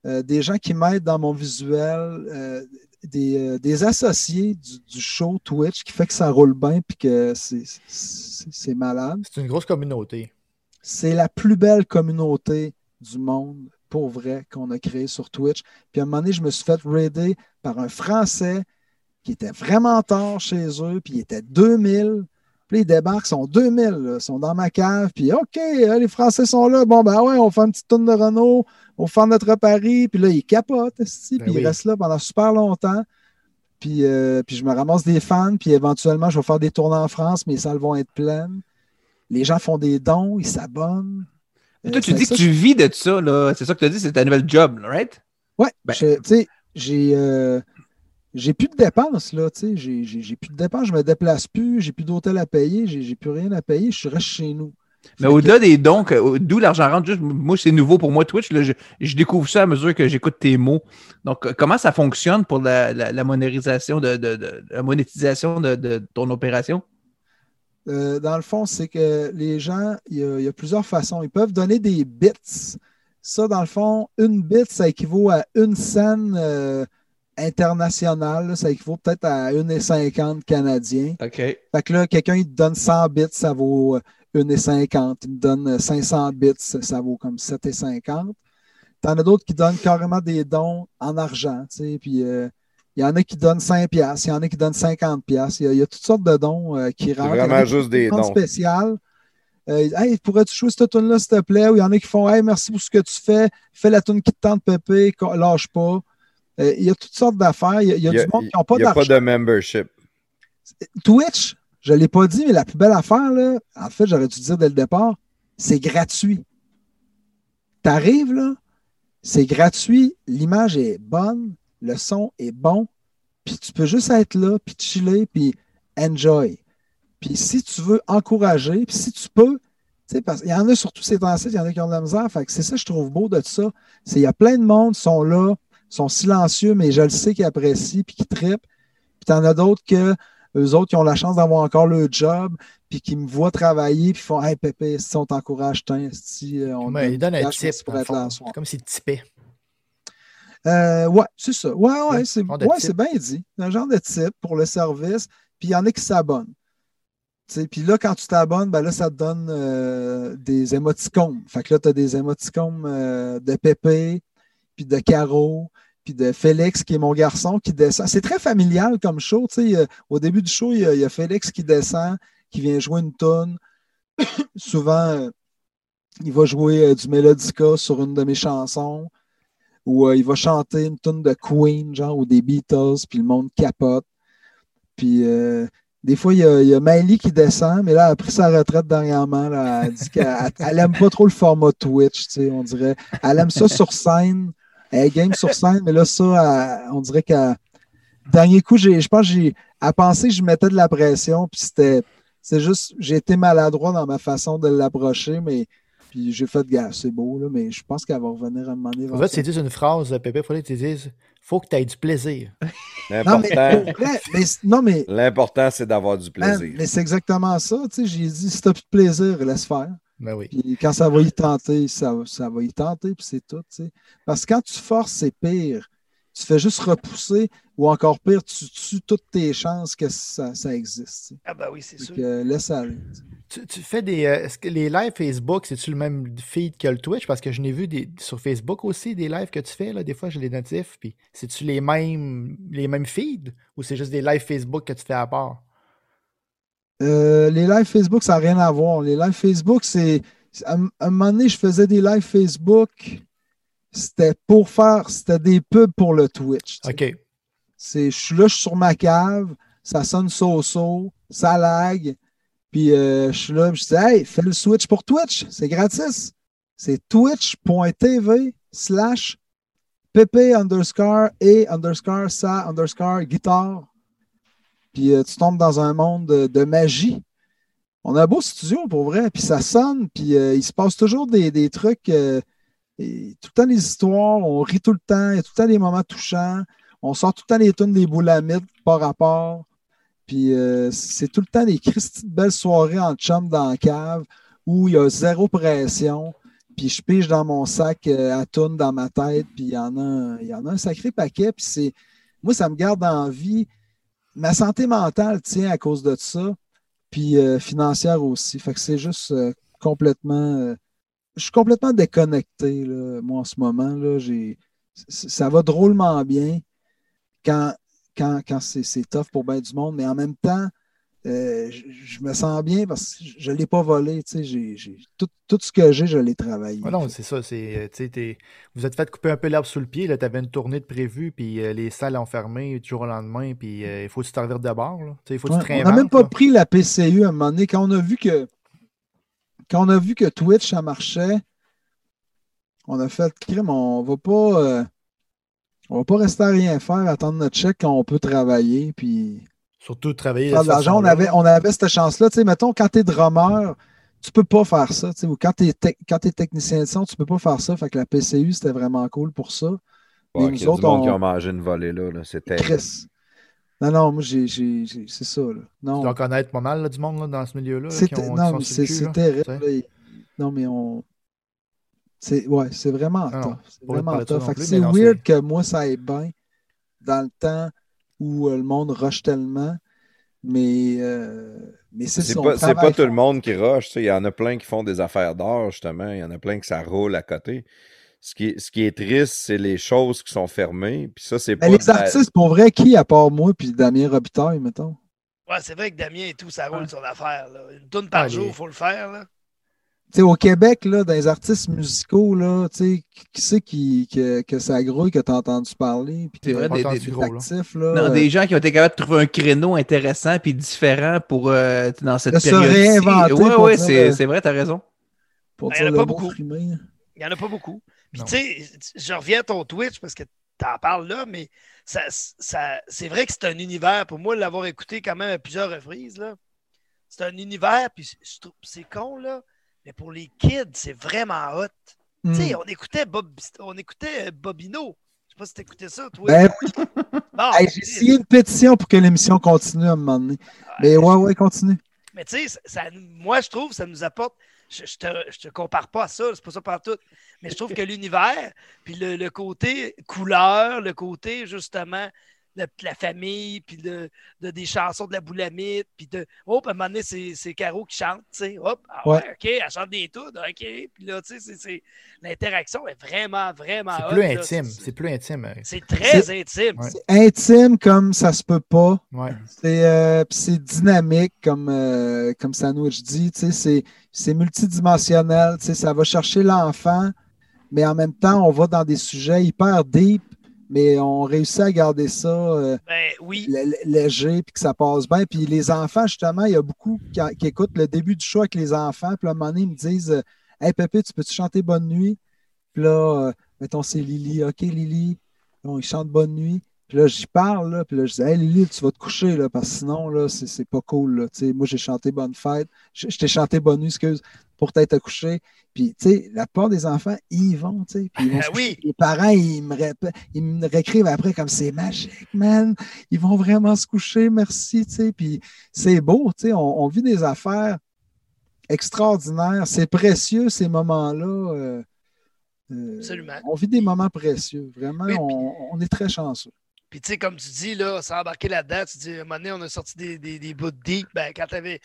euh, des gens qui m'aident dans mon visuel, euh, des, euh, des associés du, du show Twitch qui fait que ça roule bien puis que c'est malade. C'est une grosse communauté. C'est la plus belle communauté du monde, pour vrai, qu'on a créée sur Twitch. Puis à un moment donné, je me suis fait raider par un Français qui était vraiment tard chez eux, puis il était 2000. Puis ils débarquent, ils sont 2000, là, ils sont dans ma cave, puis OK, euh, les Français sont là, bon, ben ouais, on fait une petite tourne de Renault, on fait notre pari, puis là, ils capotent, Ben puis oui. ils restent là pendant super longtemps. Puis, euh, puis je me ramasse des fans, puis éventuellement, je vais faire des tournées en France, mes salles vont être pleines. Les gens font des dons, ils s'abonnent. Mais Euh, toi, tu dis ça, que tu vis de ça, là. C'est ça que tu as dit, c'est ta nouvelle job, right? Ouais, Ben- tu sais, j'ai euh, j'ai plus de dépenses, là, tu sais, j'ai- plus de dépenses, je me déplace plus, j'ai plus d'hôtel à payer, j'ai plus rien à payer, je reste chez nous. Mais au-delà des dons, d'où l'argent rentre, juste, moi, c'est nouveau pour moi, Twitch. là, je, je découvre ça à mesure que j'écoute tes mots. Donc, comment ça fonctionne pour la, la, la monétisation de, de- de- la monétisation de, ton opération? Euh, dans le fond, c'est que les gens, il y, a, il y a plusieurs façons. Ils peuvent donner des bits. Ça, dans le fond, une bit, ça équivaut à une scène euh, internationale. là. Ça équivaut peut-être à 1,50 canadiens. OK. Fait que là, quelqu'un, il te donne 100 bits, ça vaut euh, 1,50. Il me donne euh, 500 bits, ça vaut comme 7,50. T'en as d'autres qui donnent carrément des dons en argent, tu sais, puis euh, il y en a qui donnent 5 piastres, il y en a qui donnent 50 piastres. Il y a, il y a toutes sortes de dons euh, qui rentrent. A vraiment juste des dons. spéciales. Euh, hey, pourrais-tu jouer cette tune là s'il te plaît? Ou il y en a qui font Hey, merci pour ce que tu fais. Fais la tune qui te tente, Pépé, lâche pas. Euh, il y a toutes sortes d'affaires. Il y a, y du monde qui n'ont pas il y a d'argent. pas de membership. Twitch, je ne l'ai pas dit, mais la plus belle affaire, là, en fait, j'aurais dû dire dès le départ, c'est gratuit. Tu arrives, là, c'est gratuit, l'image est bonne, le son est bon, puis tu peux juste être là, puis chiller, puis enjoy. Puis si tu veux encourager, puis si tu peux, tu sais, parce qu'il y en a surtout ces temps-ci, il y en a qui ont de la misère, fait que c'est ça que je trouve beau de ça. C'est il y a plein de monde qui sont là, sont silencieux, mais je le sais qu'ils apprécient puis qu'ils trippent. Puis t'en as d'autres que eux autres qui ont la chance d'avoir encore le job, puis qui me voient travailler, puis font Hey Pépé, si on t'encourage, si euh, on Ouais, donne un tip. le être là soir. Comme s'il tipait. Euh, ouais, c'est ça. Ouais, ouais, c'est ouais, bien dit. Un genre de type pour le service. Puis il y en a qui s'abonnent. Puis là, quand tu t'abonnes, ben là, ça te donne euh, des émoticônes. Fait que là, tu as des émoticônes euh, de Pépé, puis de Caro, puis de Félix, qui est mon garçon, qui descend. C'est très familial comme show. Euh, Au début du show, il y, a, Félix qui descend, qui vient jouer une tonne. Souvent, euh, il va jouer euh, du Melodica sur une de mes chansons euh, il va chanter une tune de Queen, genre, ou des Beatles, puis le monde capote. Puis des fois, il y, a, Miley qui descend, mais là, elle a pris sa retraite dernièrement. Elle dit qu'elle elle aime pas trop le format Twitch, on dirait. Elle aime ça sur scène. Elle est game sur scène, mais là, ça, elle- on dirait qu'elle. Dernier coup, j'ai- je pense que j'ai. Elle pensait que je mettais de la pression, puis c'était. C'est juste, j'ai été maladroit dans ma façon de l'approcher, mais puis j'ai fait, gars, c'est beau, là, mais je pense qu'elle va revenir à un moment donné. En fait, tu dis une phrase, Pépé, il faudrait que tu dises faut que tu aies du plaisir. Non, mais, L'important, mais- mais, c'est d'avoir du man, plaisir. mais c'est exactement ça. Tu sais, j'ai dit, si t'as plus de plaisir, laisse faire. Ben oui. Puis quand ça va y tenter, ça, ça va y tenter, puis c'est tout. tu sais. Parce que quand tu forces, c'est pire. Tu fais juste repousser, ou encore pire, tu tues toutes tes chances que ça, ça existe. Ah, ben oui, c'est sûr. que, euh, laisse aller. Tu, tu fais des. euh, Est-ce que les lives Facebook, c'est-tu le même feed que le Twitch? Parce que je n'ai vu des, sur Facebook aussi des lives que tu fais. Là, des fois, j'ai les notifs. Puis, c'est-tu les mêmes, les mêmes feeds ou c'est juste des lives Facebook que tu fais à part? Euh, les lives Facebook, ça n'a rien à voir. Les lives Facebook, c'est. À un moment donné, je faisais des lives Facebook. C'était pour faire. C'était des pubs pour le Twitch. tu sais. OK. C'est, je suis là, je suis sur ma cave, ça sonne so-so, ça lag. Puis euh, je suis là, je dis, hey, fais le switch pour Twitch, c'est gratis. C'est twitch.tv slash pp underscore et underscore sa underscore guitare. Puis euh, tu tombes dans un monde de, magie. On a un beau studio pour vrai, puis ça sonne, puis euh, il se passe toujours des, trucs, euh, et tout le temps des histoires, on rit tout le temps, il y a tout le temps des moments touchants. On sort tout le temps les tunes des boulamites par rapport. Puis c'est tout le temps des de belles soirées en chum dans la cave où il y a zéro pression. Puis je pige dans mon sac à tunes dans ma tête. Puis il y, en a il y en a un sacré paquet. Puis. Moi, ça me garde en vie. Ma santé mentale tient à cause de ça. Puis euh, financière aussi. Fait que c'est juste euh, complètement. euh, je suis complètement déconnecté, là, moi, en ce moment. Là, j'ai, ça va drôlement bien quand, quand, quand c'est, c'est tough pour bien du monde, mais en même temps, euh, je, je me sens bien parce que je ne l'ai pas volé. tu sais, tout, tout ce que j'ai, je l'ai travaillé. Ouais, non, c'est ça. C'est, euh, vous êtes fait couper un peu l'herbe sous le pied. Tu avais une tournée de prévue, puis euh, les salles ont fermé du jour au lendemain, puis euh, il faut te revires de bord. là. Il faut Ouais, on n'a même pas là. pris la PCU à un moment donné. Quand on a vu que quand on a vu que Twitch, ça marchait, on a fait crime, on va pas on va pas rester à rien faire, attendre notre chèque quand on peut travailler. Puis Surtout travailler cette l'argent. On façon-là. avait, on avait cette chance-là. Tu sais, mettons, quand tu es drummer, tu peux pas faire ça. tu sais, Ou quand tu es, technicien de son, tu peux pas faire ça. Fait que la PCU, c'était vraiment cool pour ça. Ouais, nous qu'il y a autres, on- qui ont mangé une volée là. là. C'était. Chris. Non, non, moi, j'ai, j'ai- j'ai- c'est ça. Là. Non, Tu dois connaître pas mal là, du monde là, dans ce milieu-là. là, c'est, non, c'est, terrible. Non, mais on. C'est, ouais, c'est vraiment Ah non, tough. C'est vraiment tough. Fait que c'est weird que moi, ça aille bien dans le temps où euh, le monde rush tellement. Mais, euh, mais c'est, C'est pas, c'est pas travaille tout le monde qui rush. tu sais. Il y en a plein qui font des affaires d'or, justement. Il y en a plein que ça roule à côté. Ce qui, est- ce qui est triste, c'est les choses qui sont fermées. Puis ça, c'est. Mais les la- artistes, pour vrai, qui à part moi puis Damien Robitaille, mettons? Ouais, c'est vrai que Damien et tout, ça roule son affaire. Là. Une tonne par Ah, jour, les- il faut le faire. Là. Tu sais, au Québec, là, dans les artistes musicaux, là, tu sais, qui- c'est qui, que, que ça grouille, que tu as entendu parler, puis C'est vrai, des- des- gros, là. Non, euh, des gens qui ont été capables de trouver un créneau intéressant puis différent pour euh, dans cette se période. ouais, dire, c'est c'est vrai, t'as raison. pour Ben, dire y en a pas beaucoup. frimé. Il n'y en a pas beaucoup. Puis tu sais, je reviens à ton Twitch parce que tu en parles là, mais ça, ça, c'est vrai que c'est un univers, pour moi, l'avoir écouté quand même à plusieurs reprises, là, c'est un univers, puis je trouve- c'est con, là, mais pour les kids, c'est vraiment hot. Hmm. Tu sais, on écoutait, Bob, on écoutait euh, Bobino. Je sais pas si t'écoutais ça, toi. Ben oui, Bon, hey, j'ai signé une pétition pour que l'émission continue à un moment donné. Mais ouais, ouais, continue. Mais tu sais, ça- moi, je trouve ça nous apporte. Je, je te, je te compare pas à ça, c'est pas ça partout. Mais je trouve que l'univers, puis le, le côté couleur, le côté justement de la famille, puis de, de- des chansons de la boulamite, puis de. Hop, à un moment donné, c'est c'est Caro qui chante, tu sais. Hop, ah ouais, Ouais. OK, elle chante des tunes, OK. Puis là, tu sais, c'est- c'est- l'interaction est vraiment, vraiment. C'est plus intime. C'est- plus intime. euh, C'est très intime. Ouais. C'est intime comme ça se peut pas. Ouais. C'est euh, puis c'est dynamique, comme, euh, comme Sandwich dit. tu sais, C'est c'est multidimensionnel. tu sais, Ça va chercher l'enfant, mais en même temps, on va dans des sujets hyper deep, mais on réussit à garder ça euh, Ben oui. léger puis que ça passe bien. Puis les enfants, justement, il y a beaucoup qui, qui écoutent le début du show avec les enfants. Puis à un moment donné, ils me disent euh, Hey Pépé, tu peux-tu chanter Bonne nuit? Puis là, euh, mettons, c'est Lily. OK, Lily. Bon, ils chantent Bonne nuit. Puis là, j'y parle, là, puis là, je dis, hey Lily, tu vas te coucher, là, parce que sinon, là, c'est pas cool, là. Moi, j'ai chanté Bonne fête. Je t'ai chanté Bonne nuit, excuse, pour t'être couché. Puis, tu sais, la plupart des enfants, ils vont, tu sais. Puis, ils vont Ah se coucher. oui. Les parents, ils me, ils me réécrivent après comme c'est magique, man. Ils vont vraiment se coucher, merci, tu sais. Puis, c'est beau, tu sais. On, on vit des affaires extraordinaires. C'est précieux, ces moments-là. euh, euh, Absolument. on vit des moments précieux. Vraiment, Oui, puis- on, est très chanceux. Puis, tu sais, comme tu dis, là, sans embarquer là-dedans, tu dis, à un moment donné, on a sorti des, des, des bouts de deep. Ben, quand tu avais,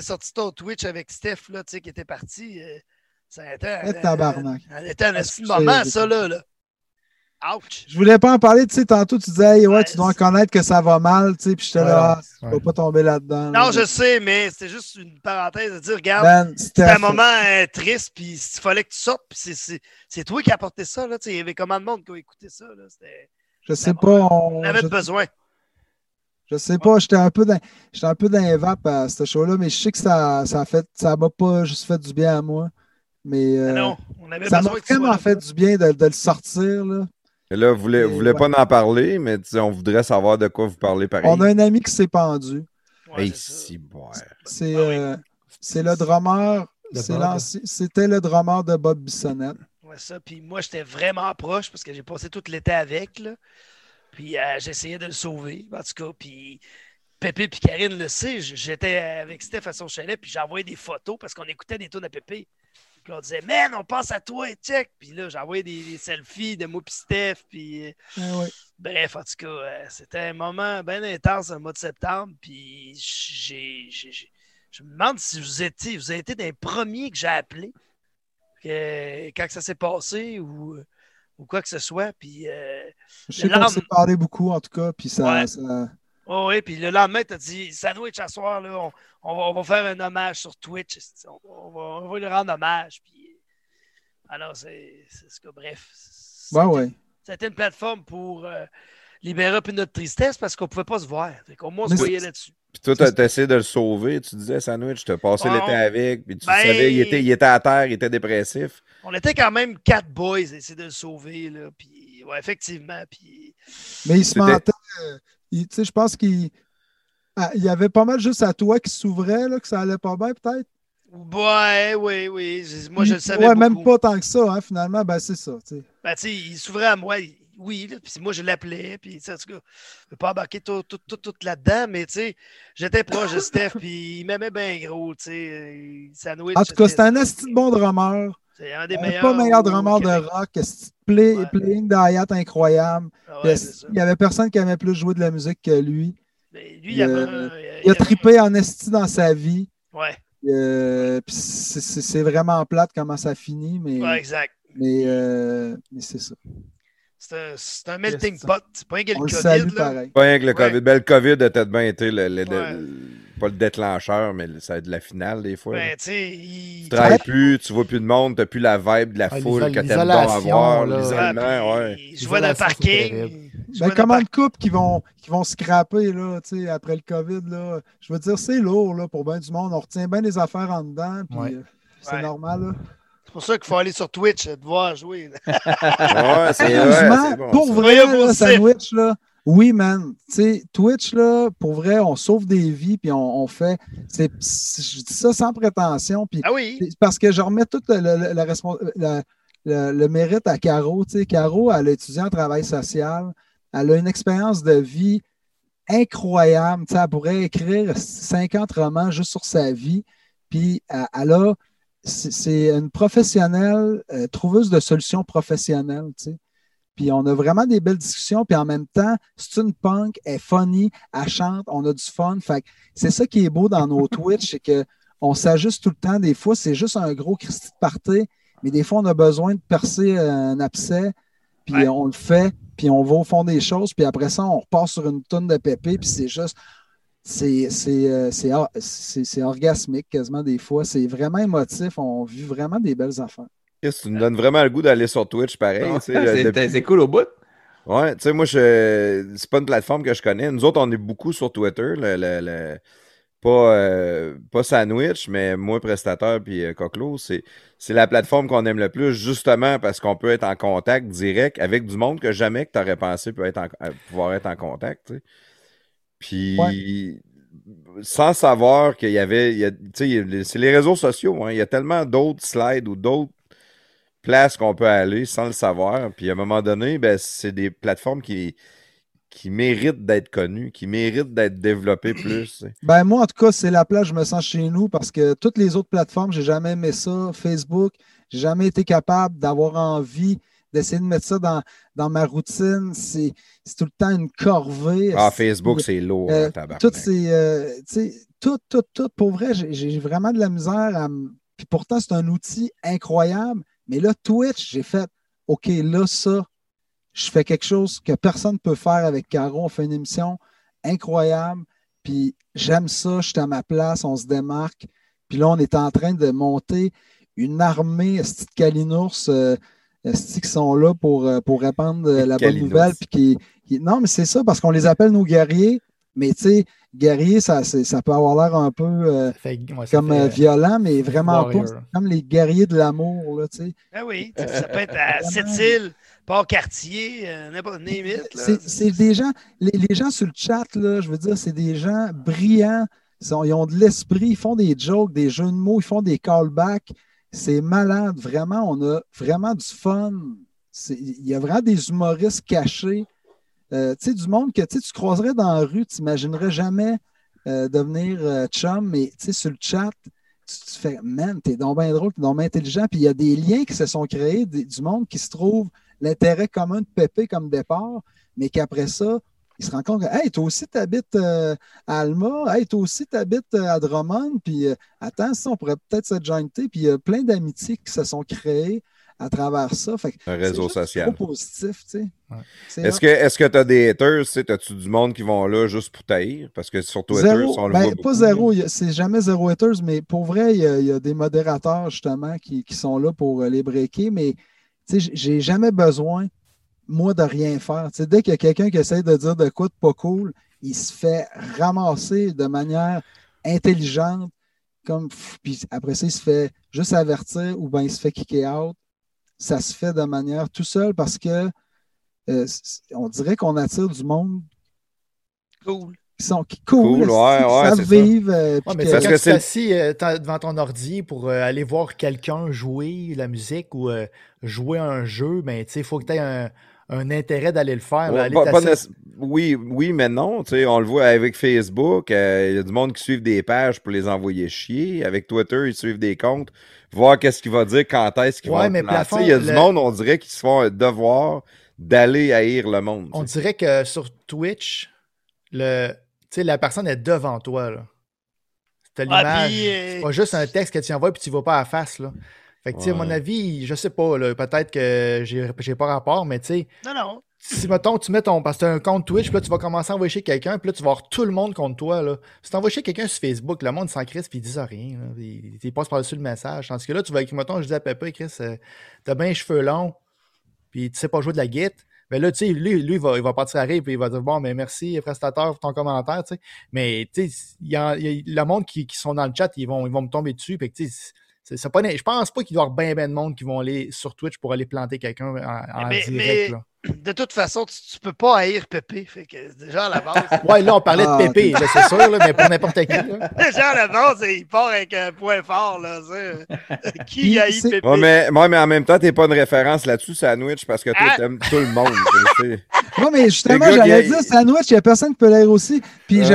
sorti ton Twitch avec Steph, là, tu sais, qui était parti, euh, ça a été un, Eh, tabarnak. un- un Excusez, moment, ça, là. là. Ouch! Je voulais pas en parler, tu sais, tantôt tu disais, hey, ouais, Ouais, tu dois c'est- connaître que ça va mal, tu sais, puis j'étais là, Ouais, ah, tu ouais. vas pas tomber là-dedans. Non, là. je sais, mais c'était juste une parenthèse de dire, regarde, Ben, c'était un moment euh, triste, puis il fallait que tu sortes, puis c'est- toi qui as apporté ça, là. tu sais, Il y avait combien de monde qui a écouté ça, là? Je sais pas, on- On avait je, besoin. Je sais pas, j'étais un peu dans, j'étais un peu dans les vapes à ce show-là, mais je sais que ça, ça a fait, ça m'a pas juste fait du bien à moi, mais euh, Ah non, on avait ça m'a vraiment là. fait du bien de, de le sortir, là. Et là, vous voulez, vous voulez Ouais. pas en parler, mais on voudrait savoir de quoi vous parlez pareil. On a un ami qui s'est pendu. Ouais, Hey, c'est. C'est, Ah oui. euh, c'est le drummer, c'était le drummer de Bob Bissonnette. Ouais, ça. Puis moi, j'étais vraiment proche parce que j'ai passé tout l'été avec. Là. Puis euh, j'essayais de le sauver, en tout cas. Puis Pépé et Karine le sait. J'étais avec Steph à son chalet, puis j'envoyais des photos parce qu'on écoutait des tunes à Pépé. Puis on disait, man, on pense à toi, check. Puis là, j'envoyais des, des selfies de moi et Steph. Puis euh, Ah ouais. bref, en tout cas, euh, c'était un moment bien intense, un mois de septembre. Puis j'ai, je me demande si vous étiez, vous avez été premiers que j'ai appelés que- quand ça s'est passé ou, ou quoi que ce soit. Puis, euh, Je sais qu'on s'est parlé beaucoup, en tout cas, puis ça, Ouais. ça- oh oui, puis le lendemain, tu as dit Sandwich à soir, là, on, on va, on va faire un hommage sur Twitch. On, va, on va lui rendre hommage. Puis, alors, c'est, ce que, bref. C'était- ouais. C'était une plateforme pour euh, libérer un peu notre tristesse parce qu'on ne pouvait pas se voir. Fait qu'au moins, on se voyait là-dessus. Puis toi, t'as essayé de le sauver. Tu disais, Sandwich, t'as passé l'été avec, puis tu Ben- savais, il était, il était à terre, il était dépressif. On était quand même quatre boys à essayer de le sauver. Là, puis, ouais, effectivement. Puis, Mais il se mentait. euh, Tu sais, je pense qu'il ah, il y avait pas mal juste à toi qui s'ouvrait, là, que ça allait pas bien, peut-être? ouais, oui, oui. Moi, je le savais. Ouais, même pas tant que ça, hein, finalement. Ben, c'est ça. tu sais. Ben, tu sais, il s'ouvrait à moi, il- oui, là, puis moi, je l'appelais, puis, en tout cas, je ne veux pas embarquer tout, tout, tout, tout là-dedans, mais, tu sais, j'étais proche de Steph, puis il m'aimait bien gros, tu sais, euh, sandwich. En tout cas, c'était un esti de bon drummer. C'est un des Un meilleurs. pas meilleur drummer de rock. play, Ouais. playing d'Ayat incroyable. Ah ouais, c'est il y avait personne qui aimait plus jouer de la musique que lui. Mais lui, il, il, avait, euh, un- Il a trippé en esti dans sa vie. Ouais, Euh, c'est- c'est c'est vraiment plate comment ça finit, mais, ouais, exact. mais, euh, mais c'est ça. C'est un, melting pot. C'est pas gars On le le COVID, là. Pas rien que le Ouais. COVID. Ben, le COVID a peut-être bien été le, le- le- Ouais. le- pas le déclencheur, mais le- ça a été la finale des fois. Ben, tu il. tu travailles plus, tu vois plus de monde, t'as plus la vibe de la Ah, foule que t'aimes l'isolation, avoir, l'isolement, Ouais, ouais. jouait dans le parking. Ben, le comment de couples qui vont, qui vont scraper là, tu sais, après le COVID? Là, je veux dire, c'est lourd là, pour bien du monde. On retient bien les affaires en dedans, puis euh, c'est Ouais. normal. Là. C'est pour ça qu'il faut aller sur Twitch, te voir jouer. Ouais, c'est Sérieusement, bon, pour vrai, là. Sandwich, là, oui, man. Tu sais, Twitch, là, pour vrai, on sauve des vies, puis on, on fait. c'est- Je dis ça sans prétention, puis Ah oui. parce que je remets toute la, la- la respons- la- le, le mérite à Caro. Tu sais, Caro, elle a étudié en travail social. Elle a une expérience de vie incroyable. Tu sais, elle pourrait écrire 50 romans juste sur sa vie. Puis elle, elle a, c'est une professionnelle, euh, trouveuse de solutions professionnelles. Tu sais. Puis on a vraiment des belles discussions. Puis en même temps, c'est une punk, elle est funny, elle chante, on a du fun. Fait c'est ça qui est beau dans nos Twitch, c'est que on s'ajuste tout le temps. Des fois, c'est juste un gros Christy de party, mais des fois, on a besoin de percer un abcès, puis Ouais. on le fait, puis on va au fond des choses, puis après ça, on repart sur une tonne de pépé, puis c'est juste. C'est c'est, euh, c'est or- c'est- c'est orgasmique quasiment des fois. C'est vraiment émotif. On vit vraiment des belles affaires. Tu nous donnes vraiment le goût d'aller sur Twitch, pareil. sais, C'est depuis- cool au bout. Ouais, tu sais, moi, je... c'est pas une plateforme que je connais. Nous autres, on est beaucoup sur Twitter. le- le- le- Pas, euh, pas Sandwich, mais moi, prestataire, puis euh, c'est, c'est la plateforme qu'on aime le plus, justement parce qu'on peut être en contact direct avec du monde que jamais que tu aurais pensé peut être en- à pouvoir être en contact. Puis, sans savoir qu'il y avait. il y c'est les réseaux sociaux. hein. Il y a tellement d'autres slides ou d'autres places qu'on peut aller sans le savoir. Puis à un moment donné, ben, c'est des plateformes qui, qui méritent d'être connues, qui méritent d'être développées plus. Ben moi, en tout cas, c'est la place, je me sens chez nous parce que toutes les autres plateformes, j'ai jamais aimé ça. Facebook, j'ai jamais été capable d'avoir envie d'essayer de mettre ça dans, dans ma routine. C'est tout le temps une corvée. Ah, Facebook, c'est lourd, Euh, hein, toutes ces, euh, tu sais, tout, tout, tout. Pour vrai, j'ai- vraiment de la misère à Puis pourtant, c'est un outil incroyable. Mais là, Twitch, j'ai fait OK, là, ça, je fais quelque chose que personne ne peut faire avec Caro. On fait une émission incroyable. Puis j'aime ça, je suis à ma place, on se démarque. Puis là, on est en train de monter une armée esti de Kalinours euh, qui sont là pour, euh, pour répandre euh, la bonne nouvelle. Puis qui, qui- Non, mais c'est ça, parce qu'on les appelle nos guerriers. Mais tu sais, guerrier, ça, ça peut avoir l'air un peu euh, fait- ouais, comme fait- euh, violent, mais vraiment warrior. pas. C'est comme les guerriers de l'amour, là, tu sais. Ah oui, ça peut être à Sept-Îles, Port-Cartier, n'importe. C'est c'est des gens, les, les gens sur le chat, là, je veux dire, c'est des gens brillants. Ils, sont- ils ont de l'esprit, ils font des jokes, des jeux de mots, ils font des callbacks. C'est malade, vraiment. On a vraiment du fun. Il y a vraiment des humoristes cachés. Euh, tu sais, du monde que tu croiserais dans la rue, tu n'imaginerais jamais euh, devenir euh, chum, mais tu sais, sur le chat, tu, tu fais, man, t'es donc bien drôle, t'es donc bien intelligent. Puis il y a des liens qui se sont créés, du monde qui se trouve l'intérêt commun de Pépé comme départ, mais qu'après ça, il se rend compte que, hey, toi aussi, tu habites à Alma, hey, toi aussi, tu habites à Drummond, puis euh, attends, ça, on pourrait peut-être se jointer, puis il y a plein d'amitiés qui se sont créées à travers ça. Fait que Un c'est réseau juste social. trop positif, tu sais. Ouais. Est-ce que est-ce que tu as des haters? tu sais, As-tu du monde qui vont là juste pour taïr? Parce que sur Twitter, Zéro. on le Ben, voit pas beaucoup. zéro, c'est jamais zéro haters, mais pour vrai, il y a, il y a des modérateurs justement qui, qui sont là pour euh, les breaker, mais tu sais, j'ai jamais besoin, moi, de rien faire. Dès qu'il y a quelqu'un qui essaie de dire de quoi de pas cool, il se fait ramasser de manière intelligente, comme puis après ça, il se fait juste avertir ou bien il se fait kicker out. Ça se fait de manière tout seul parce que euh, on dirait qu'on attire du monde Cool. qui sont qui cool, Cool, ouais, qui ouais, ça. vivre. euh, Ouais, puis mais que- Parce quand que tu t'assis euh, devant ton ordi pour euh, aller voir quelqu'un jouer la musique ou euh, jouer un jeu, ben, il faut que tu aies un, un intérêt d'aller le faire. Ouais, pas- pas oui, oui, mais non. tu sais, On le voit avec Facebook. euh, Il y a du monde qui suivent des pages pour les envoyer chier. Avec Twitter, ils suivent des comptes. Voir qu'est-ce qu'il va dire, quand est-ce qu'il Ouais, va Il y a du monde, on dirait, qui se font un devoir d'aller haïr le monde. On dirait que sur Twitch, le, tu sais, la personne est devant toi. Là. T'as Ah, l'image. puis, euh, C'est pas juste un texte que tu envoies puis tu vas pas à la face. Là. Fait que, tu sais, à mon avis, je sais pas, là, peut-être que j'ai j'ai pas rapport, mais tu sais, Non, non. si mettons, tu mets ton. Parce que tu as un compte Twitch, puis là, tu vas commencer à envoyer chez quelqu'un, puis là, tu vas avoir tout le monde contre toi. Là. Si tu envoies chez quelqu'un sur Facebook, le monde s'en crisse, puis ils disent rien. Là, ils, ils passent par-dessus le message. Tandis que là, tu vas écrire, mettons, je dis à Pépé, Chris, euh, t'as bien les cheveux longs, puis tu sais pas jouer de la guitare. Mais là, tu sais, lui, lui il, va, il va partir à rire, puis il va dire Bon, mais merci, prestataire, pour ton commentaire, tu sais. Mais, tu sais, il y a, il y a- le monde qui, qui sont dans le chat, ils vont, ils vont me tomber dessus. Que, tu sais, c'est- pas, je pense pas qu'il doit y avoir bien, ben de monde qui vont aller sur Twitch pour aller planter quelqu'un en, en Mais- direct. mais- là. de toute façon, tu, tu peux pas haïr Pépé. Fait que déjà à la base. Ouais, là, on parlait Ah, de Pépé, là, c'est sûr, là, mais pour n'importe qui. là. déjà à la base, il part avec un point fort. Là. Qui haït Pépé? Ouais, mais, ouais, mais en même temps, t'es pas une référence là-dessus, Sandwich, parce que toi, Ah! t'aimes tout le monde. Non, mais justement, j'allais dire sandwich, il n'y a personne qui peut l'air aussi. Puis j'ai-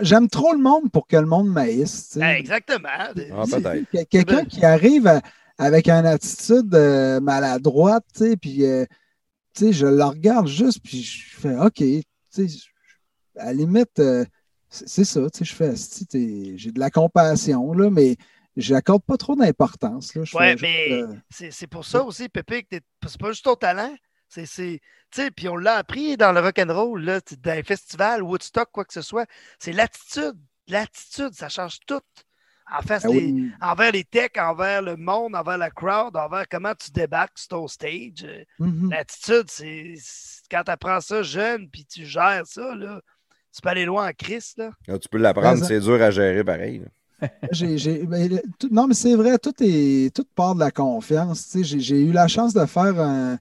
J'aime trop le monde pour que le monde m'haïsse. exactement. Ah, peut-être. Quelqu'un qui arrive à- avec une attitude euh, maladroite, puis euh, je le regarde juste, puis je fais OK, à la limite, euh, c'est ça, je fais, j'ai de la compassion, là, mais j'accorde pas trop d'importance. fais mais euh, c'est pour ça aussi, Pépé, que c'est pas juste ton talent. C'est, c'est- tu sais, puis on l'a appris dans le rock'n'roll, là, dans les festivals, Woodstock, quoi que ce soit. C'est l'attitude. L'attitude, ça change tout. En face ben des- oui. envers les techs, envers le monde, envers la crowd, envers comment tu débarques sur ton stage. Euh, Mhm. L'attitude, c'est c'est- quand tu apprends ça jeune puis tu gères ça, là, tu peux aller loin en crise. Là. Là, tu peux l'apprendre, Mais- c'est dur à gérer pareil. là. J'ai- j'ai- ben, tout- non, mais c'est vrai, tout est tout part de la confiance. tu sais. J'ai j'ai eu la chance de faire un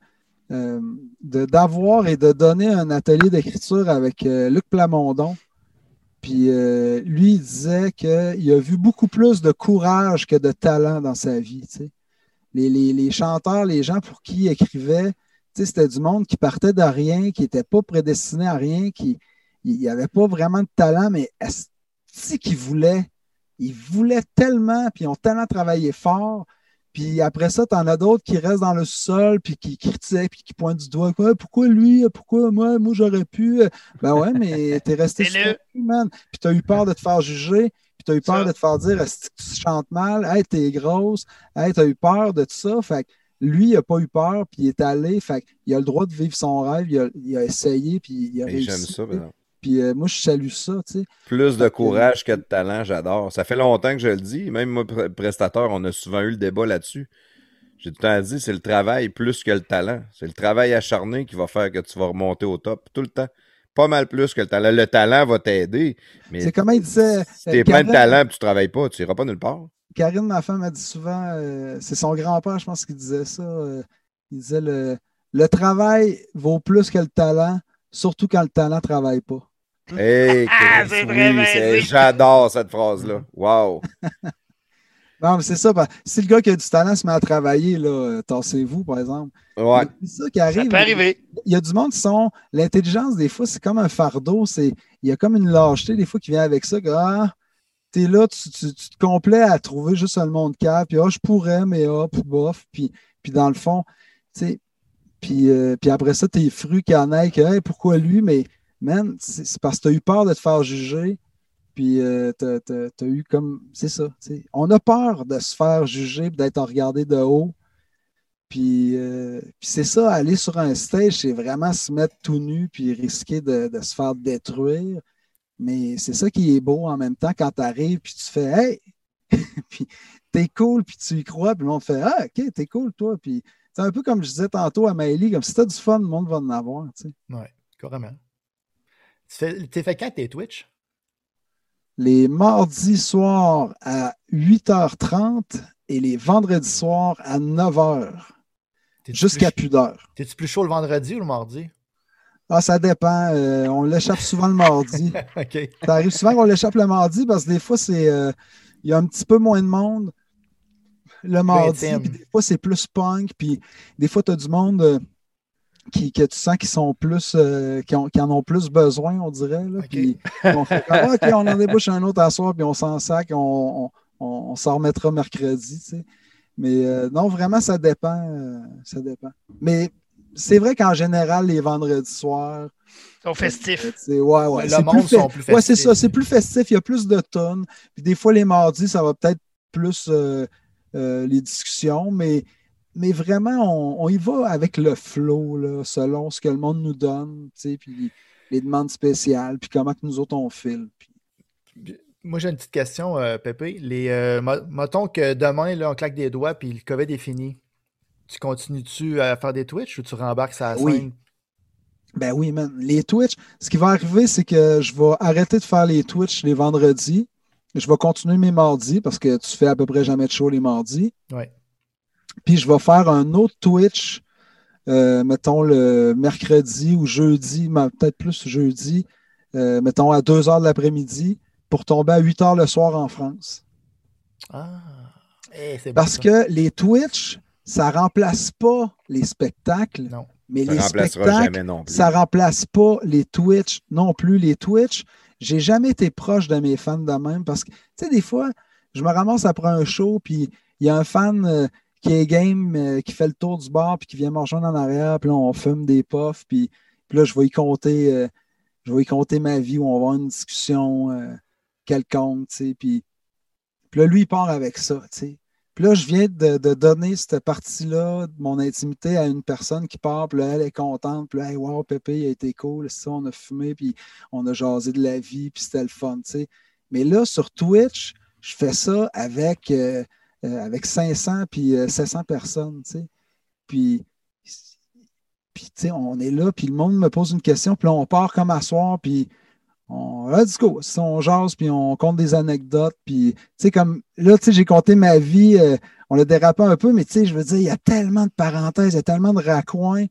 euh, d'avoir et de donner un atelier d'écriture avec euh, Luc Plamondon. Puis euh, lui, il disait qu'il a vu beaucoup plus de courage que de talent dans sa vie. Les, chanteurs, les gens pour qui il écrivait, c'était du monde qui partait de rien, qui n'était pas prédestiné à rien, qui n'y avait pas vraiment de talent, mais si qu'ils voulaient ils voulaient tellement, puis ils ont tellement travaillé fort. Puis après ça, tu en as d'autres qui restent dans le sol, puis qui critiquent, puis qui pointent du doigt. Quoi, pourquoi lui? Pourquoi moi? Moi, j'aurais pu. Ben ouais, mais t'es resté sur cul, man. Puis t'as eu peur de te faire juger, puis t'as eu peur Ça. de te faire dire est-ce que tu chantes mal? Hey, t'es grosse. Hey, t'as eu peur de tout ça. Fait que lui, il a pas eu peur, puis il est allé. Fait il a le droit de vivre son rêve. Il a, il a essayé, puis il a réussi. J'aime ça, par exemple. Puis euh, moi, je salue ça, tu sais. Plus de courage que de talent, j'adore. Ça fait longtemps que je le dis. Même moi, pr- prestateur, on a souvent eu le débat là-dessus. J'ai tout le temps dit, c'est le travail plus que le talent. C'est le travail acharné qui va faire que tu vas remonter au top. Tout le temps. Pas mal plus que le talent. Le talent va t'aider. Mais C'est comment il disait. si t'es euh, plein de talent et tu travailles pas, tu iras pas nulle part. Karine, ma femme, a dit souvent, euh, c'est son grand-père, je pense, qui disait ça. euh, il disait le, le travail vaut plus que le talent, surtout quand le talent ne travaille pas. Hey, Ah, Chris, c'est oui. J'adore cette phrase-là. Wow. Non, mais c'est ça. ben, si le gars qui a du talent se met à travailler, là, euh, tassez-vous, par exemple. Ouais. C'est ça qui arrive. Ça peut arriver. Il y a du monde qui sont. L'intelligence, des fois, c'est comme un fardeau. C'est, il y a comme une lâcheté, des fois, qui vient avec ça. Que, ah, t'es là, tu, tu- tu te complais à trouver juste un monde cap. Puis, ah, je pourrais, mais ah, puis bof. Puis, puis dans le fond, tu sais. Puis, euh, puis après ça, t'es fru qu'il y en ait que, Hey, pourquoi lui? Mais, man, c'est parce que t'as eu peur de te faire juger. Puis, euh, t'as- t'as eu comme. C'est ça. tu. On a peur de se faire juger, d'être regardé de haut. Puis, euh, puis c'est ça, aller sur un stage, c'est vraiment se mettre tout nu puis risquer de, de se faire détruire. Mais c'est ça qui est beau en même temps quand tu arrives puis tu fais Hey! puis t'es cool, puis tu y crois, puis le monde fait Ah, ok, t'es cool, toi. Puis c'est un peu comme je disais tantôt à Maëlie, comme si t'as du fun, le monde va en avoir. tu. Ouais, carrément. Tu fais- T'es fait quand tes Twitch? Les mardis soirs à 8h30 et les vendredis soirs à 9h, T'es-tu jusqu'à plus- d'heure. T'es-tu plus chaud le vendredi ou le mardi? Ah, ça dépend. euh, on l'échappe souvent le mardi. OK. Ça arrive souvent qu'on l'échappe le mardi parce que des fois, c'est euh, il y a un petit peu moins de monde le mardi. puis des fois, c'est plus punk. Puis des fois, tu as du monde euh, qui, que tu sens qui sont plus euh, qui, ont- qui en ont plus besoin, on dirait. Là. Puis on fait comme, Ah, OK, on en débouche un autre à soir, puis on s'en sac, on, on, s'en remettra mercredi. tu sais. Mais euh, non, vraiment, ça dépend. euh, ça dépend. Mais c'est vrai qu'en général, les vendredis soirs, Ils sont festifs. euh, ouais, ouais, Le c'est monde plus fait- sont plus Ouais, c'est festifs. ça, c'est plus festif, il y a plus de tonnes. Puis des fois, les mardis, ça va peut-être plus les discussions, mais, mais vraiment, on, on y va avec le flow, là, selon ce que le monde nous donne, puis les demandes spéciales, puis comment que nous autres on file. Puis- Moi, j'ai une petite question, euh, Pépé. Les, euh, mettons que demain, là, on claque des doigts puis le COVID est fini. Tu continues-tu à faire des Twitch ou tu rembarques ça Oui. scène? Ben oui, man. Les Twitch, ce qui va arriver, c'est que je vais arrêter de faire les Twitch les vendredis. Je vais continuer mes mardis parce que tu fais à peu près jamais de show les mardis. Ouais. Puis je vais faire un autre Twitch euh, mettons le mercredi ou jeudi, mais peut-être plus jeudi, euh, mettons à 2 heures de l'après-midi, pour tomber à 8 heures le soir en France. Ah. Eh, bon, Parce ça. que les Twitch, ça remplace pas les spectacles, Non. mais Ça les remplacera spectacles, jamais non plus. ça remplace pas les Twitch non plus. Les Twitch, j'ai jamais été proche de mes fans de même parce que, tu sais, des fois, je me ramasse après un show, puis il y a un fan euh, qui est game, qui fait le tour du bar, puis qui vient me rejoindre en arrière, puis là, on fume des puffs, puis, là, je vais y compter, euh, je y compter ma vie, où on va avoir une discussion euh, quelconque, tu sais, puis, puis là, lui, il part avec ça, tu sais. Puis là, je viens de, donner cette partie-là de mon intimité à une personne qui part, puis là, elle est contente, puis là, hey, wow, Pépé, il a été cool, ça, on a fumé, puis on a jasé de la vie, puis c'était le fun, tu sais. Mais là, sur Twitch, je fais ça avec, euh, euh, avec 500 puis euh, 700 personnes, tu sais. Puis, puis tu sais, on est là, puis le monde me pose une question, puis là, on part comme à soir, puis on, let's go, on jase, puis on compte des anecdotes, puis, tu sais, comme, là, tu sais, j'ai compté ma vie, euh, on l'a dérapé un peu, mais tu sais, je veux dire, il y a tellement de parenthèses, il y a tellement de raccoins.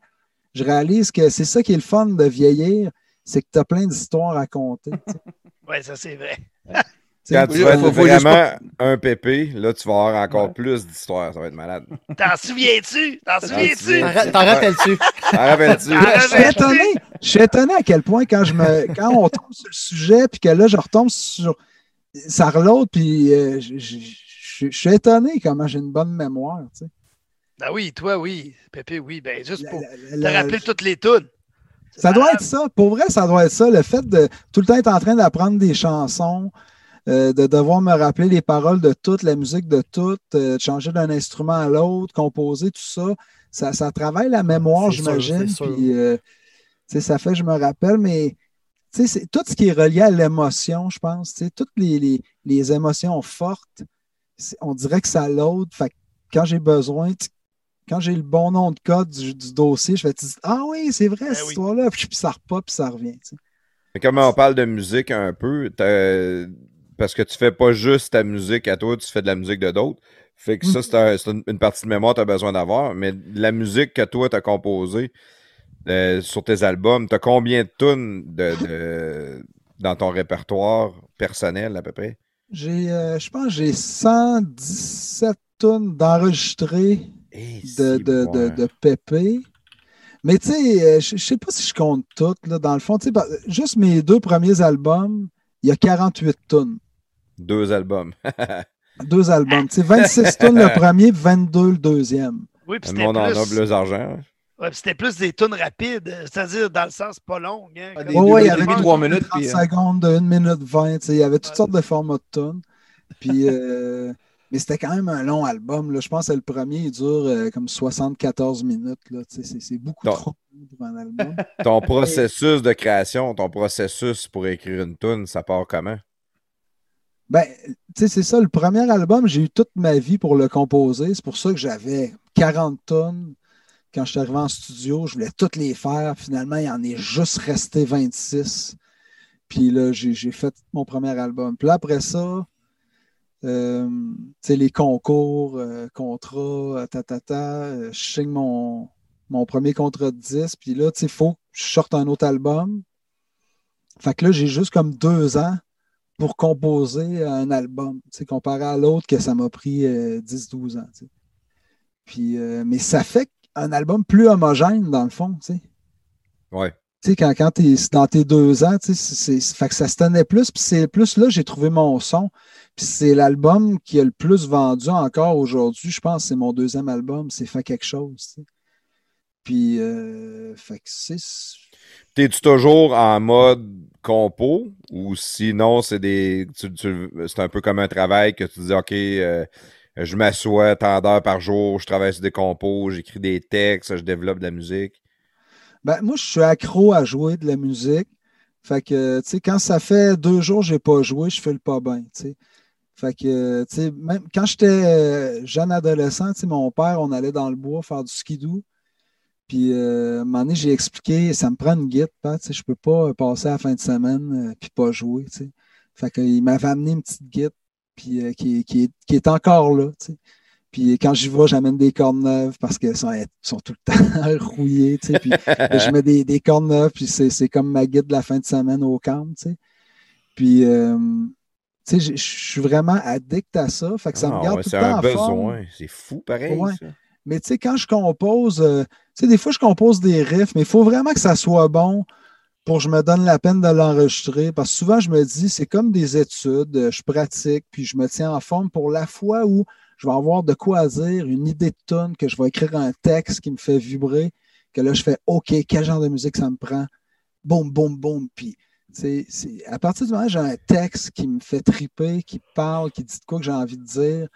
Je réalise que c'est ça qui est le fun de vieillir, c'est que tu as plein d'histoires à sais. Oui, ça c'est vrai. Quand tu vas être vraiment un pépé, là, tu vas avoir encore plus d'histoires. Ça va être malade. T'en souviens-tu? T'en souviens-tu? T'en ra- t'en rappelles-tu? T'en rappelles-tu? Ah, je suis étonné. Je suis étonné à quel point quand je me quand on tombe sur le sujet puis que là je retombe sur ça reload puis euh, je, suis étonné comment j'ai une bonne mémoire. tu sais. Ben oui, toi, oui. Pépé, oui. Ben juste pour la- te la- rappeler toutes les tunes. Ça doit malade. être ça. Pour vrai, ça doit être ça. Le fait de tout le temps être en train d'apprendre des chansons, euh, de devoir me rappeler les paroles de toute, la musique de toute, euh, de changer d'un instrument à l'autre, composer, tout ça, ça, ça travaille la mémoire, j'imagine. Puis, euh, tu sais, ça fait, je me rappelle, mais tu sais, c'est tout ce qui est relié à l'émotion, je pense. tu sais, Toutes les, les- les émotions fortes, on dirait que ça que quand j'ai besoin, quand j'ai le bon nom de code du, du dossier, je vais te dire Ah oui, c'est vrai, Ben cette oui. histoire-là. Puis, puis ça repart, puis ça revient. Mais comme on parle de musique un peu, parce que tu fais pas juste ta musique à toi, tu fais de la musique de d'autres. Fait que ça, c'est un- c'est une, une partie de mémoire que tu as besoin d'avoir. Mais la musique que toi, tu as composée euh, sur tes albums, tu as combien de tunes de, de- dans ton répertoire personnel à peu près? J'ai, euh, je pense que j'ai 117 tonnes d'enregistrés Eh, de, de, de, de Pépé. Mais tu sais, euh, je sais pas si je compte toutes. Là, dans le fond, par- juste mes deux premiers albums, il y a 48 tonnes. Deux albums. Deux albums. Tu sais, 26 tonnes le premier, 22 le deuxième. Oui, puis Le c'était monde en a plus, ouais, puis c'était plus des tunes rapides, c'est-à-dire dans le sens pas long. Hein, Ouais, il y avait et demie, des trois tunes de minutes, 30 puis, euh, secondes, de 1 minute 20. tu sais, Il y avait toutes Ouais. sortes de formats de tunes. Puis, euh, mais c'était quand même un long album. Là. Je pense que le premier, il dure euh, comme 74 minutes. Là. Tu sais, C'est, c'est beaucoup Non. trop pour un album. Ton processus de création, ton processus pour écrire une tune, ça part comment? Ben, tu sais, c'est ça. Le premier album, j'ai eu toute ma vie pour le composer. C'est pour ça que j'avais 40 tonnes. Quand je suis arrivé en studio, je voulais toutes les faire. Finalement, il en est juste resté 26. Puis là, j'ai fait mon premier album. Puis là, après ça, euh, les concours, euh, contrats, tatata, euh, je signe mon, mon premier contrat de 10. Puis là, il faut que je sorte un autre album. Fait que là, j'ai juste comme deux ans pour composer un album, comparé à l'autre que ça m'a pris euh, 10-12 ans. tu sais. Puis, euh, mais ça fait un album plus homogène, dans le fond. tu sais. Ouais. Tu sais, quand, quand tu es dans tes deux ans, tu sais, c'est, c'est- fait que ça se tenait plus. Puis c'est plus là, j'ai trouvé mon son. Puis c'est l'album qui a le plus vendu encore aujourd'hui. Je pense que c'est mon deuxième album. C'est Fait quelque chose. Puis, euh, fait que c'est. T'es-tu toujours en mode compo ou sinon c'est des c'est un peu comme un travail que tu dis OK euh, je m'assois tant d'heures par jour, je travaille sur des compos, j'écris des textes, je développe de la musique? Ben, moi, je suis accro à jouer de la musique. Fait que, tu sais, quand ça fait deux jours que je n'ai pas joué, je fais le pas bien, tu. Fait que, tu même quand j'étais euh, jeune adolescent, tu sais, mon père, on allait dans le bois faire du skidoo. Puis, euh, à un moment donné, j'ai expliqué, ça me prend une guide, tu sais, je peux pas passer la fin de semaine euh, puis pas jouer, tu sais. Fait qu'il m'avait amené une petite guide, puis euh, qui, qui est, qui est encore là, tu sais. Puis quand j'y vais, j'amène des cornes neuves parce qu'elles sont, sont tout le temps rouillées. tu sais. Puis je mets des, des cornes neuves, puis c'est c'est comme ma guide de la fin de semaine au camp. tu sais. Puis, euh, tu sais, je suis vraiment addict à ça. Fait que ça Ah, me garde ouais, tout c'est le temps un en forme. besoin. C'est fou, pareil. Ouais. ça. Mais tu sais, quand je compose, euh, sais, des fois, je compose des riffs, mais il faut vraiment que ça soit bon pour que je me donne la peine de l'enregistrer. Parce que souvent, je me dis, c'est comme des études, euh, je pratique, puis je me tiens en forme pour la fois où je vais avoir de quoi dire, une idée de tune, que je vais écrire un texte qui me fait vibrer, que là, je fais OK, quel genre de musique ça me prend? Boum, boum, boum. Puis, à partir du moment où j'ai un texte qui me fait triper, qui parle, qui dit de quoi que j'ai envie de dire,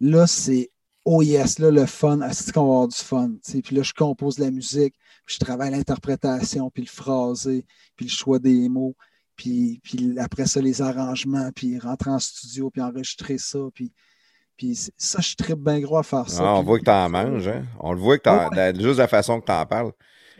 là, c'est oh yes, là, le fun, c'est qu'on va avoir du fun. tu. Puis là, je compose la musique, puis je travaille l'interprétation, puis le phrasé, puis le choix des mots, puis, puis après ça, les arrangements, puis rentrer en studio, puis enregistrer ça. Puis, puis ça, je tripe bien gros à faire ça. Ah, on Puis- voit que t'en manges, hein? On le voit que t'en, Ouais. la- juste la façon que t'en parles.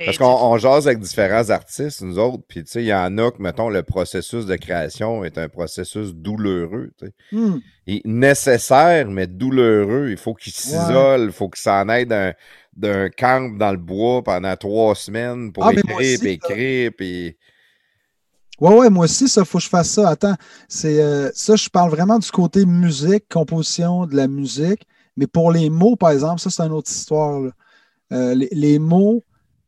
Parce tu- qu'on on jase avec différents artistes, nous autres, puis tu sais, il y en a que, mettons, le processus de création est un processus douloureux, tu sais. Hmm. Et nécessaire, mais douloureux. Il faut qu'il s'isole, il faut qu'il s'en aille d'un, d'un camp dans le bois pendant trois semaines pour Ah, écrire, aussi, puis écrire, puis... Ouais, ouais, moi aussi, ça, faut que je fasse ça. Attends, c'est euh, ça, je parle vraiment du côté musique, composition de la musique. Mais pour les mots, par exemple, ça, c'est une autre histoire. là. Euh, les, les mots,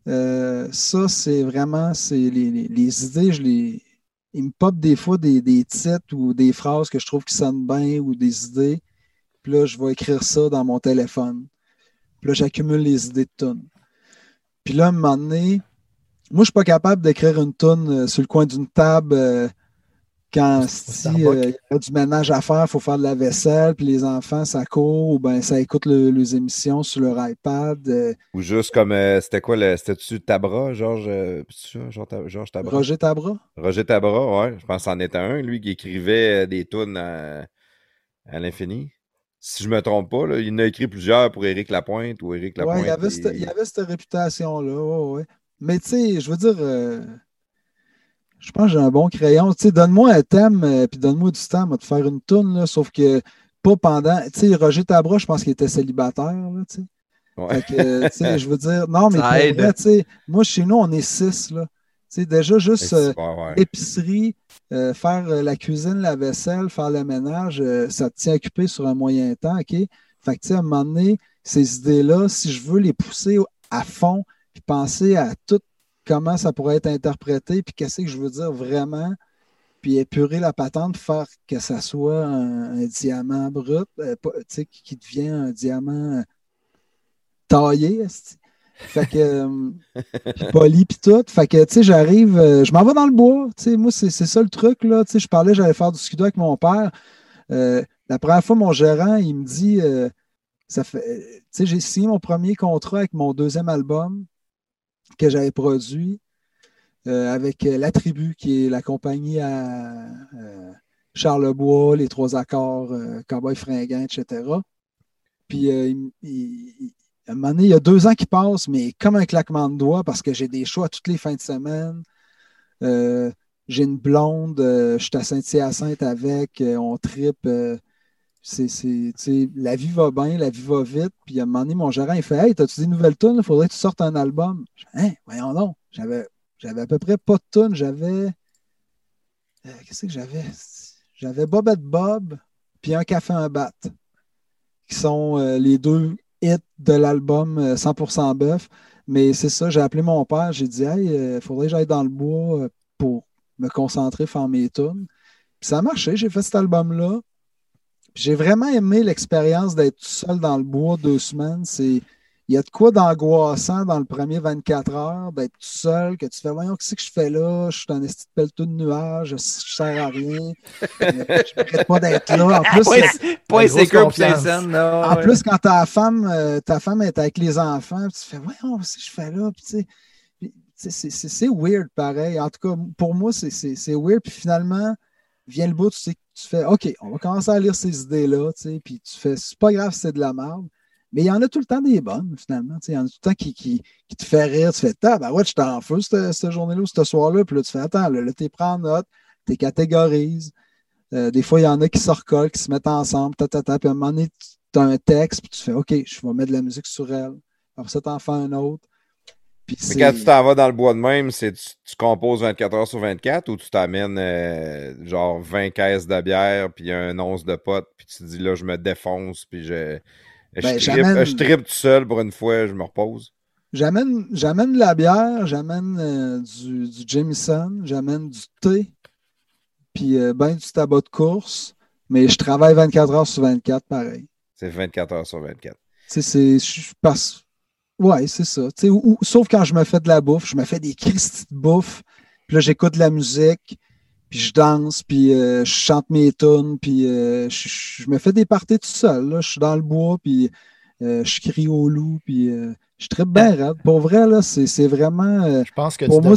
euh, ça, c'est vraiment, c'est les, idées, je les. Il me pop des fois des, des titres ou des phrases que je trouve qui sonnent bien ou des idées. Puis là, je vais écrire ça dans mon téléphone. Puis là, j'accumule les idées de tunes. Puis là, à un moment donné, moi, je suis pas capable d'écrire une toune euh, sur le coin d'une table euh, quand si, euh, il y a du ménage à faire, il faut faire de la vaisselle, puis les enfants, ça court, ou ben ça écoute le- les émissions sur leur iPad. euh, Ou juste comme, euh, c'était quoi, le, c'était-tu Tabra, Georges, euh, Tabra? Roger Tabra? Roger Tabra, ouais, je pense que c'en était un, lui, qui écrivait des tunes à, à l'infini. Si je me trompe pas, là, il en a écrit plusieurs pour Éric Lapointe ou Éric Lapointe. Ouais, il y avait et- cette, il y avait cette réputation-là. ouais, ouais. Mais tu sais, je veux dire, euh, je pense que j'ai un bon crayon. Tu sais, donne-moi un thème, euh, puis donne-moi du temps moi, de faire une toune, là, sauf que pas pendant. Tu sais, Roger Tabra, je pense qu'il était célibataire, là, tu sais. Ouais. Fait que, euh, tu sais, je veux dire, non, mais vrai, moi, chez nous, on est six, là. Tu sais, déjà, juste euh, Ouais, épicerie, euh, faire la cuisine, la vaisselle, faire le ménage, ça te tient occupé sur un moyen temps, OK? Fait que, à un moment donné, ces idées-là, si je veux les pousser à fond, puis penser à tout comment ça pourrait être interprété, puis qu'est-ce que je veux dire vraiment, puis épurer la patente, faire que ça soit un, un diamant brut, euh, pas- qui, devient un diamant euh, taillé. Fait que, euh, puis poli, puis tout. Fait que, tu sais, j'arrive, euh, je m'en vais dans le bois. Tu sais, moi, c'est ça le truc, là. Tu sais, je parlais, j'allais faire du skido avec mon père. Euh, la première fois, mon gérant, il me dit, ça fait, tu sais, j'ai signé mon premier contrat avec mon deuxième album que j'avais produit euh, avec euh, La Tribu, qui est la compagnie à euh, Charlebois, Les Trois Accords, Cowboy Fringant, etc. Puis, à un moment donné, il y a deux ans qui passent, mais comme un claquement de doigts, parce que j'ai des choix toutes les fins de semaine. J'ai une blonde, je suis à Saint-Hyacinthe avec, on tripe. Euh, c'est, la vie va bien, la vie va vite. Puis à un moment donné, mon gérant, il fait Hey, as-tu des nouvelles tunes? Il faudrait que tu sortes un album. Je hein, voyons donc. J'avais, à peu près pas de tunes. J'avais. euh, qu'est-ce que j'avais? J'avais Bobette Bob, puis un café, un bat, qui sont euh, les deux hits de l'album euh, 100% bœuf. Mais c'est ça, j'ai appelé mon père, j'ai dit Hey, il faudrait que j'aille dans le bois euh, pour me concentrer, faire mes tunes. Puis ça a marché, j'ai fait cet album-là. J'ai vraiment aimé l'expérience d'être tout seul dans le bois deux semaines. C'est, il y a de quoi d'angoissant dans le premier 24 heures, d'être tout seul, que tu fais, voyons, qu'est-ce que je fais là? Je suis un esti de pelleteux de nuages, je ne sers à rien. Je ne pas d'être là. En plus, en ouais. plus, quand ta femme, euh, ta femme est avec les enfants, puis tu fais, voyons, qu'est-ce que je fais là? C'est- weird pareil. En tout cas, pour moi, c'est weird. Puis finalement, vient le bout, tu sais, tu fais, OK, on va commencer à lire ces idées-là, tu sais, puis tu fais, c'est pas grave c'est de la merde. Mais il y en a tout le temps des bonnes, finalement. tu sais, Il y en a tout le temps qui, qui, te fait rire. Tu fais, ah, ben ouais, je en feu cette, cette journée-là ou ce soir-là. Puis là, tu fais, attends, là, là tu prends en note, tu catégorises. Euh, des fois, il y en a qui se recollent, qui se mettent ensemble, ta, ta, ta, puis à un moment donné, tu, as un texte, puis tu fais OK, je vais mettre de la musique sur elle. Après ça, tu en fais un autre. Mais quand tu t'en vas dans le bois de même, c'est tu, tu composes 24 heures sur 24 ou tu t'amènes euh, genre 20 caisses de bière puis un once de potes puis tu te dis là je me défonce puis je je, Ben, je trippe tout seul pour une fois, je me repose. J'amène, j'amène de la bière, j'amène euh, du, du Jameson, j'amène du thé, puis euh, ben du tabac de course, mais je travaille 24 heures sur 24 pareil. C'est 24 heures sur 24. Tu sais, c'est. Je passe. Ouais, c'est ça. Tu sais, ou- ou- sauf quand je me fais de la bouffe, je me fais des cristis de bouffe, puis là, j'écoute de la musique, puis je danse, puis euh, je chante mes tunes, puis euh, je, me fais des parties tout seul. là. Je suis dans le bois, puis euh, je crie au loup, puis je tripe bien raide. Pour vrai, là, c'est vraiment. Je pense que pour moi,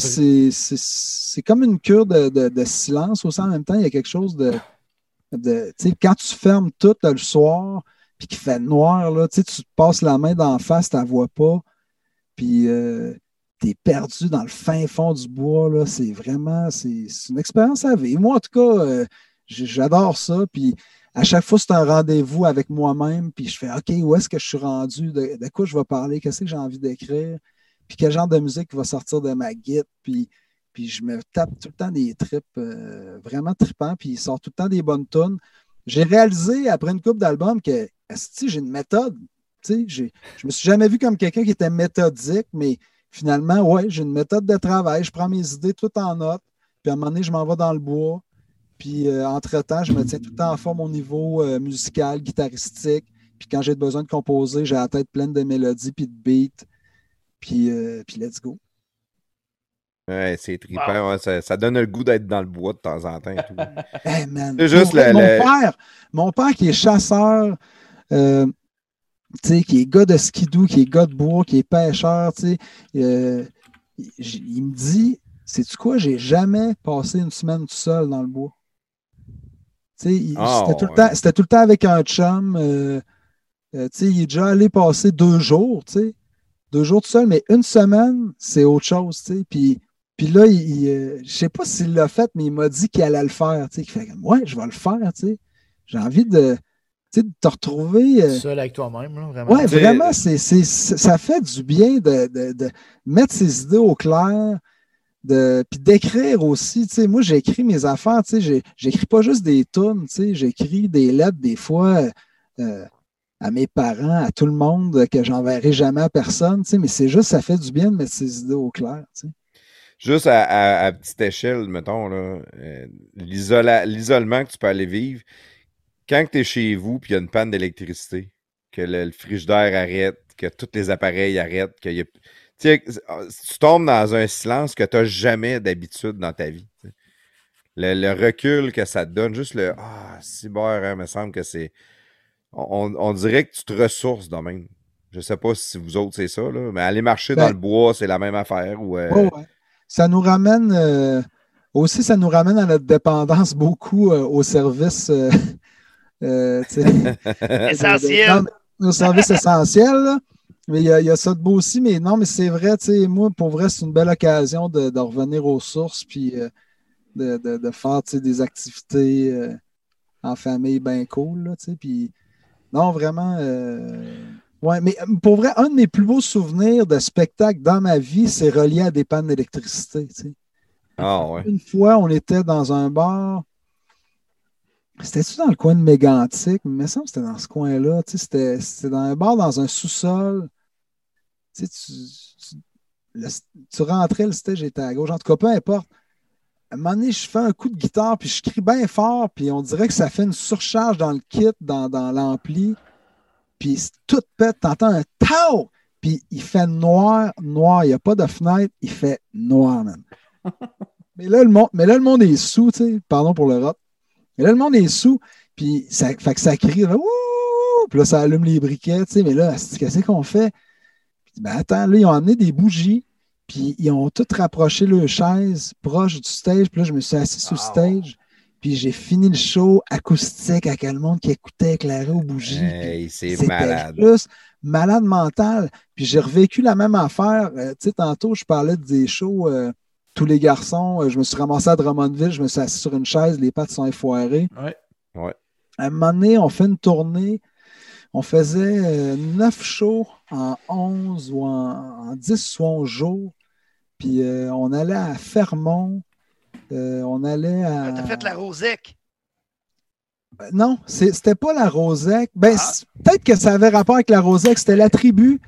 c'est- comme une cure de, de- de silence. Aussi, en même temps, il y a quelque chose de. de tu sais, quand tu fermes tout là, le soir, puis qu'il fait noir, là, tu te passes la main d'en face, tu ne vois pas, puis tu es perdu dans le fin fond du bois. là. C'est vraiment. C'est une expérience à vivre. Moi, en tout cas, euh, j'adore ça. Puis à chaque fois, c'est un rendez-vous avec moi-même, puis je fais OK, où est-ce que je suis rendu? De, de quoi je vais parler? Qu'est-ce que j'ai envie d'écrire? Puis quel genre de musique va sortir de ma guide? Puis, puis je me tape tout le temps des trips euh, vraiment trippants, puis il sort tout le temps des bonnes tunes. J'ai réalisé après une couple d'albums que j'ai une méthode. Tu sais, j'ai- je me suis jamais vu comme quelqu'un qui était méthodique, mais finalement, ouais, j'ai une méthode de travail. Je prends mes idées tout en note, puis à un moment donné, je m'en vais dans le bois. Puis euh, entre-temps, je me tiens tout le temps en forme au niveau euh, musical, guitaristique. Puis quand j'ai besoin de composer, j'ai la tête pleine de mélodies puis de beats. Puis, euh, puis let's go. Ouais, c'est trippant, ouais, ça, ça donne le goût d'être dans le bois de temps en temps et tout. Hey, man. C'est juste vrai, le- mon, le- Père, mon père qui est chasseur, euh, qui est gars de skidoo, qui est gars de bois, qui est pêcheur, euh, il, il me dit, sais-tu quoi, j'ai jamais passé une semaine tout seul dans le bois. Il- Ah, c'était, tout le ouais. temps, c'était tout le temps avec un chum. euh, il est déjà allé passer deux jours. Deux jours tout seul, mais une semaine, c'est autre chose. Puis, puis là, il, il, euh, je sais pas s'il l'a fait, mais il m'a dit qu'il allait le faire. Qu'il fait ouais, je vais le faire. J'ai envie de, de te retrouver. euh, Seul avec toi-même, vraiment. Sais- vraiment, c'est, c'est- c'est- ça fait du bien de, de- de mettre ses idées au clair, de, puis d'écrire aussi. Tu sais, moi, j'écris mes affaires, tu sais, j'ai- j'écris pas juste des tunes, tu sais, j'écris des lettres des fois euh, à mes parents, à tout le monde, que j'enverrai jamais à personne, tu sais, mais c'est juste, ça fait du bien de mettre ses idées au clair. Juste à, à- à petite échelle, mettons, là, euh, l'isola- l'isolement que tu peux aller vivre, quand tu es chez vous puis il y a une panne d'électricité, que le, le frigidaire arrête, que tous les appareils arrêtent, que y a- tu tombes dans un silence que tu n'as jamais d'habitude dans ta vie. Le, le recul que ça te donne, juste le Ah, bon, hein, me semble que c'est. On, on dirait que tu te ressources de même. Je sais pas si vous autres c'est ça, là, mais aller marcher Ben- dans le bois, c'est la même affaire. Ou, euh, ouais. Ça nous ramène euh, aussi, ça nous ramène à notre dépendance beaucoup euh, au service. Euh, Essentiel. Non, mais Au service essentiel. là. Mais il y, a, il y a ça de beau aussi. Mais non, mais c'est vrai, tu sais, moi, pour vrai, c'est une belle occasion de, de revenir aux sources puis euh, de, de- de faire des activités euh, en famille bien cool. Là, tu sais, puis non, vraiment. euh, Ouais, mais pour vrai, un de mes plus beaux souvenirs de spectacle dans ma vie, c'est relié à des pannes d'électricité. Ah ouais. Une fois, on était dans un bar. C'était-tu dans le coin de Mégantic? Il me semble que c'était dans ce coin-là. Tu sais, C'était c'était dans un bar, dans un sous-sol. Tu, sais, tu, tu- le- tu rentrais, le stage était à gauche. En tout cas, peu importe. À un moment donné, je fais un coup de guitare, puis je crie bien fort, puis on dirait que ça fait une surcharge dans le kit, dans, dans l'ampli. Puis tout pète, t'entends un tau! Puis il fait noir, noir. Il n'y a pas de fenêtre, il fait noir, man. Mais là, le monde, mais là, le monde est sous, tu sais. Pardon pour le rot. Mais là, le monde est sous. Puis ça, fait que ça crie. Là, Ouh! Puis là, ça allume les briquets, tu sais. Mais là, c'est- qu'est-ce qu'on fait? Puis, ben attends, là, ils ont amené des bougies. Puis ils ont tout rapproché leurs chaises proche du stage. Puis là, je me suis assis sur le stage. Puis j'ai fini le show acoustique avec le monde qui écoutait éclairé aux bougies. Hey, c'est malade. malade mental. Puis j'ai revécu la même affaire. Euh, tu sais, tantôt, je parlais des shows euh, Tous les garçons. Euh, je me suis ramassé à Drummondville, je me suis assis sur une chaise, les pattes sont effoirées. Ouais. Ouais. À un moment donné, on fait une tournée On faisait euh, 9 shows en 11 ou en, en 10 ou 11 jours. Puis euh, on allait à Fermont. euh, on allait à. Ah, T'as fait la Rosec. Ben, Non, c'était pas la Rosec. Ben, Ah. peut-être que ça avait rapport avec la Rosec. C'était la tribu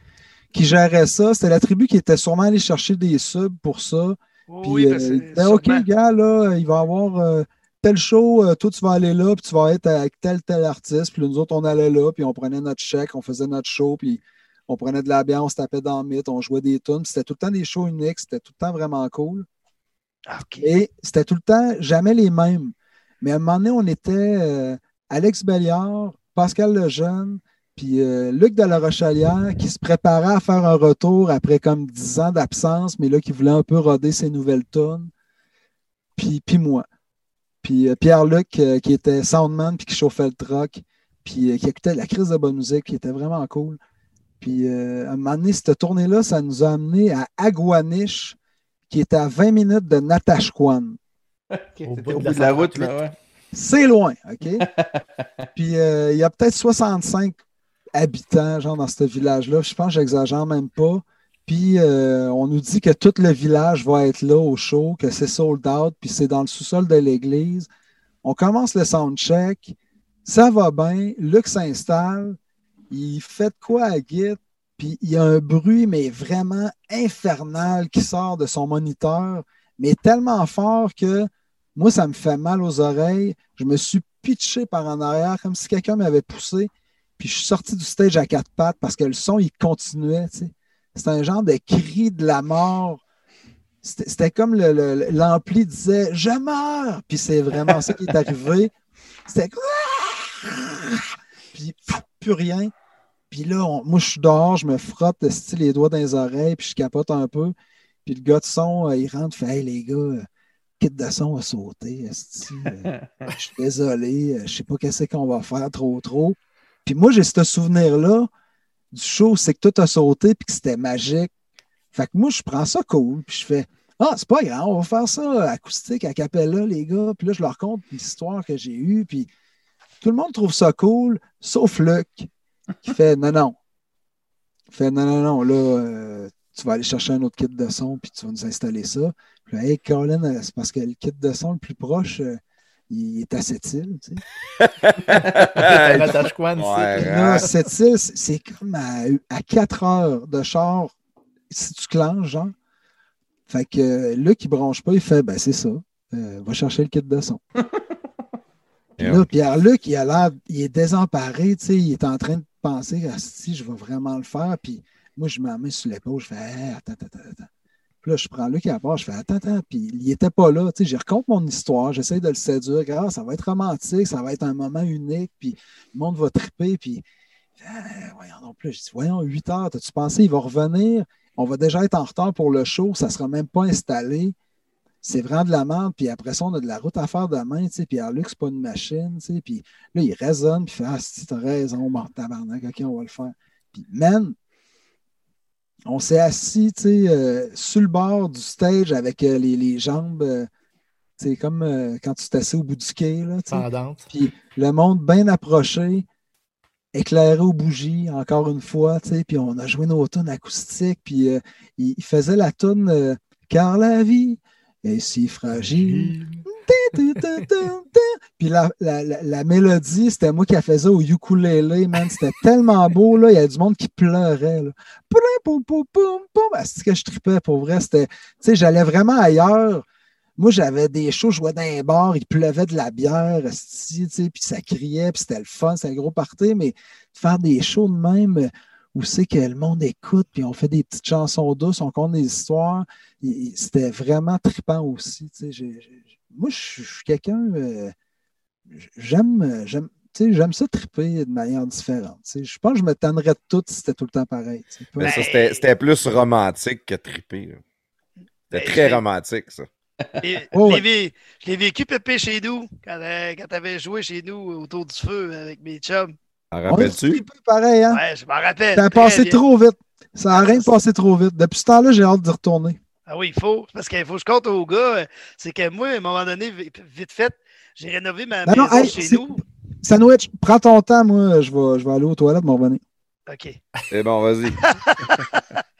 qui gérait ça. C'était la tribu qui était sûrement allée chercher des subs pour ça. Puis, Oui, ben, euh, disait, OK, gars, là, il va y avoir euh, tel show, euh, toi, tu vas aller là, puis tu vas être avec tel, tel artiste. Puis nous autres, on allait là, puis on prenait notre chèque, on faisait notre show, puis on prenait de la bière, on se tapait dans le mythe, on jouait des tunes. Puis C'était tout le temps des shows uniques, c'était tout le temps vraiment cool. Ah, OK. Et c'était tout le temps jamais les mêmes. Mais à un moment donné, on était Alex Belliard, Pascal Lejeune, puis euh, Luc de la Rochelière qui se préparait à faire un retour après comme 10 ans d'absence, mais là qui voulait un peu roder ses nouvelles tunes. Puis, puis moi. Puis euh, Pierre-Luc euh, qui était soundman puis qui chauffait le truck, puis euh, qui écoutait la crise de bonne musique, qui était vraiment cool. Puis euh, à un moment donné, cette tournée-là, ça nous a amené à Aguaniche, qui était à 20 minutes de Natashquan. Au Au bout bout de la de la route, 138. là, ouais. C'est loin, OK? Puis euh, il y a peut-être 65 habitants, genre, dans ce village-là. Je pense que j'exagère même pas. Puis euh, on nous dit que tout le village va être là au show, que c'est sold out, puis c'est dans le sous-sol de l'église. On commence le soundcheck. Ça va bien. Luc s'installe. Il fait quoi à Git? Puis il y a un bruit, mais vraiment infernal qui sort de son moniteur, mais tellement fort que moi, ça me fait mal aux oreilles. Je me suis pitché par en arrière comme si quelqu'un m'avait poussé. Puis je suis sorti du stage à quatre pattes parce que le son, il continuait. tu sais. C'était un genre de cri de la mort. C'était comme le- le- l'ampli disait Je meurs! Puis c'est vraiment ça qui est arrivé. C'était Puis plus rien. Puis là, on- moi, je suis dehors, je me frotte les doigts dans les oreilles, puis je capote un peu. Puis le gars de son, euh, il rentre, fait Hey les gars, euh, kit de son a sauté. euh, je suis désolé, je sais pas qu'est-ce qu'on va faire trop trop. Puis moi, j'ai ce souvenir-là du show, c'est que tout a sauté puis que c'était magique. Fait que moi, je prends ça cool, puis je fais Ah, c'est pas grave, on va faire ça acoustique à Capella, les gars. Puis là, je leur conte l'histoire que j'ai eue, puis tout le monde trouve ça cool, sauf Luc, qui fait Non, non. Il fait Non, non, non, là, euh, tu vas aller chercher un autre kit de son, puis tu vas nous installer ça. Puis là, hey, Colin, euh, c'est parce que le kit de son le plus proche, euh, il est à cette île, tu sais. Hein. cette île, c'est- comme à, à 4 heures de char si tu clenches, genre. Fait que euh, Luc, il bronche pas, il fait ben c'est ça. Euh, va chercher le kit de son. Puis là, Pierre-Luc, il a l'air, il est désemparé, tu sais, il est en train de penser à si je vais vraiment le faire. Puis moi, je me mets sur l'épaule, je fais Hey, attends, attends, attends, attends. Puis là, je prends Luc à part, je fais attends, attends. Puis il était pas là, tu sais, raconte mon histoire, j'essaie de le séduire. Ah, ça va être romantique, ça va être un moment unique, puis le monde va triper. Puis ah, voyons non plus, je dis voyons, 8 heures, t'as-tu pensé, il va revenir, on va déjà être en retard pour le show, ça sera même pas installé c'est vraiment de la merde. Puis après ça, on a de la route à faire demain, tu sais. Puis Pierre-Luc, c'est pas une machine, tu sais. Puis là, il raisonne, puis il fait Ah, si t'as raison, bon, tabarnak, OK, on va le faire. Puis, man, on s'est assis, tu sais, euh, sur le bord du stage avec euh, les, les jambes, euh, tu sais, comme euh, quand tu t'assis au bout du quai, là, pendante. Puis le monde bien approché, éclairé aux bougies, encore une fois, tu sais, puis on a joué nos tunes acoustiques, puis euh, il, il faisait la tune euh, Car la vie est si fragile. Puis la, la- la- la mélodie, c'était moi qui la faisais au ukulélé, man. C'était tellement beau, là. Il y a du monde qui pleurait, là. Poum, poum, poum, poum, poum. Ah, C'est ce que je tripais, pour vrai? C'était, tu sais, j'allais vraiment ailleurs. Moi, j'avais des shows, je jouais dans un bar, il pleuvait de la bière, tu sais, puis ça criait, puis c'était le fun, c'était un gros party, mais faire des shows de même où c'est que le monde écoute, puis on fait des petites chansons douces, on compte des histoires, c'était vraiment trippant aussi, tu sais. moi, je suis je suis quelqu'un, euh, j'aime, j'aime, tu sais, j'aime ça tripper de manière différente. Je pense que je me tannerais de tout si c'était tout le temps pareil. Mais ça, Ben- c'était plus romantique que trippé. là. C'était Ben, très romantique, ça. Oh, l'ai je l'ai vécu, Pépé, chez nous, quand, euh, quand tu avais joué chez nous autour du feu avec mes chums. Rappelles-tu? pareil, hein? Ouais, je m'en rappelle. Ça a passé bien. trop vite. Ça a rien passé trop vite. Depuis ce temps-là, j'ai hâte d'y retourner. Ah oui, il faut. Parce qu'il faut que je compte aux gars. C'est que moi, à un moment donné, vi- vite fait, j'ai rénové ma non, maison hey, chez nous. Sandwich, prends ton temps, moi, je vais, je vais aller aux toilettes, m'en revenir. OK. C'est bon, vas-y.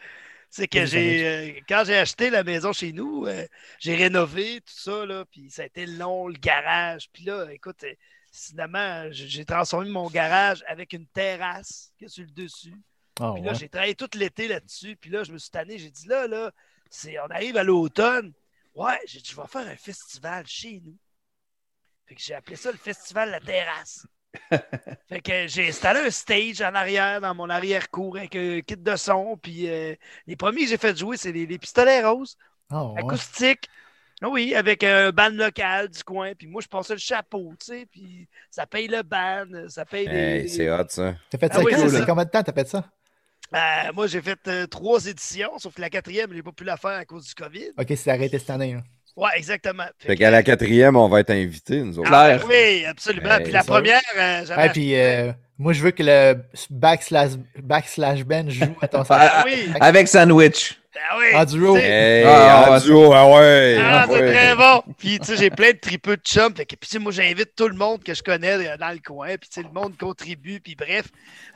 C'est que j'ai, euh, quand j'ai acheté la maison chez nous, euh, j'ai rénové tout ça, là, puis ça a été long, le garage. Puis là, écoute, euh, finalement, j'ai transformé mon garage avec une terrasse qui est sur le dessus. Ah, Puis là, ouais. j'ai travaillé tout l'été là-dessus. Puis là, je me suis tanné. J'ai dit, là, là, c'est, on arrive à l'automne. Ouais, j'ai dit, je vais faire un festival chez nous. Fait que j'ai appelé ça le Festival La Terrasse. fait que j'ai installé un stage en arrière, dans mon arrière-cour, avec un kit de son. Puis euh, les premiers que j'ai fait jouer, c'est les, les pistolets roses, Ah, acoustiques. Oui, avec un band local du coin. Puis moi, je passais le chapeau, tu sais. Puis ça paye le band, ça paye les- Hey, les, c'est hot, ça. T'as fait Ah ça oui, ça. combien de temps t'as fait ça? Euh, moi, j'ai fait euh, trois éditions, sauf que la quatrième, je n'ai pas pu la faire à cause du COVID. Ok, c'est arrêté cette année. là. Ouais, exactement. Fait Fait que- qu'à la quatrième, on va être invités, nous autres. Ah, Clair. oui, absolument. Hey, Puis la ça. première, euh, j'avais Et puis, euh, moi, je veux que le backslash, backslash Ben joue à ton Ah, salaire. Ah oui, Avec Sandwich. Ah oui. En duo. Sais, Hey, Ah, en ouais. duo, ah ouais. Ah, c'est ouais. très bon. Puis, tu sais, j'ai plein de tripeux de chums. Fait que, puis, tu sais, moi, j'invite tout le monde que je connais euh, dans le coin. Puis, tu sais, le monde contribue. Puis, bref,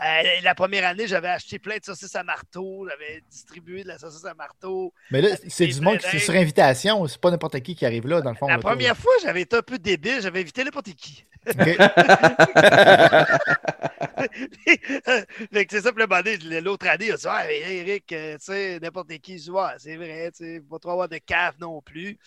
euh, la première année, j'avais acheté plein de saucisses à marteau. J'avais distribué de la saucisse à marteau. Mais là, c'est du monde qui c'est sur invitation. C'est pas n'importe qui qui arrive là, dans le fond. La première fois, j'avais été un peu débile. J'avais invité n'importe qui. Ok. fait que c'est ça, puis l'autre année, il a dit Ah, Eric, euh, tu sais, n'importe qui Ouais, c'est vrai, tu sais, pas trop avoir de cave non plus.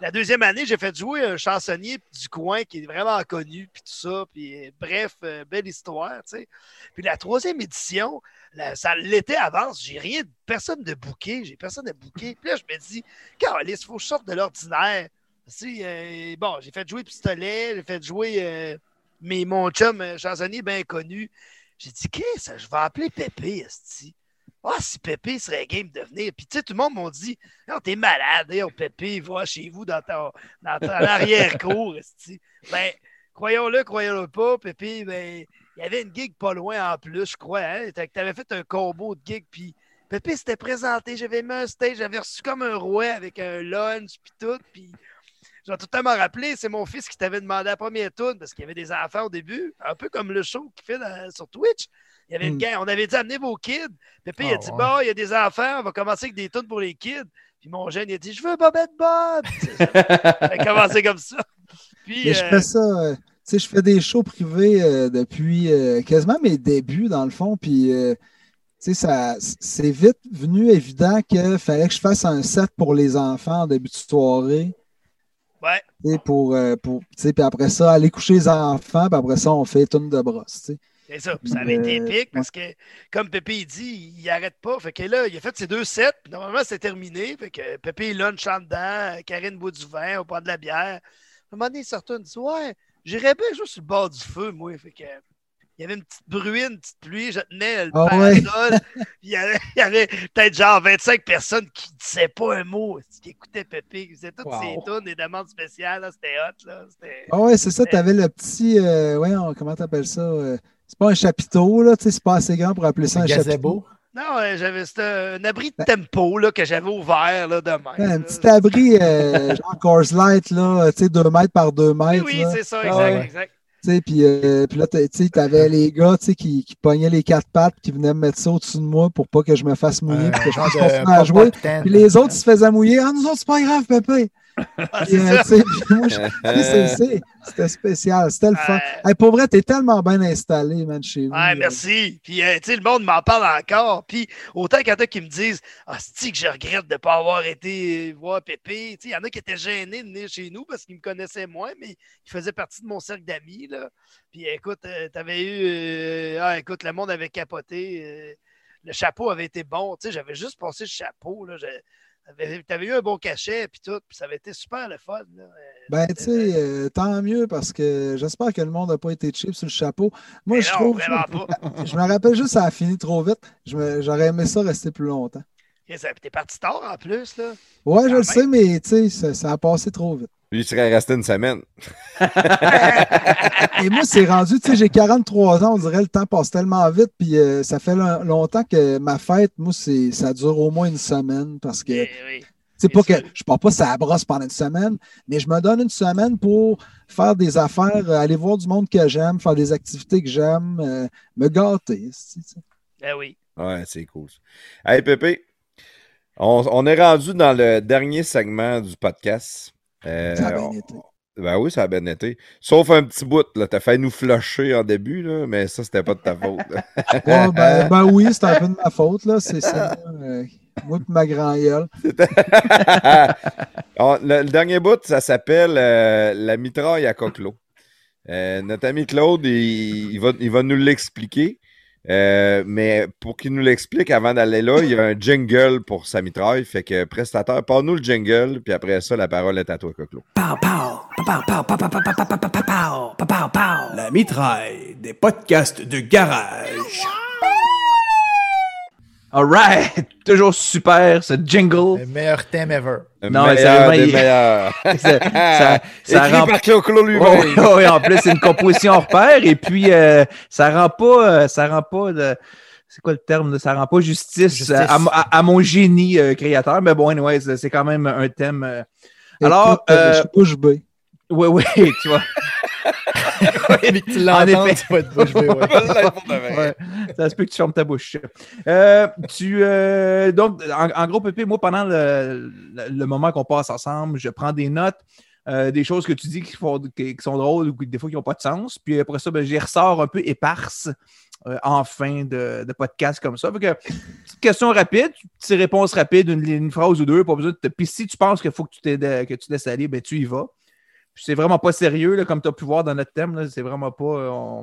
La deuxième année, j'ai fait jouer un chansonnier du coin qui est vraiment connu, puis tout ça. Puis euh, bref, euh, belle histoire, tu sais. Puis la troisième édition, la- ça l'été avance, j'ai rien, personne de bouquet, j'ai personne de bouquet. Puis là, je me dis, Carolis, il faut que je sorte de l'ordinaire. Si, euh, bon, j'ai fait jouer Pistolet, j'ai fait jouer mon chum chansonnier bien connu. J'ai dit, qu'est-ce que je vais appeler Pépé, esti. Ah, si Pépé serait game de venir. Puis, tu sais, tout le monde m'a dit, non, t'es malade, hein, Pépé, va chez vous dans ton, dans ton arrière-cour. Ben, croyons-le, croyons-le pas, Pépé, ben, il y avait une gig pas loin en plus, je crois, hein. T'avais fait un combo de gigs, puis Pépé s'était présenté, j'avais mis un stage, j'avais reçu comme un roi avec un lunch, puis tout, puis je vais tout le temps me rappeler, c'est mon fils qui t'avait demandé la première tune parce qu'il y avait des enfants au début, un peu comme le show qu'il fait dans- sur Twitch. Il y avait une Mm. gang, on avait dit amenez vos kids. Pépé, il a Ah, dit ouais. bon, il y a des enfants, on va commencer avec des tunes pour les kids. Puis mon jeune, il a dit je veux Bobette Bob. ça a commencé comme ça. Puis, Mais je euh, fais ça, euh, tu sais, je fais des shows privés euh, depuis euh, quasiment mes débuts, dans le fond, puis, euh, tu sais, ça, c'est vite venu évident qu'il fallait que je fasse un set pour les enfants en début de soirée. ouais. tu sais, Pour, pour, tu sais, puis après ça, aller coucher les enfants, puis après ça, on fait une de brosse. tu sais. C'est ça. Puis ça avait été Euh, épique parce que, comme Pépé il dit, il n'arrête pas. Fait que là, il a fait ses deux sets. puis Normalement, c'est terminé. Fait que Pépé, il lunch en dedans. Karine boit du vin, on prend de la bière. À un moment donné, il retourne, il dit Ouais, j'irais bien juste sur le bord du feu, moi. Fait que. Il y avait une petite bruine, une petite pluie, je tenais le ouais. parasol. Il y avait, peut-être genre 25 personnes qui ne disaient pas un mot, qui écoutaient Pépé, qui faisaient toutes Wow. ces tunes, des demandes spéciales. C'était hot. Là. Ah ouais, c'est ça, tu avais le petit, euh, ouais, comment t'appelles ça? euh, c'est pas un chapiteau, là, tu sais, c'est pas assez grand pour appeler ça un chapiteau. Non, euh, j'avais c'était un abri de tempo là, que j'avais ouvert là, de même. Ouais, un petit abri, euh, genre Coors Light, là, tu sais, 2 mètres par 2 Oui, mètres. oui, c'est ça, Ah exact, ouais. exact. Tu sais, puis, euh, puis là, tu sais, t'avais les gars, tu sais, qui, qui pognaient les quatre pattes, qui venaient me mettre ça au-dessus de moi pour pas que je me fasse mouiller, puis que je de continuer à jouer. Puis les autres, ils se faisaient mouiller. Ah, nous autres, c'est pas grave, Pépé. Ah, c'est euh, c'était spécial. C'était le fun. Euh, Hey, pour vrai, t'es tellement bien installé, man, chez vous. Ouais, merci. Puis, euh, tu sais, le monde m'en parle encore. Puis, autant qu'il y en a qui me disent Ah, c'est que je regrette de ne pas avoir été euh, voir Pépé. Tu sais, il y en a qui étaient gênés de venir chez nous parce qu'ils me connaissaient moins, mais ils faisaient partie de mon cercle d'amis. là. Puis, écoute, tu t'avais eu. euh, ah, écoute, le monde avait capoté. euh, le chapeau avait été bon. Tu sais, j'avais juste passé le chapeau. Là. T'avais t'avais eu un bon cachet, puis tout, puis ça avait été super le fun. Là. Euh, Ben, tu sais, euh, tant mieux parce que j'espère que le monde n'a pas été cheap sur le chapeau. Moi, Mais je non, trouve. pas. Je me rappelle juste, ça a fini trop vite. Je J'aurais aimé ça rester plus longtemps. T'es parti tard en plus, là. Ouais, je le sais, mais tu sais, ça, ça a passé trop vite. Lui, il serait resté une semaine. Et moi, c'est rendu, tu sais, j'ai 43 ans, on dirait le temps passe tellement vite, puis euh, ça fait long- longtemps que ma fête, moi, c'est, ça dure au moins une semaine parce que, Eh oui. sais, Bien pas que je pars pas ça brosse pendant une semaine, mais je me donne une semaine pour faire des affaires, euh, aller voir du monde que j'aime, faire des activités que j'aime, euh, me gâter. tu sais. Ben oui. Ouais, c'est cool. Hey, Pépé, on, on est rendu dans le dernier segment du podcast. Euh, Ça a bien été. Ben oui, ça a bien été. Sauf un petit bout, là. T'as fait nous flusher en début, là, mais ça, c'était pas de ta faute. Ouais, ben, ben oui, c'est un peu de ma faute, là. C'est ça. euh, moi et ma grand gueule. On- le, le dernier bout, ça s'appelle euh, La mitraille à coquelot. Euh, notre ami Claude, il, il va, il va nous l'expliquer. Euh, mais pour qu'il nous l'explique avant d'aller là, il y a un jingle pour sa mitraille. Fait que, prestateur, parle-nous le jingle, puis après ça, la parole est à toi, Coclo. La mitraille des podcasts de garage. All right! Toujours super, ce jingle. Le meilleur thème ever. Le Non, mais meilleur sérieusement, des il- meilleurs. ça, ça, ça Écrit rend par Coquelot lui-même. Oui, oui, oui, en plus, c'est une composition hors pair et puis euh, ça rend pas, euh, ça rend pas de. C'est quoi le terme? Ça rend pas justice, Justice. À, à- à mon génie euh, créateur, mais bon, anyway, c'est c'est quand même un thème. euh, Alors, Écoute, euh, euh, je suis bouche bée. Oui, oui, tu vois. Puis que tu En l'entends, effet. tu vas être bouche ouais. Ouais, ça se peut que tu fermes ta bouche. Euh, tu, euh, donc, en, en gros, Pépé, moi, pendant le, le- le moment qu'on passe ensemble, je prends des notes, euh, des choses que tu dis qui, font, qui, qui sont drôles ou qui, des fois qui n'ont pas de sens. Puis après ça, ben, j'y ressors un peu éparses euh, en fin de, de podcast comme ça. Fait que, petite question rapide, petite réponse rapide, une, une phrase ou deux, pas besoin de te. Puis si tu penses qu'il faut que tu, que tu laisses aller, ben, tu y vas. C'est vraiment pas sérieux, là, comme tu as pu voir dans notre thème. C'est vraiment pas. euh,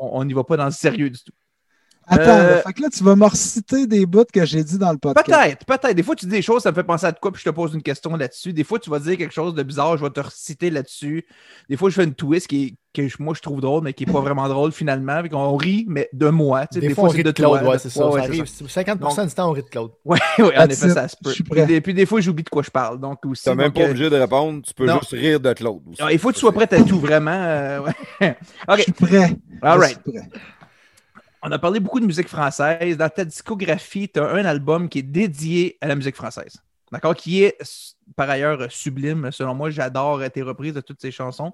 on n'y va pas dans le sérieux du tout. Attends, Euh, là, fait que là, tu vas me reciter des bouts que j'ai dit dans le podcast. Peut-être, peut-être. Des fois, tu dis des choses, ça me fait penser à de quoi, puis je te pose une question là-dessus. Des fois, tu vas dire quelque chose de bizarre, je vais te reciter là-dessus. Des fois, je fais une twist qui que je- moi, je trouve drôle, mais qui n'est pas vraiment drôle finalement. Puis on rit, mais de moi. Tu sais, Des, fois, on c'est rit de Claude, toi. ouais, c'est ça. Ouais, ça ouais, c'est arrive. 50% du temps, on rit de Claude. Oui, oui, en effet, ça se peut. Puis des, puis des fois, j'oublie de quoi je parle. Donc aussi. T'as même pas euh, obligé de répondre, tu peux non. juste rire de Claude. aussi. ah, il faut que tu sois prêt à tout, vraiment. euh, ouais. Je suis prêt. all Je suis prêt. On a parlé beaucoup de musique française. Dans ta discographie, tu as un album qui est dédié à la musique française. D'accord? Qui est par ailleurs sublime. Selon moi, j'adore tes reprises de toutes ces chansons.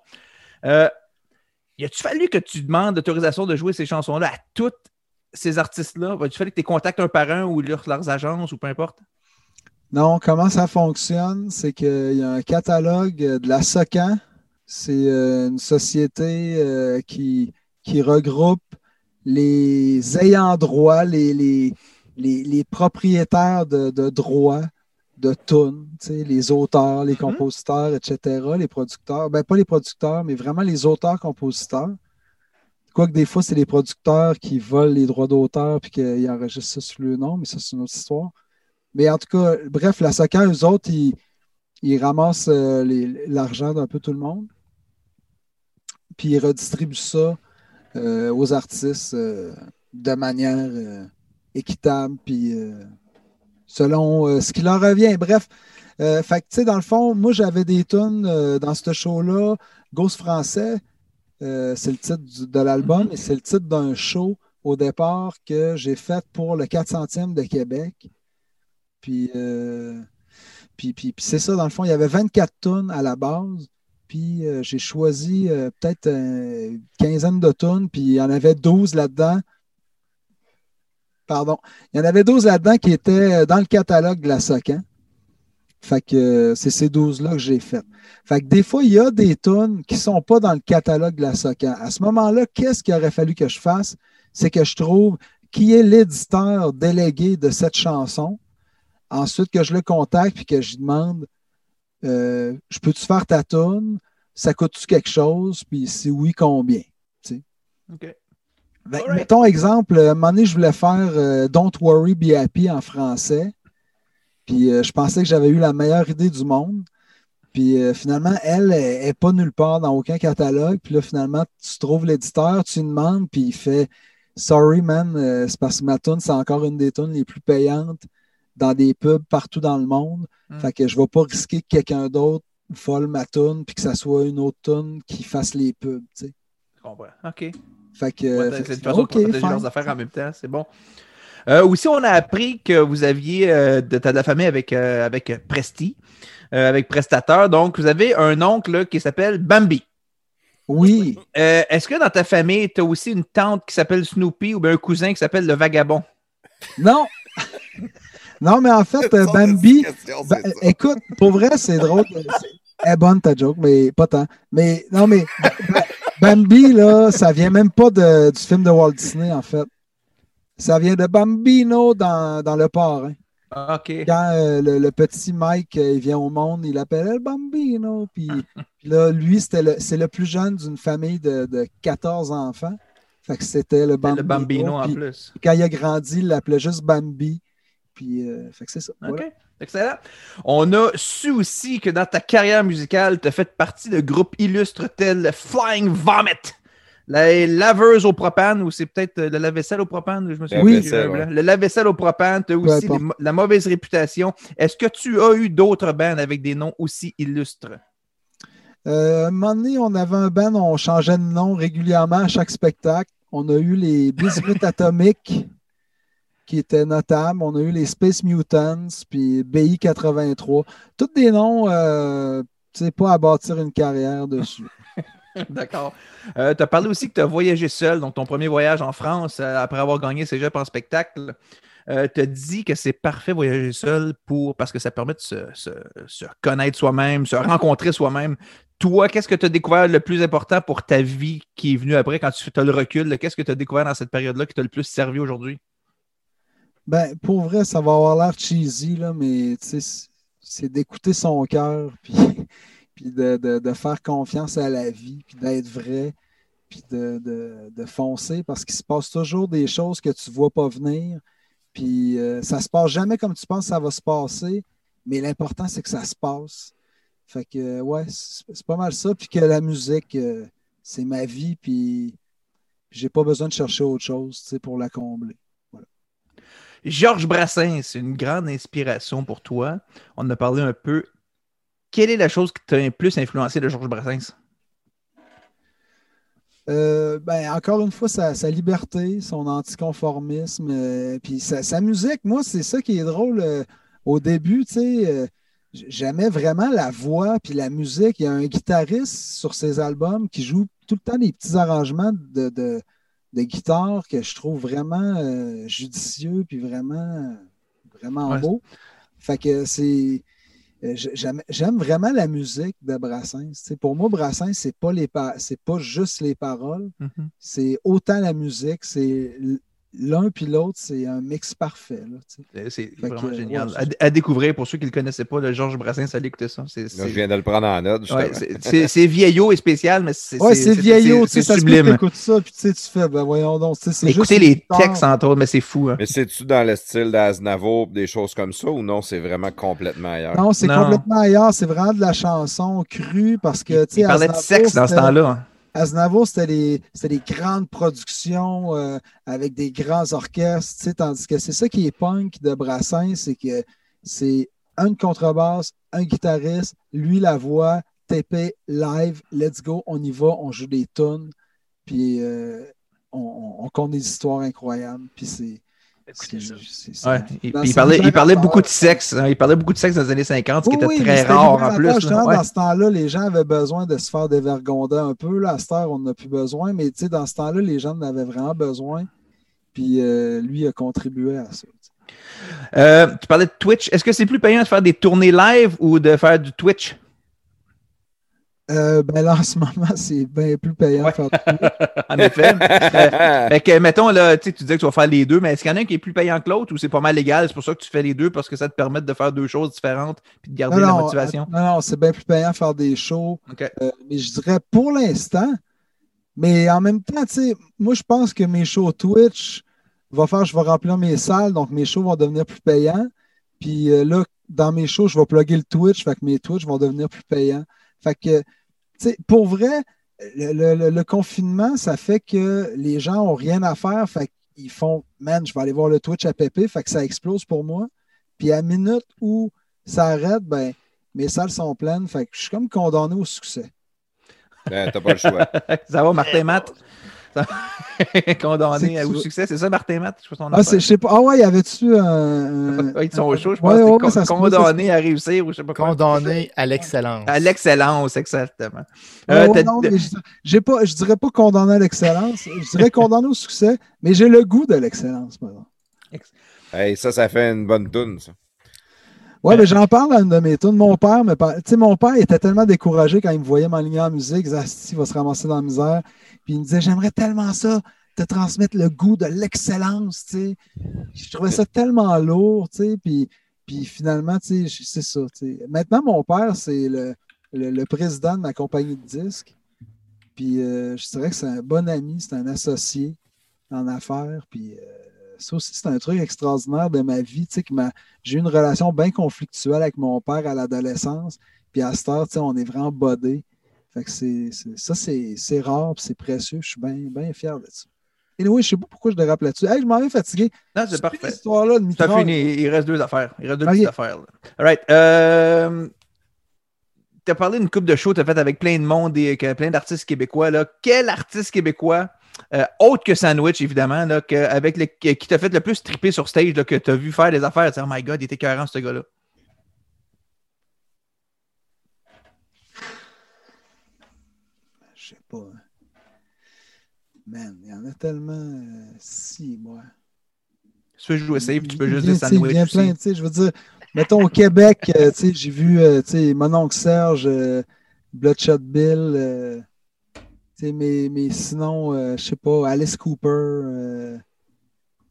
Euh, y a-tu fallu que tu demandes l'autorisation de jouer ces chansons-là à tous ces artistes-là? Va-tu fallu que tu les contactes un par un ou leurs, agences ou peu importe? Non, comment ça fonctionne? C'est qu'il y a un catalogue de la SOCAN. C'est euh, une société euh, qui regroupe les ayants droit, les, les, les, les propriétaires de, de droits de tunes, les auteurs, les compositeurs, etc., les producteurs. Ben, pas les producteurs, mais vraiment les auteurs-compositeurs. Quoique des fois, c'est les producteurs qui volent les droits d'auteur puis qu'ils enregistrent ça sur le nom, mais ça, c'est une autre histoire. Mais en tout cas, bref, la SOCAN, eux autres, ils, ils ramassent euh, l'argent d'un peu tout le monde. Puis ils redistribuent ça euh, aux artistes euh, de manière euh, équitable, puis selon ce qui leur revient. Bref, fait que, tu sais, dans le fond, moi, j'avais des tunes dans ce show-là. Ghost français, c'est le titre du- de l'album et c'est le titre d'un show au départ que j'ai fait pour le 400e de Québec. Puis, puis, puis, puis c'est ça, dans le fond, il y avait 24 tonnes à la base. Puis euh, j'ai choisi euh, peut-être euh, une quinzaine de tonnes, puis il y en avait 12 là-dedans. Pardon. Il y en avait 12 là-dedans qui étaient dans le catalogue de la SOCAN. Fait que c'est ces 12-là que j'ai fait. Fait que des fois, il y a des tonnes qui ne sont pas dans le catalogue de la SOCAN. À ce moment-là, qu'est-ce qu'il aurait fallu que je fasse? C'est que je trouve qui est l'éditeur délégué de cette chanson. Ensuite, que je le contacte puis que je demande euh, Je peux-tu faire ta tune? Ça coûte-tu quelque chose? Puis si oui, combien? OK. Ben. Mettons exemple, à un moment donné, je voulais faire euh, Don't Worry, Be Happy en français. Puis euh, je pensais que j'avais eu la meilleure idée du monde. Puis euh, finalement, elle n'est pas nulle part dans aucun catalogue. Puis là, finalement, tu trouves l'éditeur, tu lui demandes, puis il fait Sorry, man, euh, c'est parce que ma tune, c'est encore une des tunes les plus payantes dans des pubs partout dans le monde. Mm. Fait que je ne vais pas risquer que quelqu'un d'autre vole ma tune, puis que ça soit une autre tune qui fasse les pubs. tu sais. Je comprends. OK. Fait que. Ouais, fait que c'est une façon de protéger leurs affaires en même temps, c'est bon. Euh, aussi, on a appris que vous aviez euh, de, de la famille avec, euh, avec Presti, avec Prestateur. Donc, vous avez un oncle là, qui s'appelle Bambi. Oui. Est-ce que dans ta famille, tu as aussi une tante qui s'appelle Snoopy ou bien un cousin qui s'appelle le Vagabond? Non. non, mais en fait, euh, Bambi, Ba- écoute, pour vrai, c'est drôle. C'est- Elle est bonne ta joke, mais pas tant. Mais non, mais Ba- Ba- Bambi, là, ça vient même pas de- du film de Walt Disney, en fait. Ça vient de Bambino dans, dans Le Parrain. Ah, OK. Quand euh, le, le petit Mike euh, il vient au monde, il appelle El Bambino. Puis, là, lui, c'était le- c'est le plus jeune d'une famille de, de 14 enfants. Fait que c'était le Bambino. Le Bambino en plus. Quand il a grandi, il l'appelait juste Bambi. Puis, euh, fait que c'est ça. OK. voilà. Excellent. On a su aussi que dans ta carrière musicale, tu as fait partie de groupes illustres tels Flying Vomit, la laveuse au propane, ou c'est peut-être euh, le lave-vaisselle au propane, je me souviens Oui. euh, Ouais. Le lave-vaisselle au propane, tu as aussi la mauvaise réputation. Est-ce que tu as eu d'autres bands avec des noms aussi illustres? Euh, un moment donné, on avait un band, on changeait de nom régulièrement à chaque spectacle. On a eu les Bismuth Atomic, qui étaient notables. On a eu les Space Mutants, puis BI 83. Tous des noms, euh, tu sais, pas à bâtir une carrière dessus. D'accord. tu as parlé aussi que tu as voyagé seul, donc ton premier voyage en France euh, après avoir gagné Cégep en spectacle. tu as dit que c'est parfait voyager seul pour, parce que ça permet de se, se- connaître soi-même, se rencontrer soi-même. Toi, qu'est-ce que tu as découvert le plus important pour ta vie qui est venu après quand tu as le recul? Qu'est-ce que tu as découvert dans cette période-là qui t'a le plus servi aujourd'hui? Ben, pour vrai, ça va avoir l'air cheesy, là, mais c'est- d'écouter son cœur, puis, puis de, de- de faire confiance à la vie, puis d'être vrai, puis de, de- foncer, parce qu'il se passe toujours des choses que tu ne vois pas venir, puis euh, ça se passe jamais comme tu penses que ça va se passer, mais l'important, c'est que ça se passe. Fait que, ouais, c'est pas mal ça, puis que la musique, euh, c'est ma vie, puis j'ai pas besoin de chercher autre chose, pour la combler. Georges Brassens, c'est une grande inspiration pour toi. On en a parlé un peu. Quelle est la chose qui t'a le plus influencé de Georges Brassens? Euh, ben, encore une fois, sa, liberté, son anticonformisme, euh, puis sa, musique, moi, c'est ça qui est drôle. euh, au début, tu sais, j'aimais vraiment la voix puis la musique. Il y a un guitariste sur ses albums qui joue tout le temps des petits arrangements de, de guitare que je trouve vraiment euh, judicieux puis vraiment, vraiment Ouais. beau. Fait que c'est. euh, J'aime vraiment la musique de Brassens. Pour moi, Brassens, c'est pas les pa- c'est pas juste les paroles, Mhm. c'est autant la musique, c'est l'un puis l'autre, c'est un mix parfait. là, tu sais. C'est- vraiment que, génial. ouais, à, c'est- à découvrir pour ceux qui ne le connaissaient pas, le Georges Brassens, allez écouter ça. C'est Là, c'est- je viens de le prendre en note. ouais, c'est- c'est- c'est vieillot et spécial, mais c'est Ouais, c'est vieillot, tu sais, c'est sublime. que t'écoutes ça, puis tu sais, tu fais, ben voyons donc, tu juste Écoutez les textes entre autres, mais c'est fou. hein. Mais c'est-tu dans le style d'Aznavour, des choses comme ça, ou non, c'est vraiment complètement ailleurs? Non, c'est Non. complètement ailleurs, c'est vraiment de la chanson crue parce que, tu sais, Il parlait de sexe dans ce temps-là. Aznavour, c'était des, grandes productions euh, avec des grands orchestres, tandis que c'est ça qui est punk de Brassens, c'est que c'est une contrebasse, un guitariste, lui la voix, TP, live, let's go, on y va, on joue des tunes, puis euh, on, on- on compte des histoires incroyables, puis c'est... Écoutez ça. c'est- c'est- Ouais. Il, parlait, il parlait beaucoup de sexe. hein. Il parlait beaucoup de sexe dans les années 50, ce qui Oui, était très rare en plus. là. Ouais. dans ce temps-là, les gens avaient besoin de se faire dévergonder un peu. Là, à cette heure, on n'a plus besoin, mais tu sais, dans ce temps-là, les gens en avaient vraiment besoin. Puis euh, lui a contribué à ça. Euh, tu parlais de Twitch. Est-ce que c'est plus payant de faire des tournées live ou de faire du Twitch? Euh, ben là, en ce moment, c'est bien plus payant Ouais. de faire en effet. Euh, fait que, mettons, là, tu sais, tu disais que tu vas faire les deux, mais est-ce qu'il y en a un qui est plus payant que l'autre ou c'est pas mal légal? C'est pour ça que tu fais les deux parce que ça te permet de faire deux choses différentes puis de garder Non, la non, motivation? non, non, c'est bien plus payant de faire des shows. Euh, mais je dirais pour l'instant, mais en même temps, tu sais, moi, je pense que mes shows Twitch va faire, je vais remplir mes salles, donc mes shows vont devenir plus payants. Puis euh, là, dans mes shows, je vais plugger le Twitch, fait que mes Twitch vont devenir plus payants. Fait que, tu sais, pour vrai, le, le- le- le confinement, ça fait que les gens n'ont rien à faire, fait qu'ils font, man, je vais aller voir le Twitch à Pépé, fait que ça explose pour moi. Puis à la minute où ça arrête, ben, mes salles sont pleines, fait que je suis comme condamné au succès. Ben, T'as pas le choix. ça va, Martin Matt? Condamné au succès, c'est ça, Martin Matt? Je sais pas Ah, c'est- affaire. je sais pas. Ah ouais, y avait-tu un. Ils sont au show, je pense. ouais, ouais, con- condamné à réussir ou je sais pas quoi. Condamné à l'excellence. À l'excellence, exactement. Euh, ouais, non, mais je, j'ai pas, je dirais pas condamné à l'excellence. Je dirais condamné au succès, mais j'ai le goût de l'excellence. Hey, ça, ça fait une bonne toune, ça. Ouais, mais j'en parle dans une de mes tunes. Mon père, me par- tu sais, mon père était tellement découragé quand il me voyait m'aligner en musique. Il disait, Asti, il va se ramasser dans la misère. Puis il me disait, j'aimerais tellement ça, te transmettre le goût de l'excellence, tu sais. Je trouvais ça tellement lourd, tu sais. Puis, puis finalement, tu sais, c'est ça. Maintenant, mon père, c'est le, le, président de ma compagnie de disques. Puis euh, je dirais que c'est un bon ami, c'est un associé en affaires. Puis euh, ça aussi, c'est un truc extraordinaire de ma vie, tu sais, j'ai eu une relation bien conflictuelle avec mon père à l'adolescence. Puis à cette heure, tu sais, on est vraiment bodé. Fait que c'est, c'est- ça, c'est, c'est rare c'est précieux. Je suis bien, bien fier de ça. Et oui, je sais pas pourquoi je dérape là-dessus. Hey, je m'en vais fatigué. Non, c'est Cette parfait. histoire-là de fini. Il reste deux affaires. Il reste deux petites affaires. là. All right. Euh, tu as parlé d'une coupe de show que tu as fait avec plein de monde et plein d'artistes québécois. Là. Quel artiste québécois, euh, autre que Sandwich, évidemment, là, que, avec le, qui t'a fait le plus triper sur stage, là, que tu as vu faire des affaires? Oh my god, il était écœurant, ce gars-là? Je sais pas. hein. Man, il y en a tellement. euh, si, moi. Si tu veux jouer safe, tu peux juste tu sais, il vient aussi. plein, tu sais, je veux dire, mettons au Québec, euh, tu sais, j'ai vu euh, tu sais, mon oncle Serge, euh, Bloodshot Bill, tu sais, mais, mais sinon, je sais pas, Alice Cooper,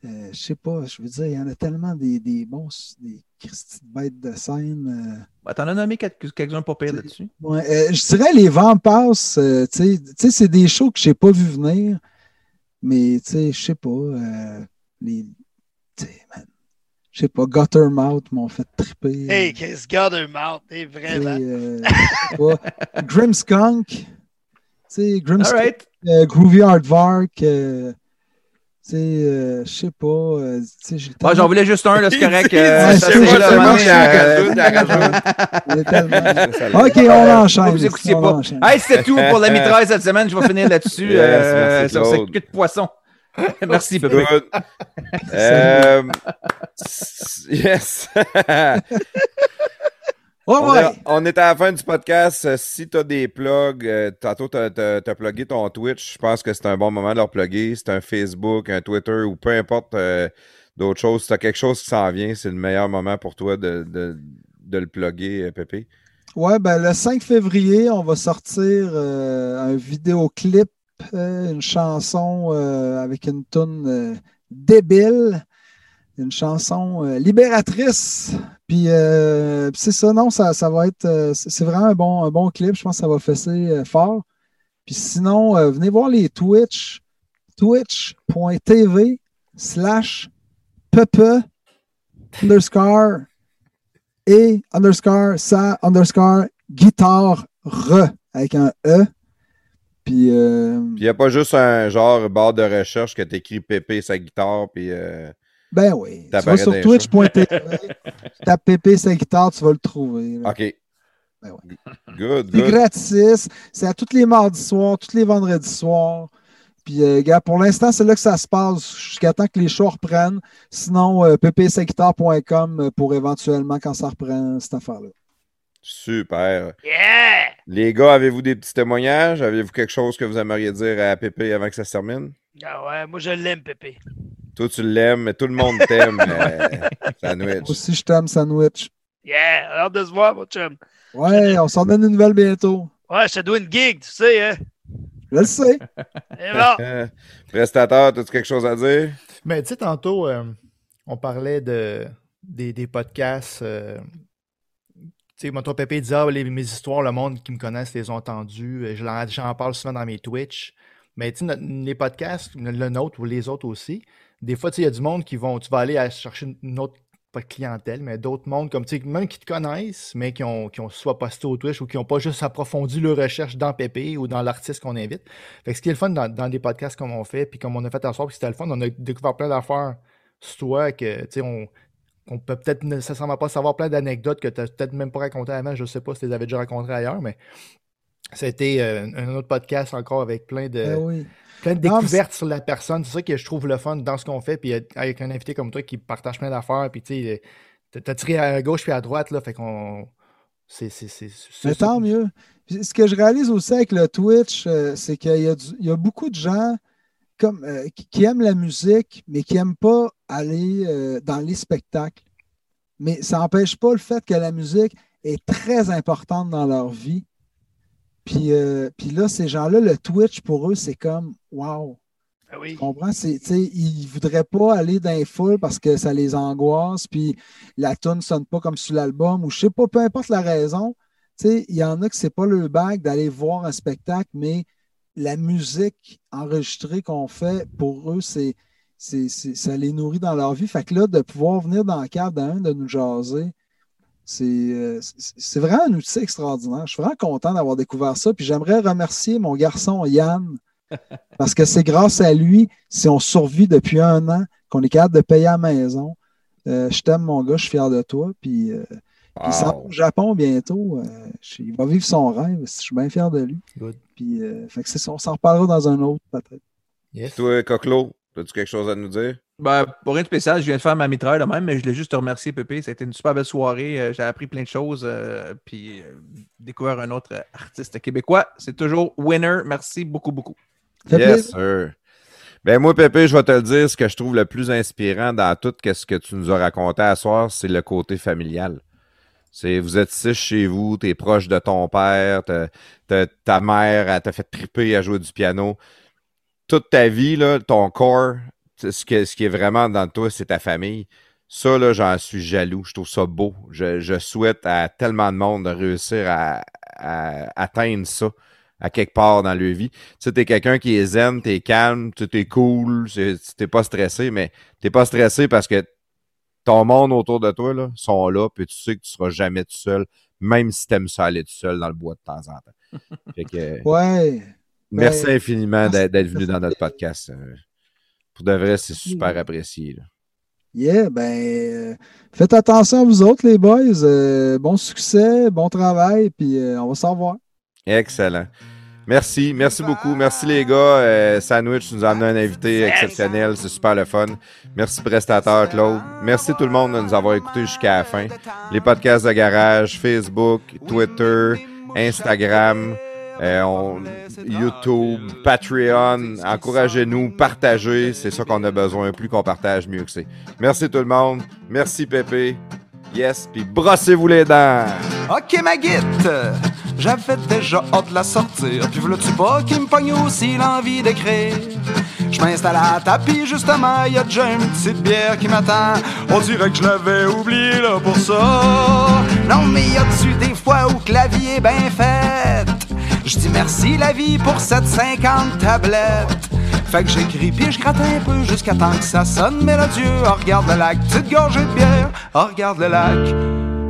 je sais pas, je veux dire, il y en a tellement des, des bons, des bêtes de scène. Bah, T'en as nommé quelques- quelques-uns pas pires là-dessus. Ouais, euh, je dirais les vents passent, euh, tu sais, tu sais, c'est des shows que je n'ai pas vu venir, mais tu sais, je sais pas, euh, les, tu sais, man, je sais pas, Guttermouth m'ont fait triper. Hey, Chris, garde un mouth, hey, Tu sais, vraiment. euh, Grimskunk, tu sais, Grimskunk, All right. euh, Groovy Aardvark, euh, tu sais, euh, je sais pas, euh, tellement- J'en voulais juste un, là, c'est correct. Euh, c'est ça, c'est c'est c'est euh, Ok, on enchaîne. Vous écoutiez on pas. Hey, c'était tout pour la mitraille cette semaine. Je vais finir là-dessus. Yes, euh, merci, sur Claude. queue de poisson. Merci, Pépé. Euh, yes. On, ouais. est, on est à la fin du podcast. Euh, Si tu as des plugs, euh, tantôt tu as, plugué ton Twitch. Je pense que c'est un bon moment de leur plugger. C'est un Facebook, un Twitter ou peu importe euh, d'autres choses. Si tu as quelque chose qui s'en vient, c'est le meilleur moment pour toi de, de, de le plugger, Pépé. Ouais, ben le 5 février, on va sortir euh, un vidéoclip, une chanson avec une toune euh, débile, une chanson euh, libératrice. Puis euh, puis c'est ça, non, ça, va être. euh, c'est vraiment un bon, clip. Je pense que ça va fesser fort. Puis sinon, venez voir les Twitch, twitch.tv slash pepe underscore et underscore ça underscore guitare re avec un E. Puis il n'y a pas juste un genre barre de recherche que tu écris Pépé sa guitare. Puis ben oui, tu vas sur twitch.tv, tu tapes Pépé sa guitare, tu vas le trouver. là. OK. Ben ouais. Good, C'est good. gratis, c'est à tous les mardis soirs, tous les vendredis soirs. Puis, euh, gars, pour l'instant, c'est là que ça se passe jusqu'à temps que les shows reprennent. Sinon, euh, ppsaguitar.com pour éventuellement, quand ça reprend, cette affaire-là. Super. Yeah! Les gars, avez-vous des petits témoignages? Avez-vous quelque chose que vous aimeriez dire à Pépé avant que ça se termine? Ah ouais, moi je l'aime, Pépé. Toi, tu l'aimes, mais tout le monde t'aime, euh, Sandwich. Moi aussi, je t'aime, Sandwich. Yeah! Hâte de se voir, mon chum. Ouais, on s'en donne une nouvelle bientôt. Ouais, je te dois une gig, tu sais, hein? Je le sais. Et bon. Prestateur, as-tu quelque chose à dire? Mais tu sais, tantôt, euh, on parlait de, des, des podcasts. euh, tu sais, toi, Pépé disait, ah, les- mes histoires, le monde qui me connaissent les ont entendues. J'en parle souvent dans mes Twitch. Mais tu sais, les podcasts, le le nôtre ou les autres aussi, des fois, il y a du monde qui vont, tu vas aller chercher une- autre, pas clientèle, mais d'autres mondes, comme tu sais, même qui te connaissent, mais qui ont, qui ont soit posté au Twitch ou qui n'ont pas juste approfondi leur recherche dans Pépé ou dans l'artiste qu'on invite. Fait que ce qui est le fun dans, dans des podcasts comme on fait, puis comme on a fait en soir, puis c'était le fun, on a découvert plein d'affaires sur toi que, tu sais, on, on peut peut-être nécessairement pas savoir plein d'anecdotes que tu n'as peut-être même pas racontées avant. Je sais pas si tu les avais déjà racontées ailleurs, mais C'était euh, un autre podcast encore avec plein de, Ben oui. plein de Non, mais découvertes sur la personne. C'est ça que je trouve le fun dans ce qu'on fait. Puis euh, avec un invité comme toi qui partage plein d'affaires. Puis tu sais, t'as- t'as tiré à gauche puis à droite. Là, fait qu'on. C'est. Mais tant mieux. Ce que je réalise aussi avec le Twitch, euh, c'est qu'il y, a du- il y a beaucoup de gens comme, euh, qui, aiment la musique, mais qui n'aiment pas aller euh, dans les spectacles. Mais ça n'empêche pas le fait que la musique est très importante dans leur vie. Puis, euh, puis là, ces gens-là, le Twitch, pour eux, c'est comme Wow! Ben oui. Tu comprends? Ils ne voudraient pas aller dans les foules parce que ça les angoisse, puis la tune ne sonne pas comme sur l'album, ou je sais pas, peu importe la raison. Il y en a que c'est pas le bac d'aller voir un spectacle, mais la musique enregistrée qu'on fait, pour eux, c'est- ça les nourrit dans leur vie. Fait que là, de pouvoir venir dans le cadre d'un, de nous jaser, c'est, euh, c'est- vraiment un outil extraordinaire. Je suis vraiment content d'avoir découvert ça. Puis j'aimerais remercier mon garçon Yann, parce que c'est grâce à lui, si on survit depuis un an, qu'on est capable de payer à la maison. Euh, je t'aime, mon gars, je suis fier de toi. Puis, euh, il s'en va au Japon bientôt. Euh, il va vivre son rêve. Je suis bien fier de lui. Good. Puis, euh, fait que on s'en reparlera dans un autre, peut-être. Yes. Toi, Coquelo, as-tu quelque chose à nous dire? Ben, pour rien de spécial, je viens de faire ma mitraille de même, mais je voulais juste te remercier, Pépé. Ça a été une super belle soirée. Euh, J'ai appris plein de choses, euh, puis euh, découvert un autre euh, artiste québécois. C'est toujours winner. Merci beaucoup, beaucoup. Yes, plaisir. sir. Ben moi, Pépé, je vais te le dire, ce que je trouve le plus inspirant dans tout ce que tu nous as raconté à soir, c'est le côté familial. C'est vous êtes six chez vous, tu es proche de ton père, ta mère, t'a fait triper à jouer du piano. Toute ta vie, là, ton corps, ce, que- ce qui est vraiment dans toi, c'est ta famille. Ça, là, j'en suis jaloux. Je trouve ça beau. Je, je souhaite à tellement de monde de réussir à, à atteindre ça à quelque part dans leur vie. Tu sais, t'es quelqu'un qui est zen, t'es calme, tu t'es cool, t'es pas stressé, mais t'es pas stressé parce que ton monde autour de toi, là, sont là, puis tu sais que tu seras jamais tout seul, même si t'aimes ça aller tout seul dans le bois de temps en temps. Fait que, Ouais. merci Ben, infiniment d'être d'être venu dans notre podcast. Pour de vrai, c'est super apprécié. là. Yeah, ben, euh, faites attention à vous autres, les boys. Euh, bon succès, bon travail, puis euh, on va s'en revoir. Excellent. Merci, merci beaucoup. Merci les gars. Euh, Sandwich nous a amené un invité exceptionnel. C'est super le fun. Merci prestataire Claude. Merci tout le monde de nous avoir écoutés jusqu'à la fin. Les podcasts de garage, Facebook, Twitter, Instagram, euh, on- YouTube, Patreon. Encouragez-nous, partagez. C'est ça qu'on a besoin. Plus qu'on partage, mieux que c'est. Merci tout le monde. Merci Pépé. Yes, puis brossez-vous les dents. Ok, ma guite, j'avais déjà hâte de la sortir. Puis voilà-tu pas qui me pogne aussi l'envie d'écrire? Je m'installe à tapis, justement, y a déjà une petite bière qui m'attend. On dirait que je l'avais oublié là pour ça. Non, mais y a-tu des fois où que la vie est bien faite? Je dis merci la vie pour cette 50 tablettes. Fait que j'écris puis je gratte un peu jusqu'à temps que ça sonne mélodieux. Oh, regarde le lac, petite gorgée de bière. Oh, regarde le lac,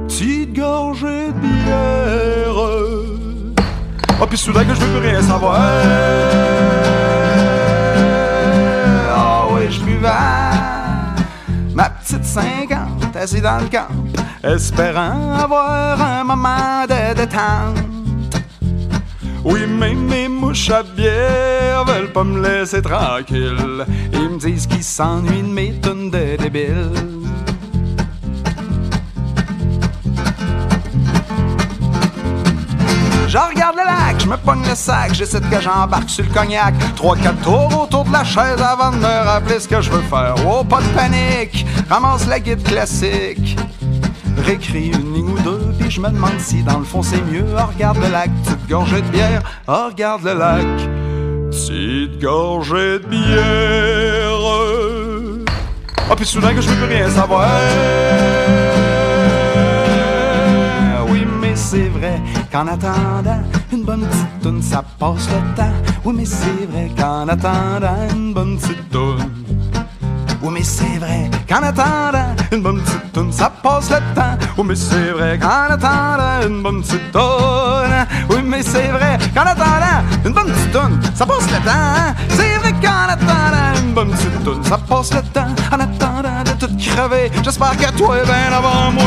petite gorgée de bière. Oh, puis soudain que je veux plus rien savoir. Oh, oui, je buvais ma petite 50 assise dans le camp, espérant avoir un moment de détente. Oui, mais mes mouches à bière veulent pas me laisser tranquille. Ils me disent qu'ils s'ennuient de mes tonnes de débiles. Je regarde le lac, je me pogne le sac, j'essaie que j'embarque sur le cognac. Trois, quatre tours autour de la chaise avant de me rappeler ce que je veux faire. Oh, pas de panique, ramasse la guide classique. Récris une ligne ou deux, je me demande si dans le fond c'est mieux. Oh, regarde le lac, petite gorgée de bière. Oh, regarde le lac, petite gorgée de bière. Oh, puis soudain que je veux plus rien savoir. Oui, mais c'est vrai qu'en attendant une bonne petite toune, ça passe le temps. Oui, mais c'est vrai qu'en attendant une bonne petite toune. Oui, mais c'est vrai qu'en attendant une bonne petite toune, ça passe le temps. Oui, mais c'est vrai qu'en une bonne petite. Oui, mais c'est vrai qu'en attendant une bonne petite toune, ça passe le temps. C'est vrai qu'en attendant une bonne petite toune, ça passe le temps. En attendant de tout crever, j'espère que toi est bien avant moi.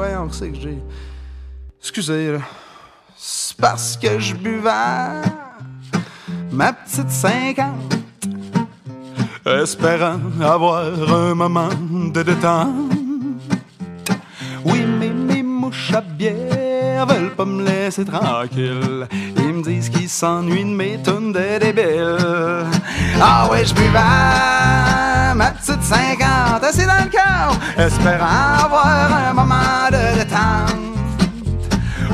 Ouais, on sait que j'ai Excusez, là. C'est parce que je buvais ma petite 50 espérant avoir un moment de détente. Oui, mais mes mouches à bière veulent pas me laisser tranquille. Ils me disent qu'ils s'ennuient de mes tonnes de débiles. Ah ouais, je buvais ma petite 50 assis dans le cœur, espérant avoir un moment de détente.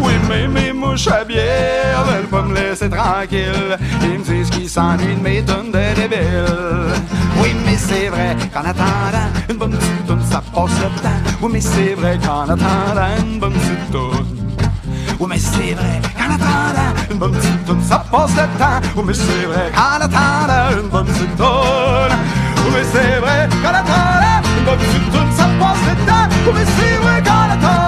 Oui, mais mes mouches à bière? Veulent me laisser tranquille. Ils me disent qu'ils s'ennuient de mes tonnes de débiles. Oui, mais c'est vrai qu'en attendant une bonne petite ça passe le temps. Oui, mais c'est vrai qu'en attendant une bonne petite. Oui, mais c'est vrai qu'en attendant une bonne petite ça passe le temps. Oui, mais c'est vrai qu'en attendant une bonne petite. Oui, mais c'est vrai qu'en une bonne ça passe le temps. Oui, mais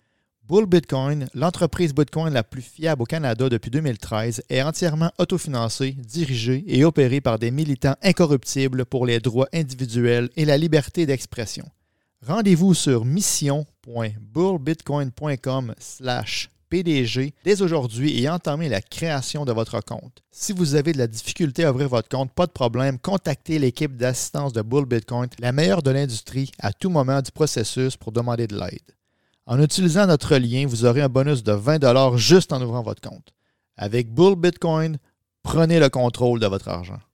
Bull Bitcoin, l'entreprise Bitcoin la plus fiable au Canada depuis 2013, est entièrement autofinancée, dirigée et opérée par des militants incorruptibles pour les droits individuels et la liberté d'expression. Rendez-vous sur mission.bullbitcoin.com PDG dès aujourd'hui et entamez la création de votre compte. Si vous avez de la difficulté à ouvrir votre compte, pas de problème, contactez l'équipe d'assistance de Bull Bitcoin, la meilleure de l'industrie, à tout moment du processus pour demander de l'aide. En utilisant notre lien, vous aurez un bonus de 20 juste en ouvrant votre compte. Avec Bull Bitcoin, prenez le contrôle de votre argent.